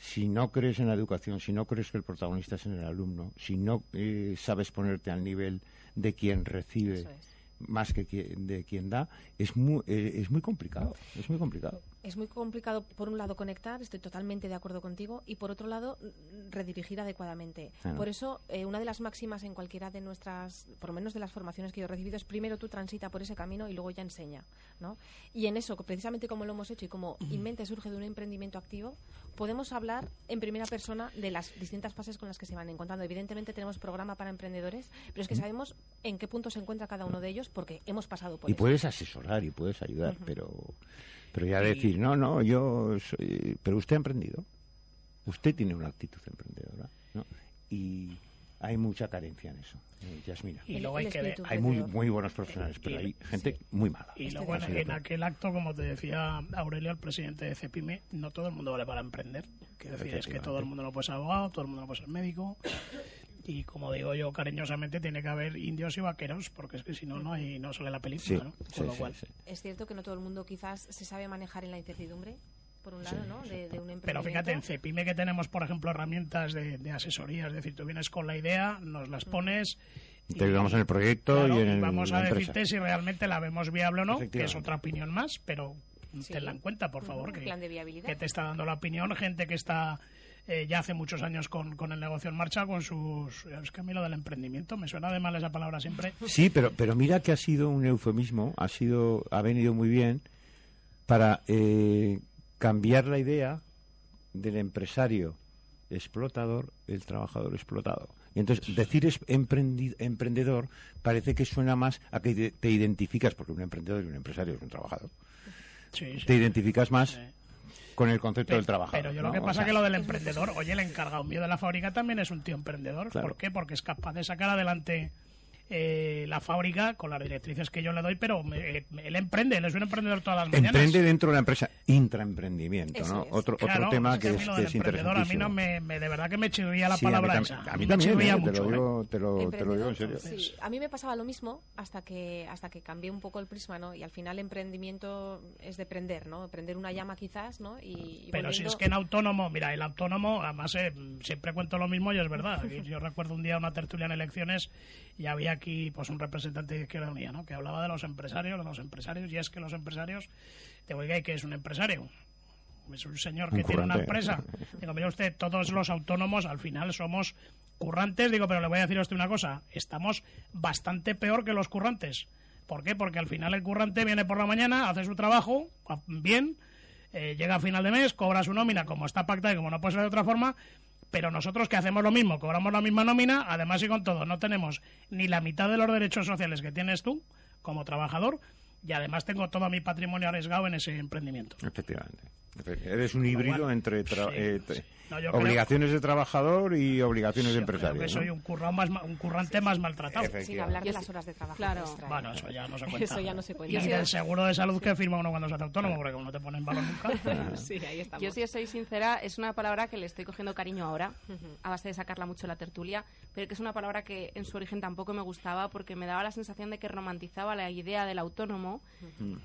Si no crees en la educación, si no crees que el protagonista es en el alumno, si no eh, sabes ponerte al nivel de quien recibe Eso es. Más que quien- de quien da, es muy, eh, es muy complicado. Es muy complicado. Es muy complicado, por un lado, conectar, estoy totalmente de acuerdo contigo, y por otro lado, redirigir adecuadamente. Claro. Por eso, eh, una de las máximas en cualquiera de nuestras, por lo menos de las formaciones que yo he recibido, es primero tú transita por ese camino y luego ya enseña. ¿no? Y en eso, precisamente como lo hemos hecho y como Inmente surge de un emprendimiento activo, podemos hablar en primera persona de las distintas fases con las que se van encontrando. Evidentemente tenemos programa para emprendedores, pero es que sabemos en qué punto se encuentra cada uno de ellos porque hemos pasado por Y eso. puedes asesorar y puedes ayudar, pero, pero ya Y- decir, no, no, yo soy... Pero usted ha emprendido. Usted tiene una actitud emprendedora. ¿no? Y hay mucha carencia en eso, eh, Yasmina. Y luego hay que ver- Hay muy, muy buenos profesionales, pero Y- hay gente muy mala. Y luego en, en aquel acto, como te decía Aurelio, el presidente de CEPIME, no todo el mundo vale para emprender. Quiero decir, es que todo el mundo no puede ser abogado, todo el mundo no puede ser médico. Y como digo yo cariñosamente, tiene que haber indios y vaqueros, porque es que si no, no, hay, no sale la película. Sí, ¿no? sí, Con lo sí, cual, sí. Es cierto que no todo el mundo quizás se sabe manejar en la incertidumbre, por un lado, ¿no? De, de un Pero fíjate, en. CEPIME que tenemos, por ejemplo, herramientas de, de asesoría, es decir, tú vienes con la idea, nos las pones... Te ayudamos en el proyecto Claro, y en el- vamos a empresa. decirte si realmente la vemos viable o no, que es otra opinión más, pero Sí. tenla en cuenta, por favor, Un que, plan de viabilidad. que te está dando la opinión, gente que está eh, ya hace muchos años con, con el negocio en marcha, con sus... Es que a mí lo del emprendimiento me suena de mal esa palabra siempre. (laughs) Sí, pero, pero mira que ha sido un eufemismo, ha sido, ha venido muy bien para eh, cambiar la idea del empresario explotador, el trabajador explotado. Y entonces decir es emprendedor parece que suena más a que te, identificas, porque un emprendedor y un empresario es un trabajador. Sí, sí. Te identificas más con el concepto del trabajador. Pero yo lo ¿no? que O pasa sea, que lo del emprendedor, oye, el encargado mío de la fábrica también es un tío emprendedor. Claro. ¿Por qué? Porque es capaz de sacar adelante eh, la fábrica con las directrices que yo le doy, pero me- eh, él emprende, él es un emprendedor todas las mañanas. Emprende dentro de la empresa, intraemprendimiento, Eso ¿no? es. Otro, Claro, otro tema que es, es emprendedor, a mí no me, me- de verdad que me chirría la Sí, a mí palabra esa. a mí me también, ¿eh? te lo ¿eh? digo, te lo, te lo digo en serio. sí. A mí me pasaba lo mismo hasta que hasta que cambié un poco el prisma, ¿no? Y al final emprendimiento es de prender, ¿no? Prender una llama quizás, ¿no? Y, y Pero si es que en autónomo, mira, el autónomo, además eh, siempre cuento lo mismo y es verdad. (laughs) Yo recuerdo un día una tertulia en elecciones y había aquí pues un representante de Izquierda Unida, ¿no? Que hablaba de los empresarios, de los empresarios, y es que los empresarios, digo, oiga, ¿y qué es un empresario? Es un señor que Un tiene una empresa. Digo, mire usted, todos los autónomos al final somos currantes, digo, pero le voy a decir a usted una cosa, estamos bastante peor que los currantes. ¿Por qué? Porque al final el currante viene por la mañana, hace su trabajo bien, eh, llega a final de mes, cobra su nómina como está pactada y como no puede ser de otra forma, pero nosotros que hacemos lo mismo, cobramos la misma nómina, además y con todo, no tenemos ni la mitad de los derechos sociales que tienes tú como trabajador y además tengo todo mi patrimonio arriesgado en ese emprendimiento. Efectivamente. Eres un híbrido entre tra- Sí, eh, No, creo- obligaciones de trabajador y obligaciones de empresario. que soy un, currao más, ma- un currante más maltratado. Sin hablar de las horas de trabajo. Claro. extra, ¿eh? Bueno, eso ya no se (laughs) cuenta. Eso ya no se cuenta. Y del seguro de salud que firma uno cuando se hace autónomo, porque como no te ponen valor nunca. (laughs) sí, ahí estamos. Yo, si os soy sincera, es una palabra que le estoy cogiendo cariño ahora, a base de sacarla mucho la tertulia, pero que es una palabra que en su origen tampoco me gustaba porque me daba la sensación de que romantizaba la idea del autónomo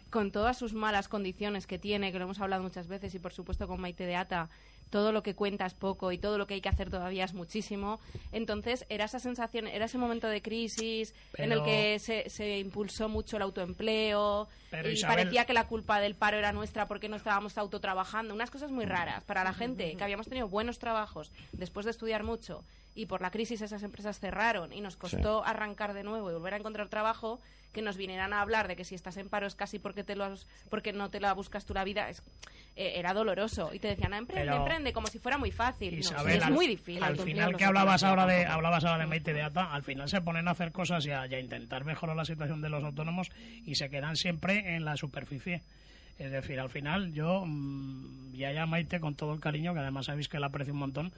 con todas sus malas condiciones que tiene, que lo hemos hablado muchas veces, y por supuesto con Maite de Ata, todo lo que cuenta es poco y todo lo que hay que hacer todavía es muchísimo. Entonces era esa sensación, era ese momento de crisis en el que se, se impulsó mucho el autoempleo Pero, y Isabel- parecía que la culpa del paro era nuestra porque no estábamos autotrabajando. Unas cosas muy raras para la gente que habíamos tenido buenos trabajos después de estudiar mucho y por la crisis esas empresas cerraron y nos costó arrancar de nuevo y volver a encontrar trabajo que nos vinieran a hablar de que si estás en paro es casi porque te lo has- porque no te la buscas tú la vida es, eh, era doloroso y te decían "Ah, emprende Pero- emprende como si fuera muy fácil No, Isabel, es al- muy difícil Al final que hablabas ahora de hablabas ahora de Maite de Ata, al final se ponen a hacer cosas y a, y a intentar mejorar la situación de los autónomos y se quedan siempre en la superficie. Es decir, al final yo mm, y allá Maite con todo el cariño que además sabéis que la aprecio un montón,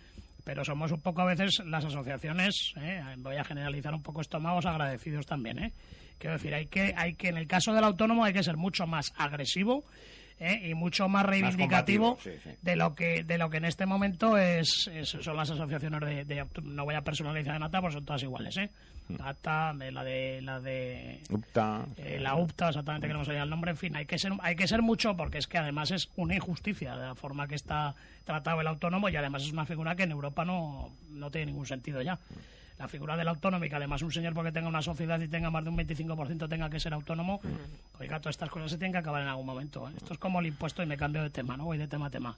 pero somos un poco a veces las asociaciones, ¿eh? voy a generalizar un poco estómagos agradecidos también, ¿eh? Quiero decir, hay que hay que en el caso del autónomo hay que ser mucho más agresivo ¿eh? y mucho más reivindicativo combativo, sí, sí. de lo que de lo que en este momento es, es- son las asociaciones de, de- no voy a personalizar en ATA pues son todas iguales ¿eh? ATA de la de la de UPTA. eh, la UPTA exactamente que no me salía el nombre en fin hay que ser hay que ser mucho porque es que además es una injusticia de la forma que está tratado el autónomo y además es una figura que en Europa no, no tiene ningún sentido ya la figura del autónomo y que además un señor porque tenga una sociedad y tenga más de un 25% tenga que ser autónomo, oiga, todas estas cosas se tienen que acabar en algún momento. ¿eh? Esto es como el impuesto y me cambio de tema, ¿no? Voy de tema a tema.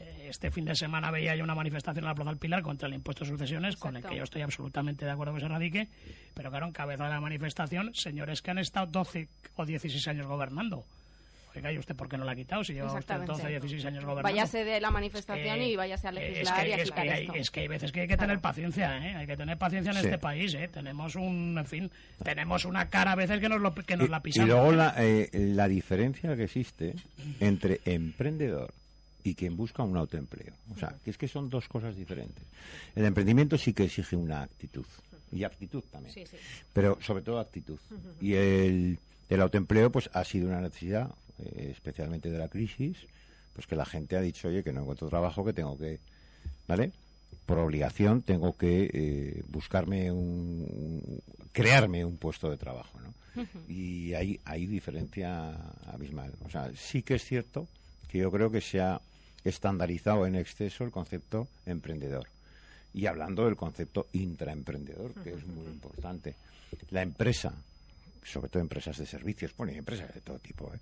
Eh, Este fin de semana veía yo una manifestación en la Plaza del Pilar contra el impuesto de sucesiones, con el que yo estoy absolutamente de acuerdo que se radique, pero claro, en cabeza de la manifestación, señores que han estado 12 o 16 años gobernando. ¿Y usted por qué no la ha quitado si lleva usted Exactamente. 12 o 16 años gobernando? Váyase de la manifestación Eh, y váyase a es legislar que, y a es, que hay, esto. es que hay veces que hay que tener paciencia, ¿eh? Hay que tener paciencia en Sí. este país, ¿eh? Tenemos un, en fin, tenemos una cara a veces que nos, lo, que nos la Y pisamos. luego ¿eh? la, eh, la diferencia que existe entre emprendedor y quien busca un autoempleo. O sea, que es que son dos cosas diferentes. El emprendimiento sí que exige una actitud y aptitud también. Sí, sí. Pero sobre todo actitud. Y el, el autoempleo pues ha sido una necesidad, eh, especialmente de la crisis, pues que la gente ha dicho, oye, que no encuentro trabajo, que tengo que, ¿vale? Por obligación tengo que eh, buscarme un, un- crearme un puesto de trabajo, ¿no? y hay, hay diferencia abismal. O sea, sí que es cierto que yo creo que se ha estandarizado en exceso el concepto emprendedor. Y hablando del concepto intraemprendedor, que es muy importante. La empresa, sobre todo empresas de servicios, bueno, y empresas de todo tipo, ¿eh?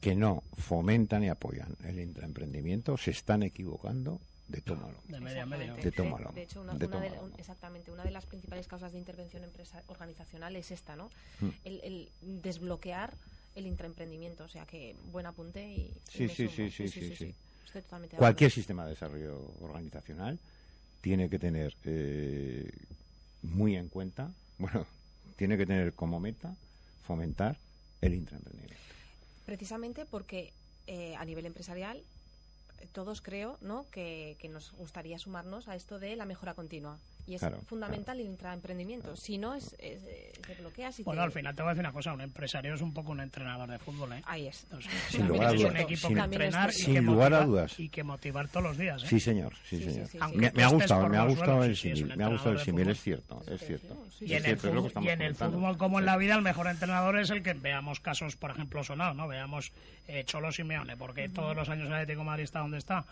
Que no fomentan y apoyan el intraemprendimiento, se están equivocando de tómalo. De medio a medio. De tómalo. De hecho, una, De una de la- tómalo. un- exactamente, una de las principales causas de intervención empresa, organizacional es esta, ¿no? Mm. El, el desbloquear el intraemprendimiento. O sea, que buen apunte y. y Sí, sí, sí, sí, sí, sí. Estoy totalmente de Cualquier sistema de desarrollo organizacional tiene que tener eh, muy en cuenta, (laughs) bueno, tiene que tener como meta fomentar el intraemprendimiento. Precisamente porque eh, a nivel empresarial todos creo ¿no? que, que nos gustaría sumarnos a esto de la mejora continua. Y es Claro, fundamental el intraemprendimiento. Si no, es, es, eh, te bloqueas y Bueno, te... al final te voy a decir una cosa, un empresario es un poco un entrenador de fútbol, ¿eh? Ahí es. Sin lugar a es un dudas. equipo Sin- que entrenar y sin que lugar a motivar- dudas. y que motivar todos los días, ¿eh? Sí, señor, sí, señor. Me, ha gustado, me ha gustado suelos, el símil, me ha gustado el símil, es cierto, es cierto. Y en, el fútbol, como en la vida, el mejor entrenador es el que veamos casos, por ejemplo, sonados, ¿no? Veamos eh, Cholo Simeone, porque todos los años el Atlético Madrid está donde está.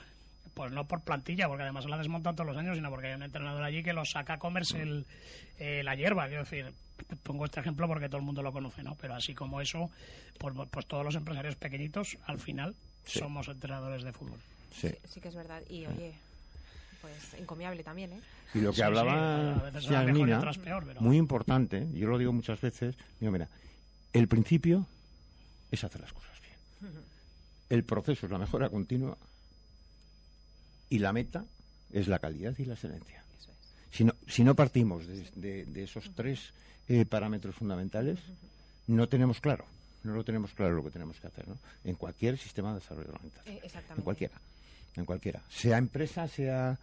Pues no por plantilla, porque además se la desmontan todos los años, sino porque hay un entrenador allí que los saca a comerse el, eh, la hierba. Quiero decir, pongo este ejemplo porque todo el mundo lo conoce, ¿no? Pero así como eso, pues, pues todos los empresarios pequeñitos, al final, Sí. somos entrenadores de fútbol. Sí. Sí, sí que es verdad. Y oye, pues encomiable también, ¿eh? Y lo que Sí, sí, hablaba a veces una mejor y Yasmina, otras peor, pero- muy importante, yo lo digo muchas veces, digo, mira, el principio es hacer las cosas bien. El proceso es la mejora continua y la meta es la calidad y la excelencia. Si no, si no partimos de, de- de esos tres eh, parámetros fundamentales, no tenemos claro, no lo tenemos claro lo que tenemos que hacer, ¿no? En cualquier sistema de desarrollo organizacional. Eh, exactamente. En cualquiera. En cualquiera. Sea empresa, sea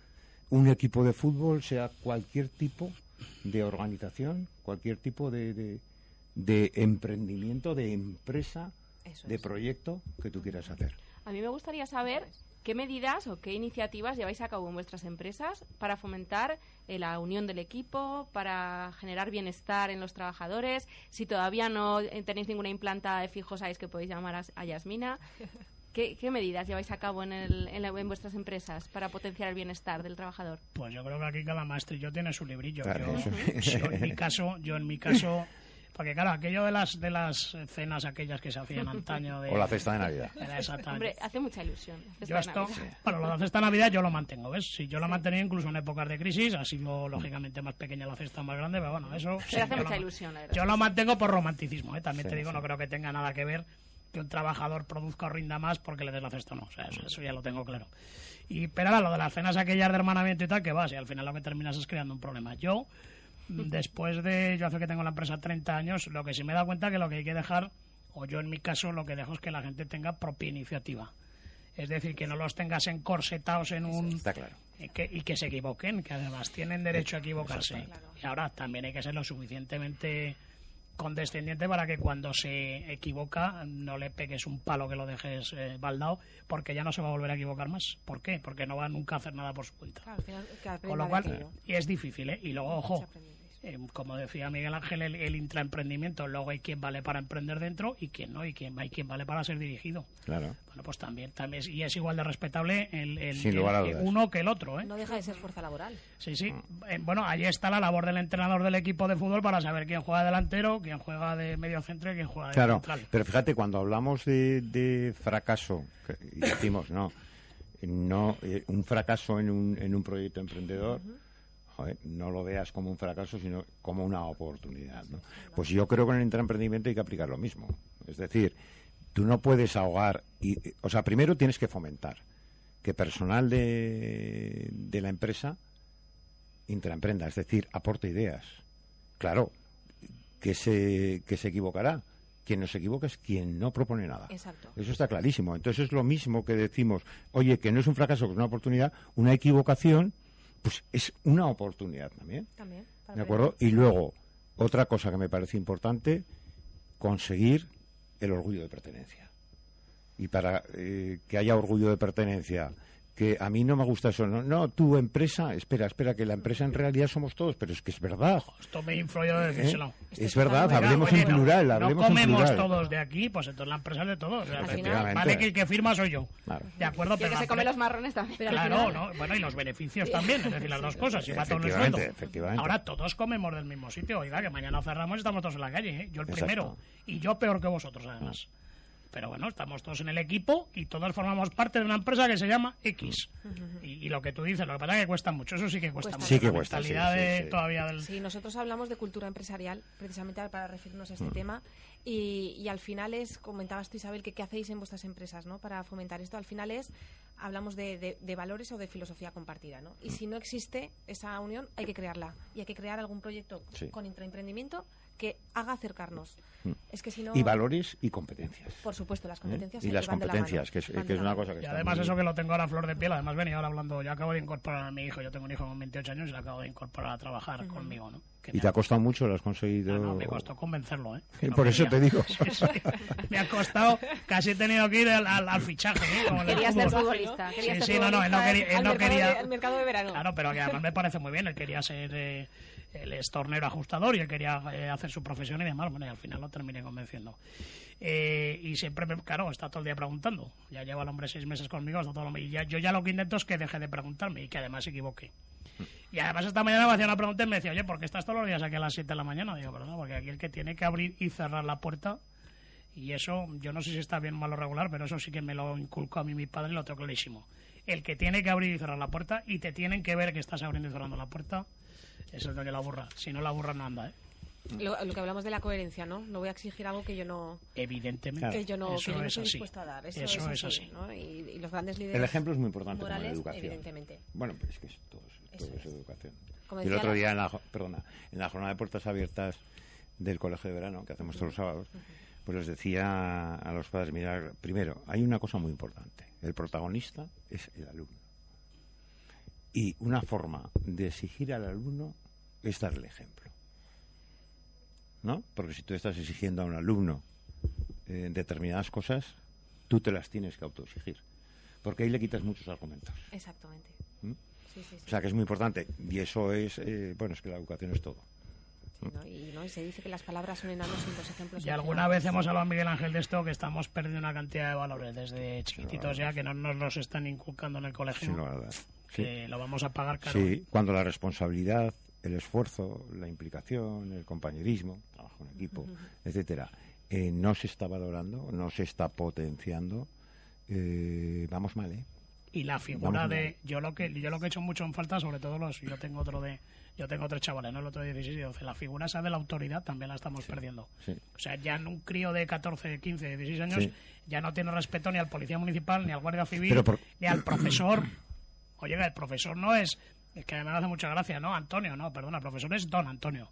un equipo de fútbol, sea cualquier tipo de organización, cualquier tipo de, de, de emprendimiento, de empresa, Eso de es. proyecto que tú quieras hacer. A mí me gustaría saber qué medidas o qué iniciativas lleváis a cabo en vuestras empresas para fomentar eh, la unión del equipo, para generar bienestar en los trabajadores. Si todavía no eh, tenéis ninguna implantada de fijo, sabéis que podéis llamar a, a Yasmina. (laughs) ¿Qué, qué medidas lleváis a cabo en, el- en la- en vuestras empresas para potenciar el bienestar del trabajador? Pues yo creo que aquí cada maestrillo tiene su librillo. Claro, yo, eso. yo en mi caso, yo en mi caso, porque claro, aquello de las de las cenas aquellas que se hacían antaño de O la cesta de Navidad. (laughs) Era exactamente. Hombre, hace mucha ilusión. Yo esto, bueno, lo de la cesta de Navidad yo lo mantengo, ¿ves? Si yo lo he mantenido incluso en épocas de crisis, ha sido lógicamente más pequeña la cesta, más grande, pero bueno, eso... sí, Pero hace yo mucha lo- ilusión, la verdad. Yo lo mantengo por romanticismo, ¿eh? También Sí, te digo, sí. no creo que tenga nada que ver que un trabajador produzca o rinda más porque le des la cesta o no. O sea, eso, eso ya lo tengo claro. Y, pero ahora, lo de las cenas aquellas de hermanamiento y tal, que va, si al final lo que terminas es creando un problema. Yo, después de, yo hace que tengo la empresa 30 años, lo que sí me he dado cuenta que lo que hay que dejar, o yo en mi caso, lo que dejo es que la gente tenga propia iniciativa. Es decir, que no los tengas encorsetados en un... Está claro. Y que, y que se equivoquen, que además tienen derecho a equivocarse. Y ahora también hay que ser lo suficientemente condescendiente para que cuando se equivoca no le pegues un palo que lo dejes eh, baldado, porque ya no se va a volver a equivocar más. ¿Por qué? Porque no va nunca a hacer nada por su cuenta. Claro, que Con lo cual, y es difícil, ¿eh? Y luego, ojo, eh, como decía Miguel Ángel, el, el intraemprendimiento, luego hay quien vale para emprender dentro y quien no, y quien, hay quien vale para ser dirigido. Claro. Bueno, pues también, también es- y es igual de respetable el, el- Sin el- lugar a el dudas. uno que el otro, ¿eh? No deja de ser fuerza laboral. Sí, sí. Eh, bueno, ahí está la labor del entrenador del equipo de fútbol para saber quién juega delantero, quién juega de medio centro y quién juega de Claro, central. pero fíjate, cuando hablamos de, de fracaso, que- y decimos, no, no eh, un fracaso en un, en un proyecto emprendedor, joder, no lo veas como un fracaso, sino como una oportunidad. ¿no? Pues yo creo que en el intraemprendimiento hay que aplicar lo mismo. Es decir, tú no puedes ahogar, y, o sea, primero tienes que fomentar que personal de, de la empresa intraemprenda, es decir, aporte ideas. Claro, que se, que se equivocará. Quien no se equivoca es quien no propone nada. Exacto. Eso está clarísimo. Entonces es lo mismo que decimos, oye, que no es un fracaso, que es una oportunidad, una equivocación, pues es una oportunidad también. También. para ¿De acuerdo? Y luego, otra cosa que me parece importante, conseguir el orgullo de pertenencia. Y para eh, que haya orgullo de pertenencia, que a mí no me gusta eso, no, no, tu empresa, espera, espera, que la empresa en realidad somos todos, pero es que es verdad. Esto me influyó de decírselo. ¿Eh? Es verdad, hablemos en Oye, plural, no, hablemos comemos plural. todos de aquí, pues entonces la empresa es de todos. O sea, vale que el que firma soy yo. Claro. De acuerdo, Y el pero que la se come los marrones también. Claro, ¿no? bueno, y los beneficios también, es decir, las dos (laughs) cosas, y va todo en el sueldo. efectivamente. Ahora todos comemos del mismo sitio, oiga, que mañana cerramos y estamos todos en la calle, ¿eh? yo el Exacto. primero, y yo peor que vosotros además. Pero bueno, estamos todos en el equipo y todos formamos parte de una empresa que se llama X. Y, y lo que tú dices, lo que pasa es que cuesta mucho, eso sí que cuesta, Cuesta mucho. Sí que la cuesta, sí, mentalidad sí, de sí. todavía del... Sí, nosotros hablamos de cultura empresarial precisamente para referirnos a este tema y, y al final es, comentabas tú Isabel, que qué hacéis en vuestras empresas ¿no? para fomentar esto. Al final es, hablamos de, de- de valores o de filosofía compartida. ¿no? Y si no existe esa unión, hay que crearla. Y hay que crear algún proyecto Sí. con intraemprendimiento que haga acercarnos. Mm. Es que si no... Y valores y competencias. Por supuesto, las ¿eh? competencias Y eh, las van de la competencias, mano, que es, que es una cosa que Y está además muy- eso que lo tengo ahora a flor de piel, además venía ahora hablando, yo acabo de incorporar a mi hijo, yo tengo un hijo con 28 años y le acabo de incorporar a trabajar conmigo, ¿no? Que ¿Y te ha- costado mucho? ¿Lo has conseguido? no, me costó convencerlo, ¿eh? Y (laughs) No por eso quería. te digo. (laughs) Me ha costado, casi he tenido que ir al, al- al fichaje, ¿eh? Como en el Quería ser futbolista. Quería Sí, ser sí, no, no, él no quería... Él al no mercado quería de- al mercado de verano. Claro, pero que además me parece muy bien, él quería ser... eh, él es tornero ajustador y él quería eh, hacer su profesión y demás, bueno, y al final lo terminé convenciendo. Eh, y siempre, me, claro, está todo el día preguntando. Ya lleva el hombre seis meses conmigo, está todo el- y yo ya lo que intento es que deje de preguntarme y que además se equivoque. Y además esta mañana me hacía una pregunta y me decía, oye, ¿por qué estás todos los días aquí a las 7 de la mañana? Digo, perdón, porque aquí el que tiene que abrir y cerrar la puerta, y eso, yo no sé si está bien mal o regular, pero eso sí que me lo inculcó a mí mi padre y lo tengo clarísimo. El que tiene que abrir y cerrar la puerta y te tienen que ver que estás abriendo y cerrando la puerta, es el que la burra. Si no, la burra no anda, ¿eh? Lo, lo que hablamos de la coherencia, ¿no? No voy a exigir algo que yo no... Evidentemente. Que yo no, Eso que yo no es estoy así. dispuesta a dar. Eso, Eso es es así, así. ¿no? Y, y los grandes líderes El ejemplo es muy importante como la morales, educación. evidentemente. Bueno, pues es que es todo, todo Eso es es. educación. Como Y el otro la- día, en la, perdona, en la jornada de puertas abiertas del colegio de verano, que hacemos todos los sábados, pues les decía a los padres, mira, primero, hay una cosa muy importante. El protagonista es el alumno. Y una forma de exigir al alumno es darle ejemplo. ¿No? Porque si tú estás exigiendo a un alumno eh, determinadas cosas, tú te las tienes que autoexigir. Porque ahí le quitas muchos argumentos. Exactamente. ¿Mm? Sí, sí, sí. O sea que es muy importante. Y eso es, eh, bueno, es que la educación es todo. ¿no? Y, ¿no? y se dice que las palabras son enanos y los ejemplos Y alguna vez hemos hablado, Miguel Ángel, de esto, que estamos perdiendo una cantidad de valores desde chiquititos ya, que no nos los están inculcando en el colegio. Sin lugar a dudas. Sí. Que lo vamos a pagar caro. Sí, cuando la responsabilidad, el esfuerzo, la implicación, el compañerismo, trabajo en equipo, Ujú. etcétera, eh, no se está valorando, no se está potenciando, eh, vamos mal, ¿eh? y la figura Vamos de mal. yo lo que yo lo que he hecho mucho en falta sobre todo los yo tengo otro de yo tengo tres chavales no el otro de 16 y 12 la figura esa de la autoridad también la estamos perdiendo Sí. o sea ya en un crío de 14 15 16 años Sí. ya no tiene respeto ni al policía municipal ni al guardia civil por- ni al profesor (clears throat) oye el profesor no es es que me hace mucha gracia no Antonio no perdona profesor es don Antonio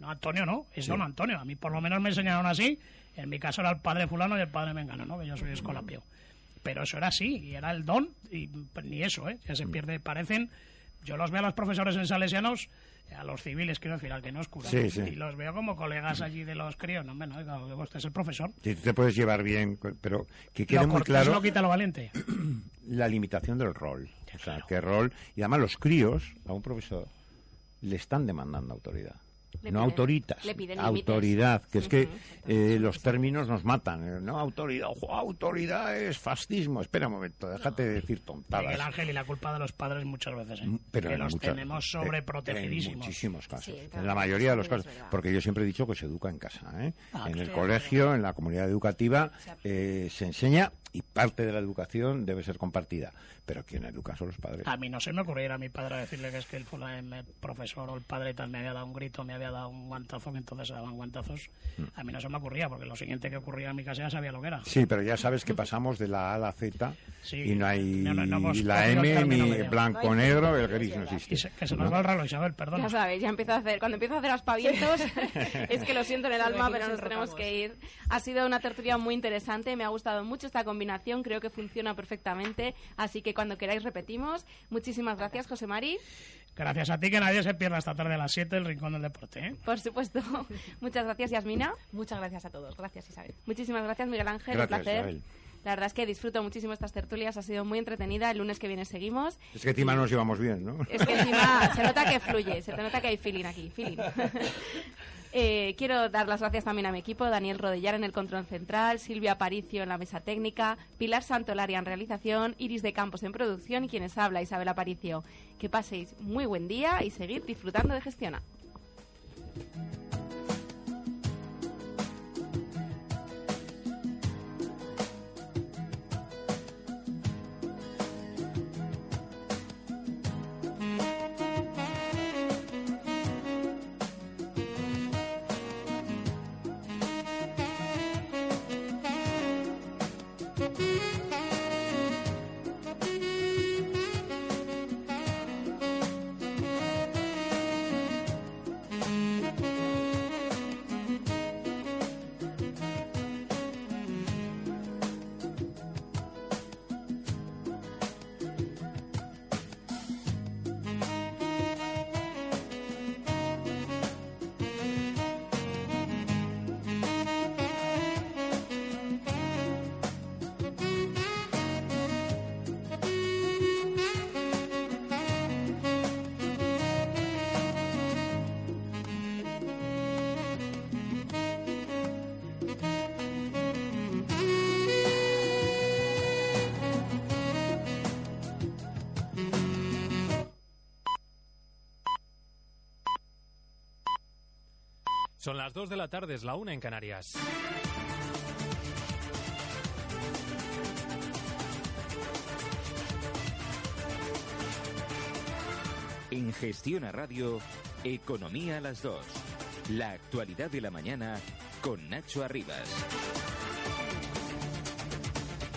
no Antonio no es Sí. don Antonio a mí por lo menos me enseñaron así en mi caso era el padre fulano y el padre mengano no que yo soy escolapio pero eso era así, y era el don, y pues, ni eso, ¿eh? Ya se pierde, parecen, yo los veo a los profesores en salesianos, a los civiles, quiero decir, al que no es cura. Sí, sí. Y los veo como colegas allí de los críos. No, oiga, que usted es el profesor. Sí, tú te puedes llevar bien, pero que quede Lo muy claro no quita lo valiente. (clears throat) la limitación del rol. O sea, qué rol. Y además los críos, a un profesor, le están demandando autoridad. Le no piden- autoritas, le piden límites. autoridad, que es que eh, los términos nos matan. Eh, No autoridad, ojo, autoridad es fascismo. Espera un momento, déjate de decir tontadas. Ángel y la culpa de los padres muchas veces, ¿eh? Pero que en los muchas- tenemos sobreprotegidísimos. En muchísimos casos. Sí, en la mayoría de los casos. Porque yo siempre he dicho que se educa en casa. ¿eh? Ah, en el colegio, en la comunidad educativa, eh, se enseña y parte de la educación debe ser compartida. Pero quien educa son los padres. A mí no se me ocurriera a mi padre decirle que es que el, profesor o el padre tal me había dado un grito, me había dado un guantazo, que entonces se daban guantazos. A mí no se me ocurría, porque lo siguiente que ocurría en mi casa ya sabía lo que era. Sí, pero ya sabes que pasamos de la A a la Z Sí. y no hay No, no, no la M, ni medio. blanco, negro, el gris no existe. Y se- que se nos ¿No? va el reloj, Isabel, perdón. Ya sabes, ya empiezo a hacer, cuando empiezo a hacer aspavientos, (laughs) (laughs) es que lo siento en el alma, pero nos tenemos que ir. Ha sido una tertulia muy interesante, me ha gustado mucho esta combinación, creo que funciona perfectamente, así que cuando queráis repetimos. Muchísimas gracias, José Mari. Gracias a ti, que nadie se pierda esta tarde a las 7 el Rincón del Deporte. ¿eh? Por supuesto. (laughs) Muchas gracias, Yasmina. Muchas gracias a todos. Gracias, Isabel. Muchísimas gracias, Miguel Ángel. Gracias, un placer. Isabel. La verdad es que disfruto muchísimo estas tertulias, ha sido muy entretenida. El lunes que viene seguimos. Es que encima nos llevamos bien, ¿no? Es que encima se nota que fluye, se te nota que hay feeling aquí, feeling. (laughs) Eh, quiero dar las gracias también a mi equipo, Daniel Rodellar en el control central, Silvia Aparicio en la mesa técnica, Pilar Santolaria en realización, Iris de Campos en producción y quienes habla, Isabel Aparicio. Que paséis muy buen día y seguid disfrutando de Gestiona. Son las 2 de la tarde, es la 1 en Canarias. En Gestión a Radio, Economía a las 2. La actualidad de la mañana con Nacho Arribas.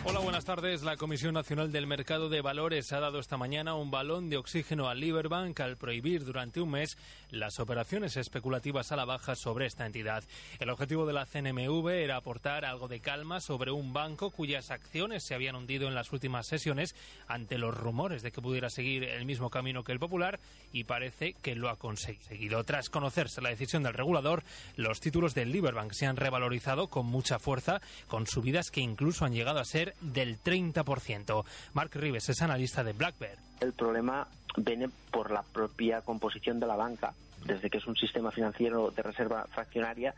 Hola, buenas tardes. La Comisión Nacional del Mercado de Valores ha dado esta mañana un balón de oxígeno a Liberbank al prohibir durante un mes las operaciones especulativas a la baja sobre esta entidad. El objetivo de la CNMV era aportar algo de calma sobre un banco cuyas acciones se habían hundido en las últimas sesiones ante los rumores de que pudiera seguir el mismo camino que el Popular y parece que lo ha conseguido. Tras conocerse la decisión del regulador, los títulos del Liberbank se han revalorizado con mucha fuerza, con subidas que incluso han llegado a ser del 30%. Mark Rives es analista de Black Bear. El problema viene por la propia composición de la banca. Desde que es un sistema financiero de reserva fraccionaria,